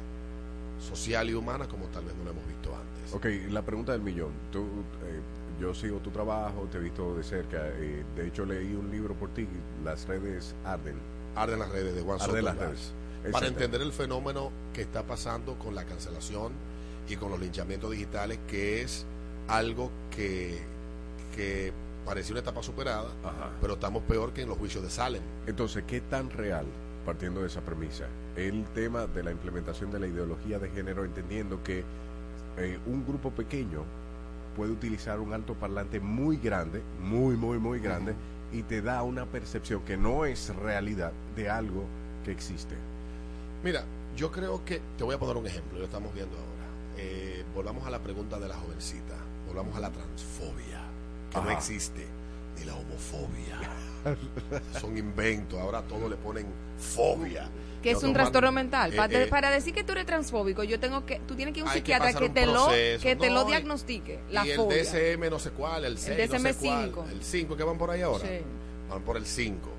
social y humana como tal vez no lo hemos visto antes. Ok, la pregunta del millón. Tú, eh, yo sigo tu trabajo, te he visto de cerca. eh, de hecho, leí un libro por ti, Las redes arden. Arden las redes de Juan Arden las Soto redes. Para entender el fenómeno que está pasando con la cancelación y con los linchamientos digitales, que es algo que, que parecía una etapa superada, pero estamos peor que en los juicios de Salem. Entonces, ¿qué tan real, partiendo de esa premisa, el tema de la implementación de la ideología de género, entendiendo que eh, un grupo pequeño puede utilizar un alto parlante muy grande, muy, muy, muy grande, y te da una percepción que no es realidad de algo que existe? Mira, yo creo que, te voy a poner un ejemplo, lo estamos viendo ahora. Eh, volvamos a la pregunta de la jovencita, volvamos a la transfobia, que no existe, ni la homofobia. Son inventos, ahora a todo le ponen fobia. Que es un trastorno mental. Eh, eh, para decir que tú eres transfóbico, yo tengo que, tú tienes que ir a un que psiquiatra que, un te lo, que te no, lo y- diagnostique, la y el fobia. DSM no sé cuál, el 6, no sé DSM-5. cuál, el 5 que van por ahí ahora. Sí. Van por el 5.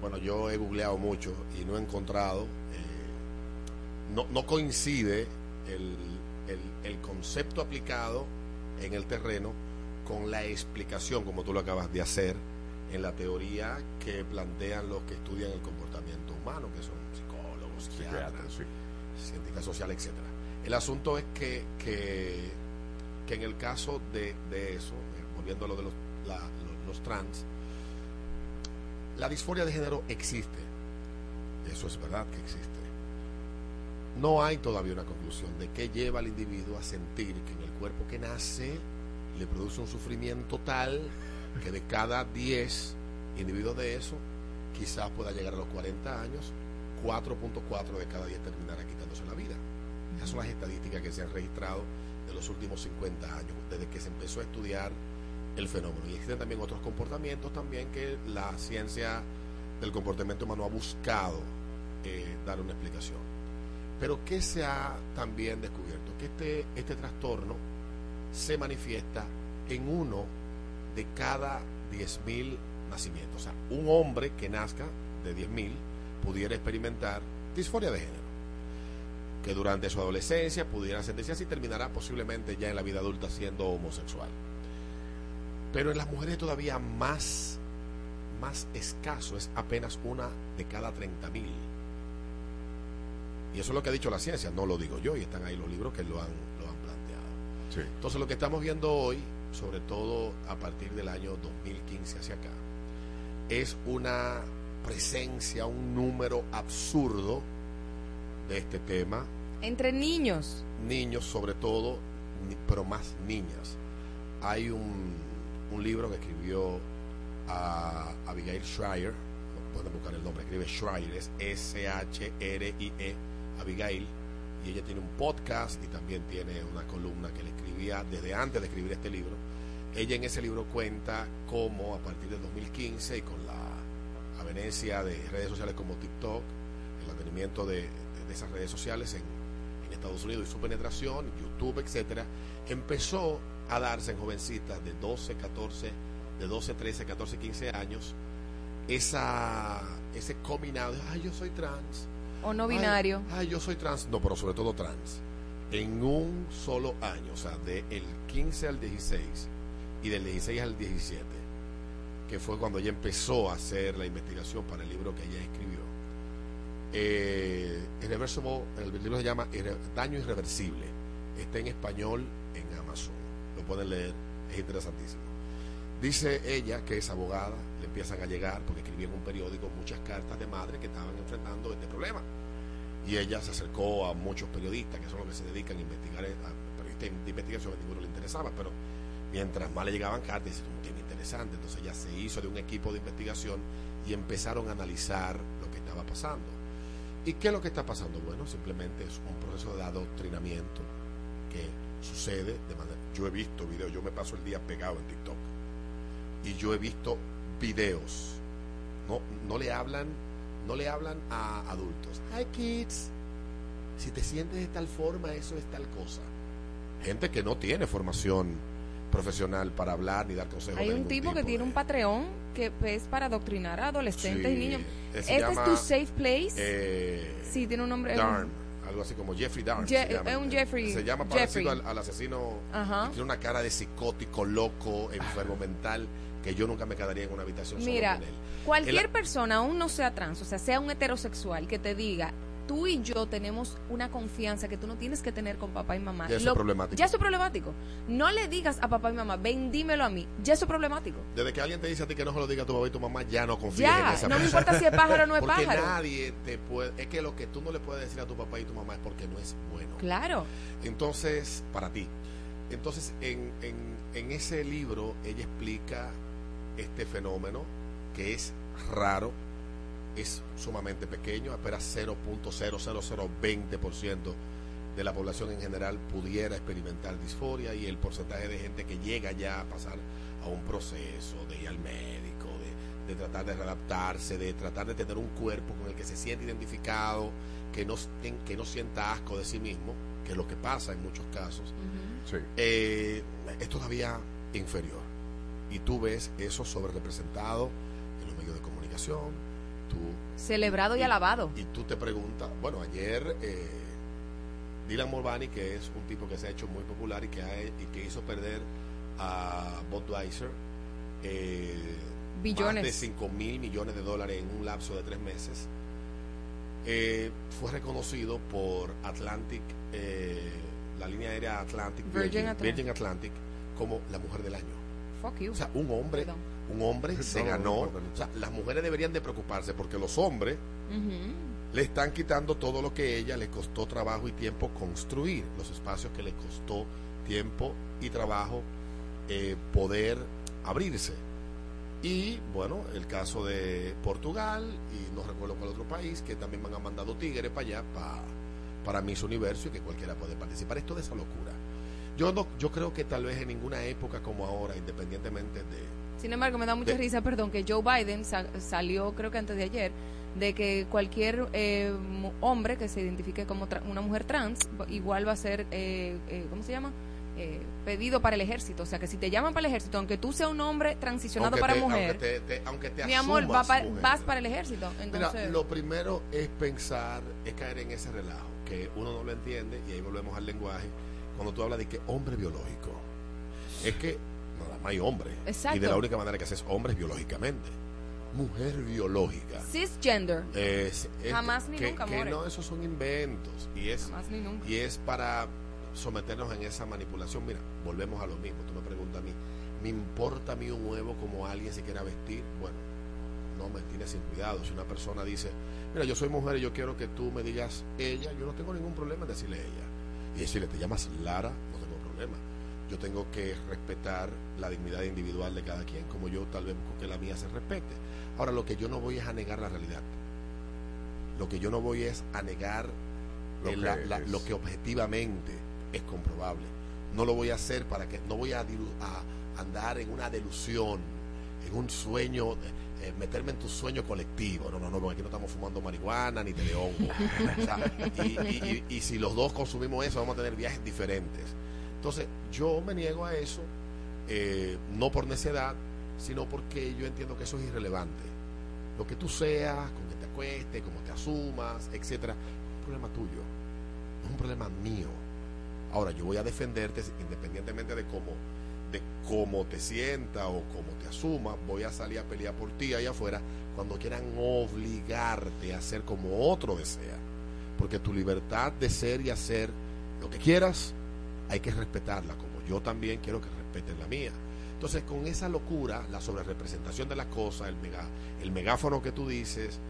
Bueno, yo he googleado mucho y no he encontrado, eh, no, no coincide el, el- el concepto aplicado en el terreno con la explicación, como tú lo acabas de hacer, en la teoría que plantean los que estudian el comportamiento humano, que son psicólogos, psiquiatras, científicas sociales, etcétera. El asunto es que, que, que en el caso de, de eso, eh, volviendo a lo de los, la- los, los trans, la disforia de género existe. Eso es verdad que existe. No hay todavía una conclusión de qué lleva al individuo a sentir que en el cuerpo que nace le produce un sufrimiento tal que de cada 10 individuos de eso, quizás pueda llegar a los 40 años, 4.4 de cada 10 terminará quitándose la vida. Esas son las estadísticas que se han registrado de los últimos 50 años, desde que se empezó a estudiar el fenómeno. Y existen también otros comportamientos también que la ciencia del comportamiento humano ha buscado eh, dar una explicación. Pero ¿qué se ha también descubierto? Que este, este trastorno se manifiesta en uno de cada 10.000 nacimientos. O sea, un hombre que nazca de 10.000 pudiera experimentar disforia de género. Que durante su adolescencia pudiera sentirse así y terminará posiblemente ya en la vida adulta siendo homosexual. Pero en las mujeres todavía más, más escaso, es apenas una de cada 30.000. Y eso es lo que ha dicho la ciencia, no lo digo yo, y están ahí los libros que lo han, lo han planteado. Entonces lo que estamos viendo hoy, sobre todo a partir del año 2015 hacia acá, es una presencia, un número absurdo de este tema, Entre niños. niños sobre todo, pero más niñas. Hay un, un libro que escribió a Abigail Schreier, pueden buscar el nombre, escribe Schreier, es S-H-R-I-E, Abigail, y ella tiene un podcast y también tiene una columna que le escribía desde antes de escribir este libro. Ella en ese libro cuenta cómo a partir del 2015 y con la avenencia de redes sociales como TikTok, el advenimiento de, de- de esas redes sociales en, Estados Unidos y su penetración, YouTube, etcétera, empezó a darse en jovencitas de 12, 14, de 12, 13, 14, 15 años esa ese coming out, ay, yo soy trans. O no binario. Ay, yo soy trans, no, pero sobre todo trans. En un solo año, o sea, del 15 al 16 y del 16 al 17, que fue cuando ella empezó a hacer la investigación para el libro que ella escribió. Eh, Irreversible, el libro se llama Daño Irreversible. Está en español en Amazon. Lo pueden leer, es interesantísimo. Dice ella que es abogada, le empiezan a llegar, porque escribía en un periódico muchas cartas de madre que estaban enfrentando este problema. Y ella se acercó a muchos periodistas, que son los que se dedican a investigar, a periodistas de investigación, a ninguno le interesaba, pero mientras más le llegaban cartas, dice, un tema interesante. Entonces ella se hizo de un equipo de investigación y empezaron a analizar lo que estaba pasando. ¿Y qué es lo que está pasando? Bueno, simplemente es un proceso de adoctrinamiento que sucede de manera... Yo he visto videos, yo me paso el día pegado en TikTok y yo he visto videos. No, no le hablan, no le hablan a adultos. Hi kids. Si te sientes de tal forma, eso es tal cosa. Gente que no tiene formación profesional para hablar ni dar consejos. Hay un tipo que tiene un Patreon que es para adoctrinar a adolescentes Sí, y niños. ¿Este es tu safe place? Eh, sí, tiene un nombre. Darn. algo así como Jeffrey. Je- llama. es un Jeffrey- Se llama parecido al, al asesino. Ajá. Tiene una cara de psicótico, loco, enfermo mental, que yo nunca me quedaría en una habitación Mira, solo con él. cualquier persona, aún no sea trans, o sea, sea un heterosexual, que te diga, tú y yo tenemos una confianza que tú no tienes que tener con papá y mamá. Ya eso es problemático. Ya eso es problemático. No le digas a papá y mamá, ven, dímelo a mí. Ya eso es problemático. Desde que alguien te dice a ti que no se lo diga a tu papá y tu mamá, ya no confías en Ya, esa no me persona. importa si es pájaro o no es porque pájaro. nadie te puede... Es que lo que tú no le puedes decir a tu papá y tu mamá es porque no es bueno. Claro. Entonces, para ti. Entonces, en, en, en ese libro, ella explica este fenómeno que es raro, es sumamente pequeño, apenas 0.00020% de la población en general pudiera experimentar disforia y el porcentaje de gente que llega ya a pasar a un proceso de ir al médico, de, de tratar de readaptarse, de tratar de tener un cuerpo con el que se siente identificado, que no, que no sienta asco de sí mismo, que es lo que pasa en muchos casos, eh, es todavía inferior. Y tú ves eso sobre representado en los medios de comunicación, tú Celebrado y, alabado. y tú te preguntas, bueno, ayer eh, Dylan Mulvaney, que es un tipo que se ha hecho muy popular y que, ha- y que hizo perder a Budweiser eh, Billones. más de 5 mil millones de dólares en un lapso de tres meses, eh, fue reconocido por Atlantic, eh, la línea aérea Atlantic, Virgin Virgin, Atlantic. Virgin Atlantic, como la mujer del año. Fuck you. O sea, un hombre, Perdón. un hombre se No, no, ganó. no. O sea, las mujeres deberían de preocuparse porque los hombres le están quitando todo lo que ella le costó trabajo y tiempo construir, los espacios que le costó tiempo y trabajo eh, poder abrirse. Y bueno, el caso de Portugal y no recuerdo cuál otro país que también me han mandado tigres para allá pa- para Miss Universo y que cualquiera puede participar. Esto de esa locura. Yo no, yo creo que tal vez en ninguna época como ahora, independientemente de, Sin embargo, me da mucha De- risa, perdón, que Joe Biden sa- salió, creo que antes de ayer, de que cualquier eh, hombre que se identifique como tra- una mujer trans, igual va a ser, eh, eh, ¿cómo se llama? Eh, pedido para el ejército. O sea, que si te llaman para el ejército, aunque tú seas un hombre transicionado aunque para te- mujer, aunque te, te- aunque te mi amor, va asumas pa- mujer. vas para el ejército. Mira, Entonces, lo primero es pensar, es caer en ese relajo, que uno no lo entiende, y ahí volvemos al lenguaje, cuando tú hablas de que hombre biológico, es que nada más hay hombre, Exacto. y de la única manera que haces hombres biológicamente, mujer biológica. cisgender. Es- es Jamás ni nunca, que no, esos son inventos, y es, Jamás ni nunca. y es para someternos en esa manipulación. Mira, volvemos a lo mismo, tú me preguntas a mí, ¿me importa a mí un huevo como alguien se quiera vestir? Bueno, no me tienes sin cuidado. Si una persona dice, mira, yo soy mujer y yo quiero que tú me digas ella, yo no tengo ningún problema en decirle ella. Y decirle, te llamas Lara, no tengo problema. Yo tengo que respetar la dignidad individual de cada quien, como yo tal vez busco que la mía se respete. Ahora, lo que yo no voy es a negar la realidad. Lo que yo no voy es a negar Lo que la- la- es. lo que objetivamente es comprobable. No lo voy a hacer para que, no voy a andar en una delusión, en un sueño, eh, meterme en tu sueño colectivo. No, no, no, porque aquí no estamos fumando marihuana ni te de y si los dos consumimos eso, vamos a tener viajes diferentes. Entonces, yo me niego a eso, eh, no por necedad, sino porque yo entiendo que eso es irrelevante. Lo que tú seas, con que te acuestes, cómo te asumas, etcétera, es un problema tuyo, no es un problema mío. Ahora, yo voy a defenderte independientemente de cómo, de cómo te sienta o cómo te asumas, voy a salir a pelear por ti allá afuera cuando quieran obligarte a hacer como otro desea. Porque tu libertad de ser y hacer lo que quieras, hay que respetarla, como yo también quiero que respeten la mía. Entonces, con esa locura, la sobrerepresentación de las cosas, el, mega, el megáfono que tú dices,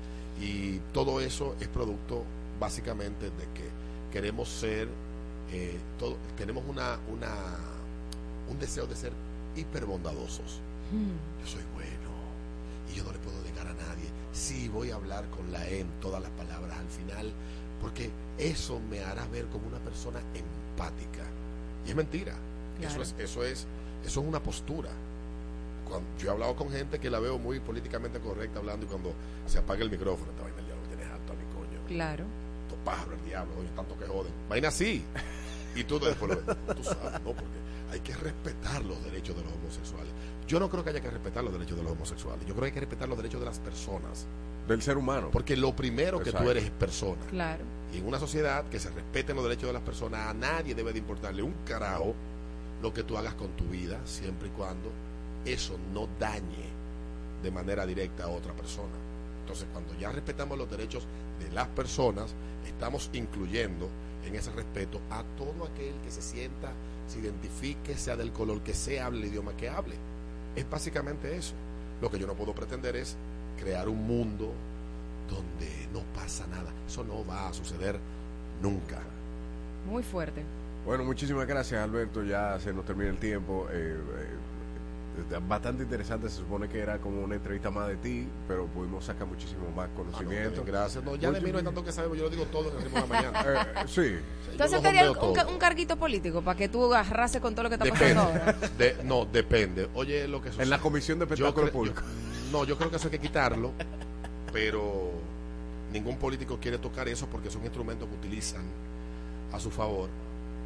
y todo eso es producto básicamente de que queremos ser, eh, tenemos una, un deseo de ser hiperbondadosos. Yo soy bueno y yo no le puedo negar a nadie. Sí, voy a hablar con la E en todas las palabras al final, porque eso me hará ver como una persona empática. Y es mentira. Eso es, eso es, eso es una postura. Cuando, yo he hablado con gente que la veo muy políticamente correcta hablando y cuando se apaga el micrófono, esta vaina ya lo tienes alto a mi coño. Claro. Estos pájaros, el diablo, oye, tanto que joden. Vaina así. Y tú después lo ves. Tú sabes, ¿no? Porque hay que respetar los derechos de los homosexuales. Yo no creo que haya que respetar los derechos de los homosexuales. Yo creo que hay que respetar los derechos de las personas. Del ser humano. Porque lo primero que tú eres es persona. Claro. Y en una sociedad que se respeten los derechos de las personas, a nadie debe de importarle un carajo lo que tú hagas con tu vida, siempre y cuando eso no dañe de manera directa a otra persona. Entonces, cuando ya respetamos los derechos de las personas, estamos incluyendo en ese respeto a todo aquel que se sienta, se identifique, sea del color que sea, hable el idioma que hable. Es básicamente eso. Lo que yo no puedo pretender es crear un mundo donde no pasa nada. Eso no va a suceder nunca. Muy fuerte. Bueno, muchísimas gracias, Alberto. Ya se nos termina el tiempo. Eh, eh, bastante interesante. Se supone que era como una entrevista más de ti, pero pudimos sacar muchísimo más conocimiento. Ah, gracias. No, ya de mí no hay tanto que sabemos. Yo lo digo todo en el ritmo de la mañana. Eh, sí. Entonces quería un, un carguito político para que tú agarrases con todo lo que está Depende. pasando ahora. De- no, depende. Oye, lo que sucede. En la Comisión de Espectáculo Público. yo- no, yo creo que eso hay que quitarlo, pero ningún político quiere tocar eso porque es un instrumento que utilizan a su favor.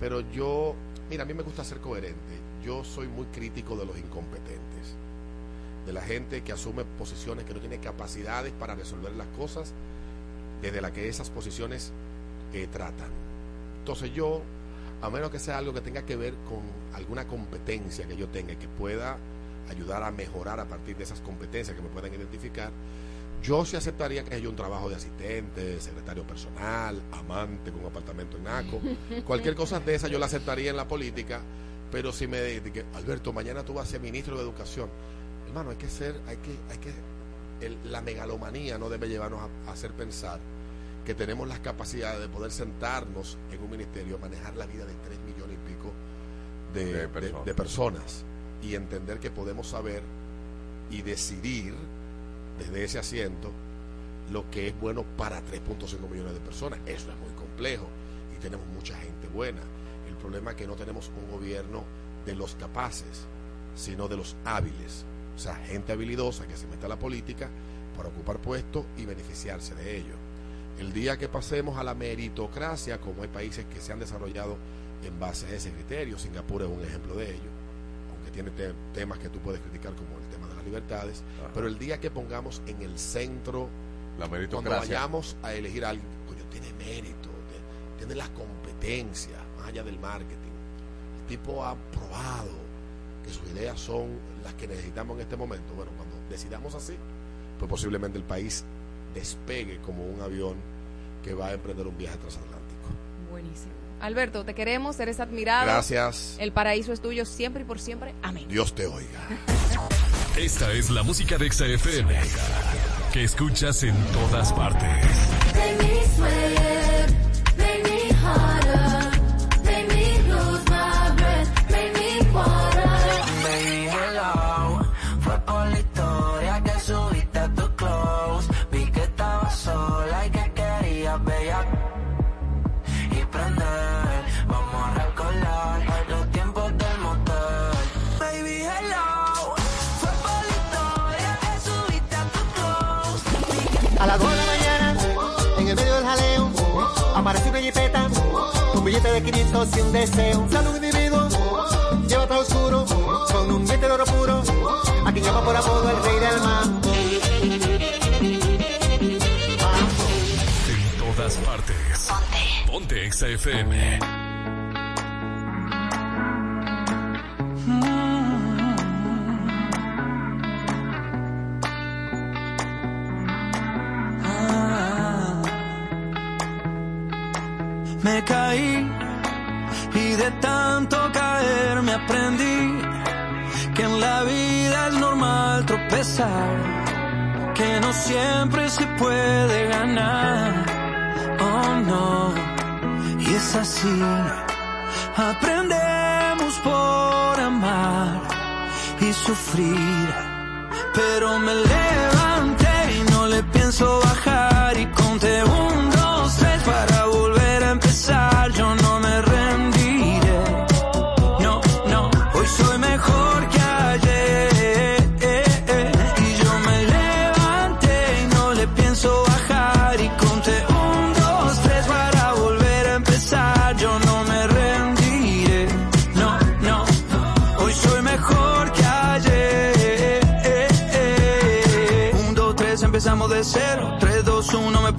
Pero yo, mira, a mí me gusta ser coherente. Yo soy muy crítico de los incompetentes, de la gente que asume posiciones que no tiene capacidades para resolver las cosas desde la que esas posiciones eh, tratan. Entonces yo, a menos que sea algo que tenga que ver con alguna competencia que yo tenga y que pueda ayudar a mejorar a partir de esas competencias que me puedan identificar, yo sí aceptaría que haya un trabajo de asistente, secretario personal, amante con un apartamento en Naco, cualquier cosa de esa yo la aceptaría en la política, pero si me que Alberto, mañana tú vas a ser ministro de Educación, hermano, hay que ser, hay que, hay que, el- la megalomanía no debe llevarnos a, a hacer pensar que tenemos las capacidades de poder sentarnos en un ministerio a manejar la vida de tres millones y pico de, De de- personas. de personas y entender que podemos saber y decidir desde ese asiento lo que es bueno para 3.5 millones de personas. Eso es muy complejo y tenemos mucha gente buena. El problema es que no tenemos un gobierno de los capaces, sino de los hábiles. O sea, gente habilidosa que se mete a la política para ocupar puestos y beneficiarse de ello. El día que pasemos a la meritocracia, como hay países que se han desarrollado en base a ese criterio, Singapur es un ejemplo de ello, aunque tiene te- temas que tú puedes criticar como el las libertades, pero el día que pongamos en el centro, La cuando vayamos a elegir a alguien, coño, tiene mérito, tiene las competencias, más allá del marketing. El tipo ha probado que sus ideas son las que necesitamos en este momento. Bueno, cuando decidamos así, pues posiblemente el país despegue como un avión que va a emprender un viaje transatlántico. Buenísimo. Alberto, te queremos, eres admirado. Gracias. El paraíso es tuyo siempre y por siempre. Amén. Dios te oiga. Esta es la música de XFM que escuchas en todas partes. Jipeta, un billete de 500 y un deseo. Sale un individuo, lleva todo oscuro, con un diente de oro puro, a quien llama por apodo el rey del mambo. En todas partes. Ponte. Ponte XFM. Que no siempre se puede ganar. Oh no, y es así. Aprendemos por amar y sufrir pero me levanté y no le pienso bajar y conté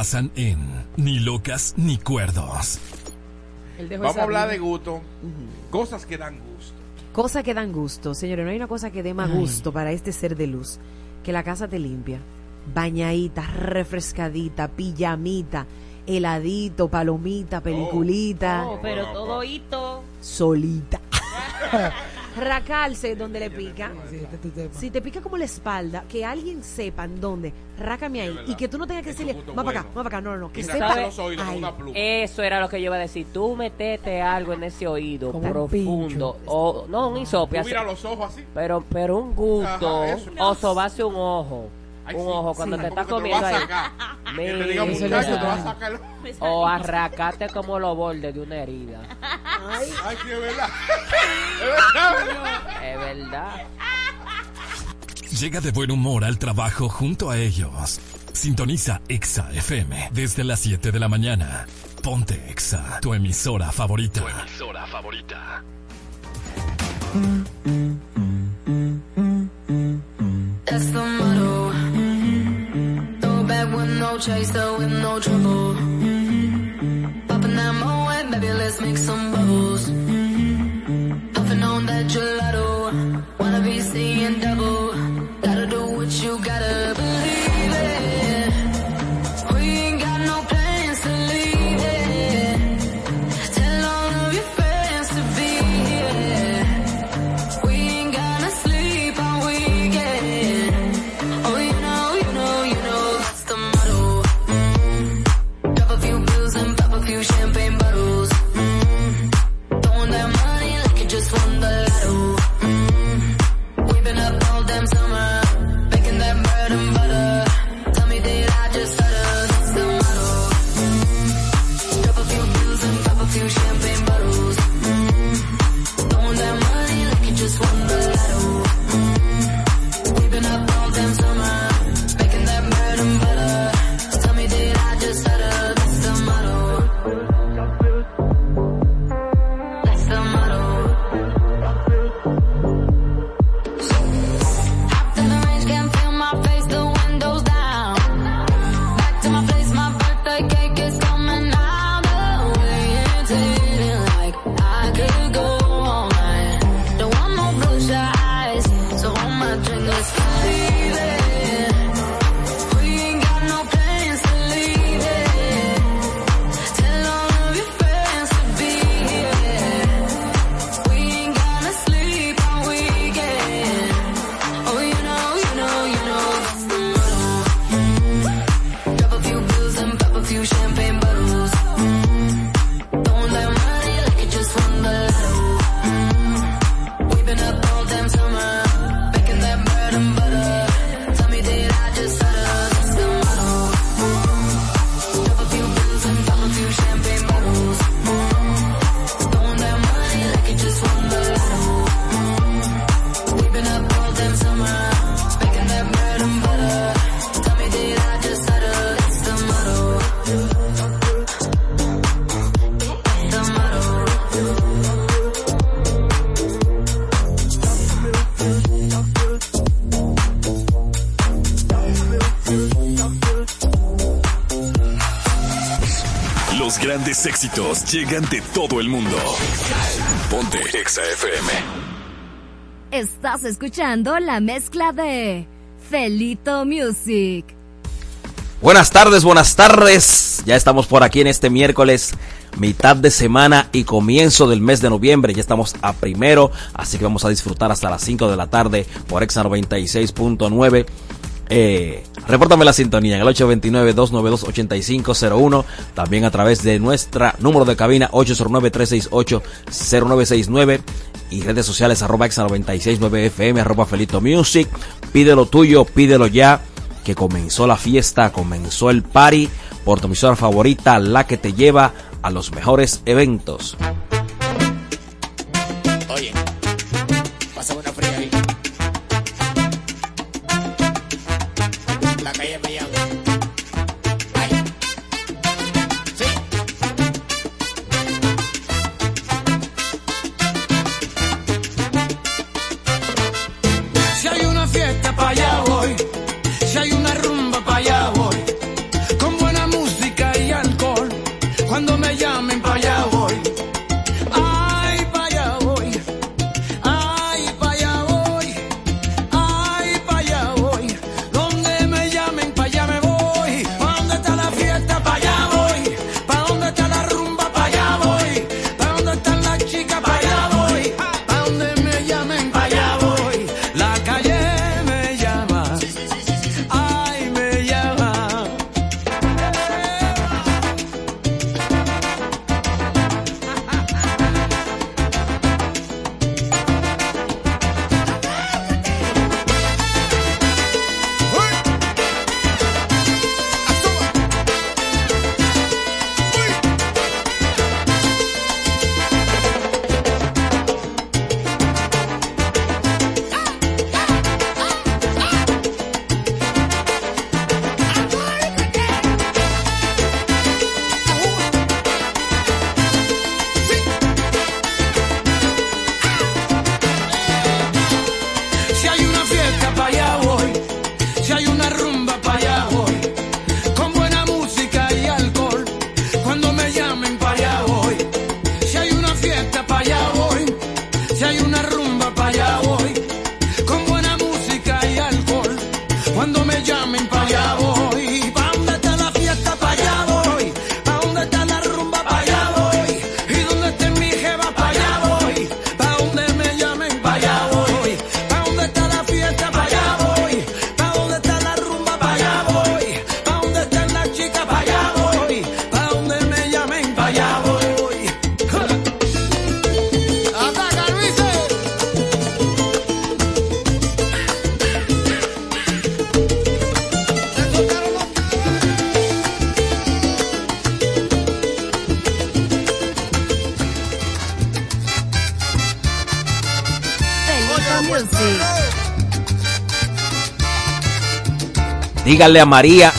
pasan en Ni locas ni cuerdos. Vamos a hablar de gusto. Cosas que dan gusto. Cosas que dan gusto, señores. No hay una cosa que dé más Ay. gusto para este ser de luz que la casa te limpia. Bañadita, refrescadita, pijamita, heladito, palomita, peliculita. Oh, pero todo hito. solita. Racarse donde le pica. Si te pica como la espalda, que alguien sepa en dónde, rácame ahí. Y que tú no tengas que decirle, va para acá, va para acá. No, no, no. Que sepa. Eso era lo que yo iba a decir. Tú metete algo en ese oído profundo. O, no, un hisope. Mira los ojos así. Pero, pero un gusto. O sobarse un ojo. Un ojo cuando sí. te estás te comiendo ahí. sacar. Que te diga, Mira. muchacho, te va a sacar O arracate como los bordes de una herida. Ay, sí, es verdad. Es verdad. Llega de buen humor al trabajo junto a ellos. Sintoniza Exa FM desde las 7 de la mañana. Ponte Exa, tu emisora favorita. Emisora favorita. That's the motto. Throw back with no chaser, with no trouble. Baby, let's make some bubbles. Puffing on that gelato. Wanna be seeing double. éxitos llegan de todo el mundo. Ponte Exa FM. Estás escuchando la mezcla de Felito Music. Buenas tardes, buenas tardes. Ya estamos por aquí en este miércoles mitad de semana y comienzo del mes de noviembre. Ya estamos a primero, así que vamos a disfrutar hasta las 5 de la tarde por Exa 96.9 eh, repórtame la sintonía en el 829-292-8501. También a través de nuestra número de cabina 809-368-0969. Y redes sociales arroba exa969fm arroba Felito Music. Pídelo tuyo, pídelo ya. Que comenzó la fiesta, comenzó el party. Por tu emisora favorita, la que te lleva a los mejores eventos. Oye, pasa una fría ahí. 没有没有。dígale a María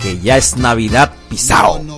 que ya es Navidad pisao.